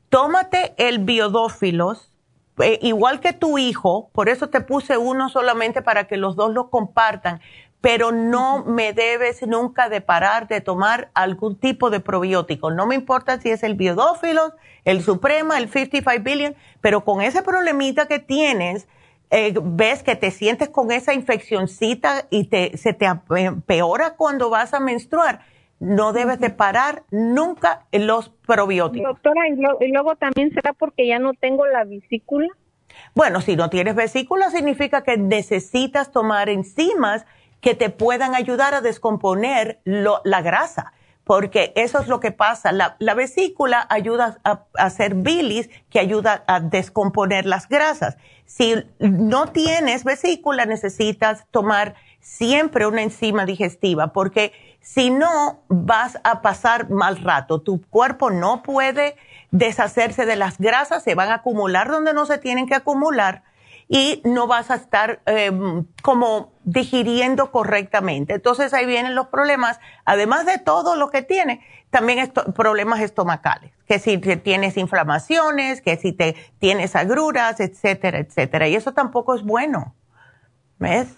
tómate el biodófilos, eh, igual que tu hijo, por eso te puse uno solamente para que los dos lo compartan, pero no me debes nunca de parar de tomar algún tipo de probiótico. No me importa si es el biodófilo, el suprema, el 55 billion, pero con ese problemita que tienes, eh, ves que te sientes con esa infeccioncita y te, se te empeora cuando vas a menstruar no debes de parar nunca los probióticos. Doctora, y, luego también será porque ya no tengo la vesícula. Bueno, si no tienes vesícula significa que necesitas tomar enzimas que te puedan ayudar a descomponer la grasa, porque eso es lo que pasa. La, vesícula ayuda a, a, hacer bilis que ayuda a descomponer las grasas. Si no tienes vesícula, necesitas tomar siempre una enzima digestiva, porque si no, vas a pasar mal rato. Tu cuerpo no puede deshacerse de las grasas, se van a acumular donde no se tienen que acumular y no vas a estar em, como digiriendo correctamente. Entonces ahí vienen los problemas, además de todo lo que tiene, también problemas estomacales, que si tienes inflamaciones, que si te tienes agruras, etcétera, etcétera. Y eso tampoco es bueno. ¿Ves?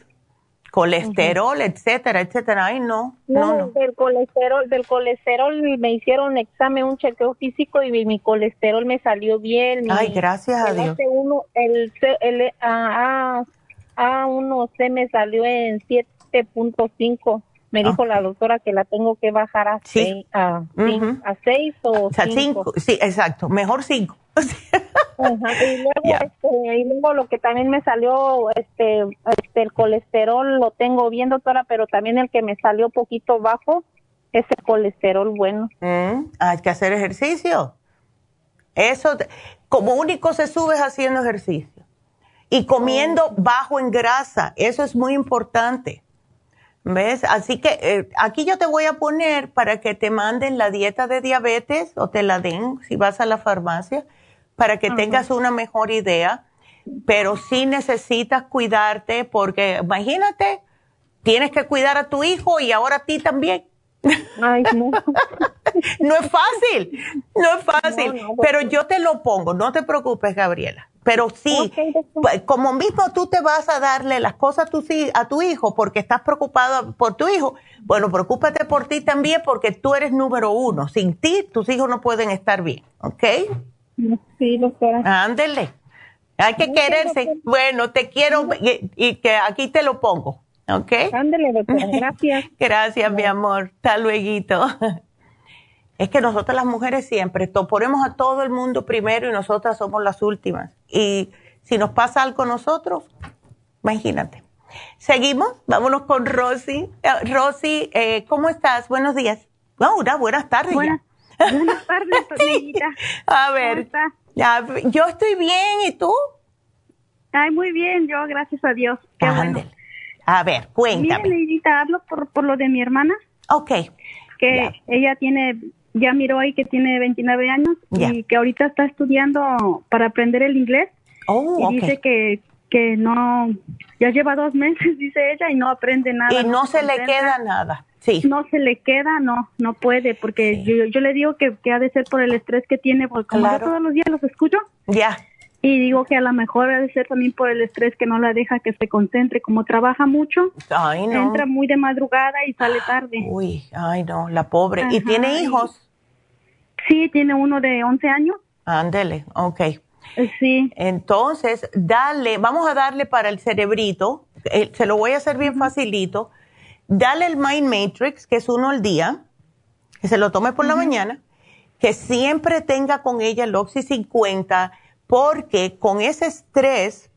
colesterol, etcétera, etcétera. Ay, no, no, no, Del colesterol, del colesterol me hicieron examen, un chequeo físico y mi, colesterol me salió bien. Ay, gracias a Dios. Uno, el el A, A1C me salió en 7.5. Me dijo ah. la doctora que la tengo que bajar a 6 a, a seis o, 5. Sí, exacto, mejor 5. Y, luego, este, y luego lo que también me salió, este, este, el colesterol lo tengo bien, doctora, pero también el que me salió poquito bajo es el colesterol bueno. Mm, hay que hacer ejercicio. Eso, como único se sube haciendo ejercicio. Y comiendo oh. bajo en grasa, eso es muy importante. ¿Ves? Así que eh, aquí yo te voy a poner para que te manden la dieta de diabetes o te la den si vas a la farmacia para que tengas una mejor idea, pero sí necesitas cuidarte porque imagínate, tienes que cuidar a tu hijo y ahora a ti también. Ay, no. no es fácil, no es fácil, pero yo te lo pongo, no te preocupes, Gabriela. Pero sí, pues, como mismo tú te vas a darle las cosas a tu, a tu hijo porque estás preocupado por tu hijo, bueno, preocúpate por ti también porque tú eres número uno. Sin ti, tus hijos no pueden estar bien, ¿ok? Sí, doctora. Ándele. Hay que quererse. Bueno, te quiero y, que aquí te lo pongo. ¿Ok? Ándele, doctora. Gracias. Gracias, mi amor. Hasta luego. Es que nosotras las mujeres siempre ponemos a todo el mundo primero y nosotras somos las últimas. Y si nos pasa algo a nosotros, imagínate. Seguimos, vámonos con Rosy. Uh, Rosy, eh, ¿cómo estás? Buenos días. Oh, buenas tardes. Buenas tardes, Neidita. A ver, ya, yo estoy bien, ¿y tú? Ay, muy bien, yo, gracias a Dios. Qué bueno. A ver, cuéntame. Neidita, hablo por, por lo de mi hermana. Ok. Que ella tiene, ya miró ahí que tiene 29 años y que ahorita está estudiando para aprender el inglés. Oh, y dice que, que no, ya lleva dos meses, dice ella, y no aprende nada. Y no, se le queda nada. No se le queda, no, no puede, porque yo, yo le digo que, que, ha de ser por el estrés que tiene, porque como yo todos los días los escucho. Ya. Y digo que a lo mejor ha de ser también por el estrés que no la deja que se concentre, como trabaja mucho. Ay, no. Entra muy de madrugada y sale tarde. Uy, ay, no, la pobre. ¿Y tiene hijos? Sí, tiene uno de 11 años. Ándele, ok. Sí. Entonces, dale, vamos a darle para el cerebrito, eh, se lo voy a hacer bien facilito dale el Mind Matrix, que es uno al día, que se lo tome por la mañana, que siempre tenga con ella el Oxy 50, porque con ese estrés,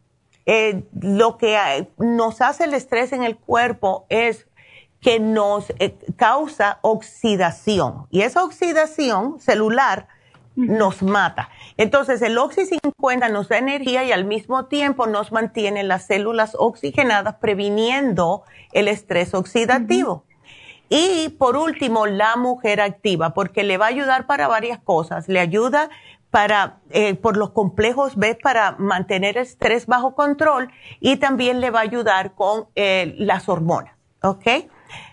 eh, lo que nos hace el estrés en el cuerpo es que nos eh, causa oxidación. Y esa oxidación celular nos mata. Entonces, el Oxy 50 nos da energía y al mismo tiempo nos mantiene las células oxigenadas, previniendo el estrés oxidativo. Y por último, la mujer activa, porque le va a ayudar para varias cosas. Le ayuda para, eh, por los complejos B, para mantener el estrés bajo control y también le va a ayudar con eh, las hormonas, ¿ok?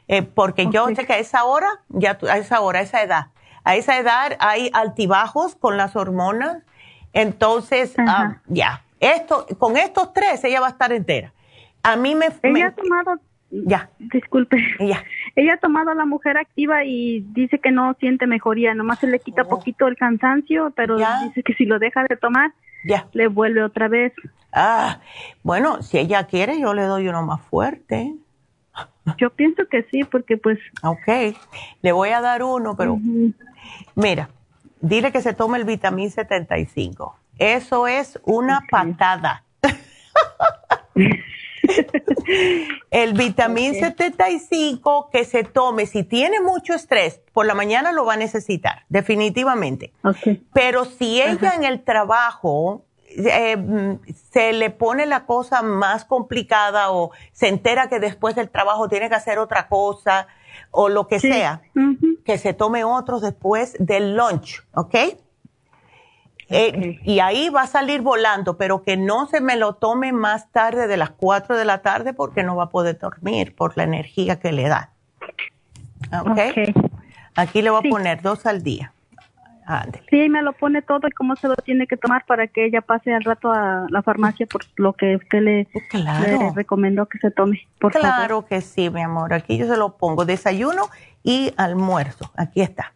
Eh, porque yo sé que a esa hora, ya a esa hora, a esa edad, a esa edad hay altibajos con las hormonas. Entonces, ah, ya, esto, con estos tres ella va a estar entera. A mí me... Ella ha tomado Ya. Disculpe. Ya. Ella ha tomado a la mujer activa y dice que no siente mejoría, nomás se le quita oh. poquito el cansancio, pero dice que si lo deja de tomar, ya. le vuelve otra vez. Ah, bueno, si ella quiere, yo le doy uno más fuerte. Yo pienso que sí, porque pues... Ok, le voy a dar uno, pero mira, dile que se tome el vitamín 75. Eso es una patada. el vitamín 75 que se tome, si tiene mucho estrés, por la mañana lo va a necesitar, definitivamente. Pero si ella en el trabajo eh, se le pone la cosa más complicada o se entera que después del trabajo tiene que hacer otra cosa o lo que sea, que se tome otros después del lunch, ¿ok? Eh, y ahí va a salir volando, pero que no se me lo tome más tarde de las 4 de la tarde porque no va a poder dormir por la energía que le da. ¿Ok? Aquí le voy a poner dos al día. Sí, me lo pone todo y cómo se lo tiene que tomar para que ella pase al rato a la farmacia por lo que usted le, recomendó que se tome. Por claro que sí, mi amor. Aquí yo se lo pongo. Desayuno y almuerzo. Aquí está.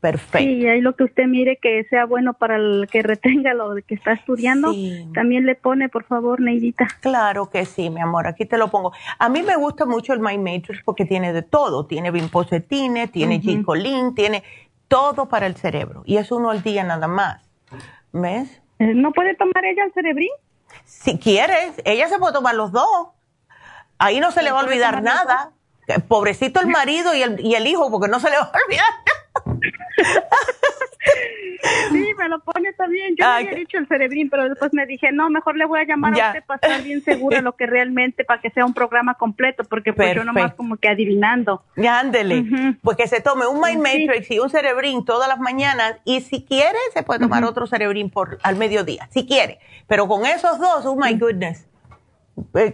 Perfecto. Sí, ahí lo que usted mire que sea bueno para el que retenga lo que está estudiando, también le pone, por favor, Neidita. Claro que sí, mi amor, aquí te lo pongo. A mí me gusta mucho el My Matrix porque tiene de todo, tiene bimposetine, tiene uh tiene todo para el cerebro y es uno al día nada más. ¿Ves? Eh, ¿No puede tomar ella el cerebrín? Si quieres, ella se puede tomar los dos. Ahí no se le va a olvidar nada. Pobrecito el marido y el, y el hijo, porque no se le va a olvidar sí, me lo pone también. Yo había dicho el cerebrín, pero después me dije, no, mejor le voy a llamar a usted para estar bien segura lo que realmente, para que sea un programa completo, porque pues yo nomás como que adivinando. Ya, ándele. Pues que se tome un Mind Matrix y un cerebrín todas las mañanas, y si quiere, se puede tomar otro cerebrín por al mediodía, si quiere. Pero con esos dos, oh my goodness.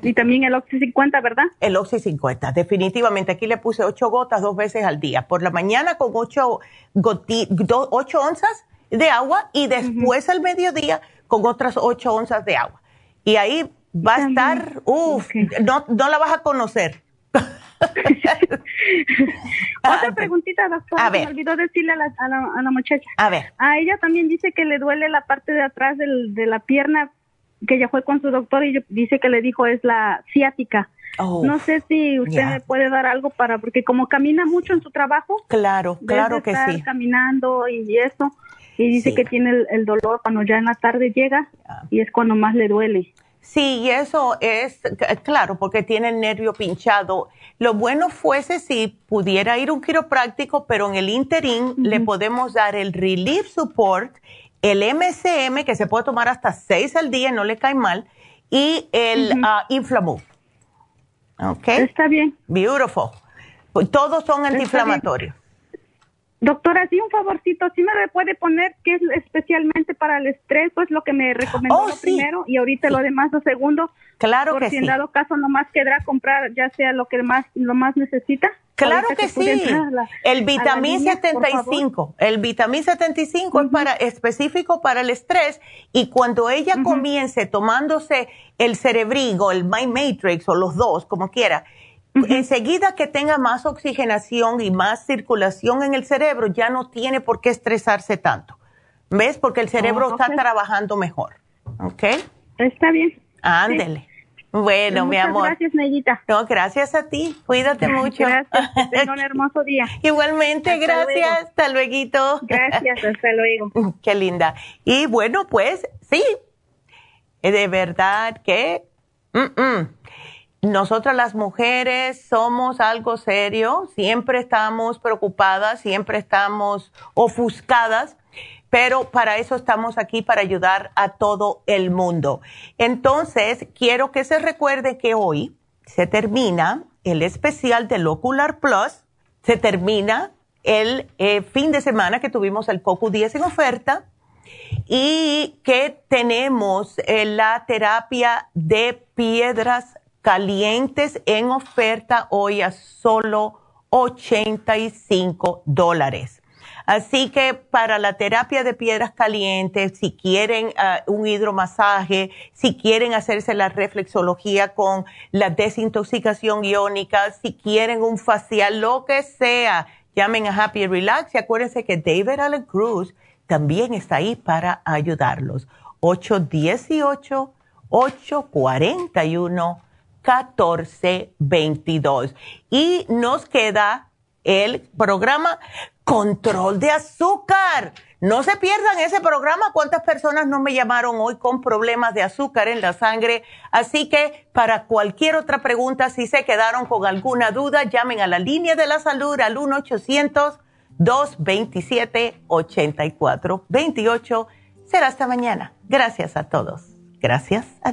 Y también el Oxy 50, ¿verdad? El Oxy 50, definitivamente. Aquí le puse ocho gotas dos veces al día. Por la mañana con ocho, ocho onzas de agua y después al mediodía con otras ocho onzas de agua. Y ahí va a estar, uff, no, no la vas a conocer. Otra preguntita, doctora. A ver. Me olvidó decirle a la, a, la, muchacha. A ver. A ella también dice que le duele la parte de atrás del, de la pierna que ella fue con su doctor y dice que le dijo es la ciática. Oh, no sé si usted me puede dar algo para, porque como camina mucho en su trabajo. Claro, claro que sí. caminando y eso. Y dice que tiene el, dolor cuando ya en la tarde llega y es cuando más le duele. Sí, y eso es, claro, porque tiene el nervio pinchado. Lo bueno fuese si pudiera ir un quiropráctico, pero en el interín le podemos dar el Relief Support el MCM, que se puede tomar hasta seis al día, no le cae mal, y el uh ¿Ok? Está bien. Beautiful. Todos son antiinflamatorios. Doctora, sí, un favorcito, sí me puede poner que es especialmente para el estrés, pues lo que me recomendó oh, primero y ahorita lo demás lo segundo. Claro por que si en dado caso nomás quedará comprar ya sea lo que más lo más necesita. Claro que, sí. el vitamín 75, el vitamín 75 es para específico para el estrés y cuando ella comience tomándose el cerebrigo, el My Matrix o los dos, como quiera, enseguida que tenga más oxigenación y más circulación en el cerebro, ya no tiene por qué estresarse tanto. ¿Ves? Porque el cerebro oh, está trabajando mejor. ¿Ok? Está bien. Ándele. Bueno, mi amor. Gracias, Nayita. No, gracias a ti. Cuídate mucho. Gracias. Tenga un hermoso día. Igualmente, gracias. Hasta luego. Gracias, hasta luego. Qué linda. Y bueno, pues sí, de verdad que nosotras las mujeres somos algo serio, siempre estamos preocupadas, siempre estamos ofuscadas pero para eso estamos aquí, para ayudar a todo el mundo. Entonces, quiero que se recuerde que hoy se termina el especial del Ocular Plus, se termina el eh, fin de semana que tuvimos el COCU 10 en oferta y que tenemos eh, la terapia de piedras calientes en oferta hoy a solo 85 dólares. Así que para la terapia de piedras calientes, si quieren ah, un hidromasaje, si quieren hacerse la reflexología con la desintoxicación iónica, si quieren un facial, lo que sea, llamen a Happy Relax y acuérdense que David Allen Cruz también está ahí para ayudarlos. 818-841-1422. Y nos queda el programa Control de Azúcar. No se pierdan ese programa. ¿Cuántas personas no me llamaron hoy con problemas de azúcar en la sangre? Así que para cualquier otra pregunta, si se quedaron con alguna duda, llamen a la línea de la salud al 1-800-227-8428. Será hasta mañana. Gracias a todos. Gracias a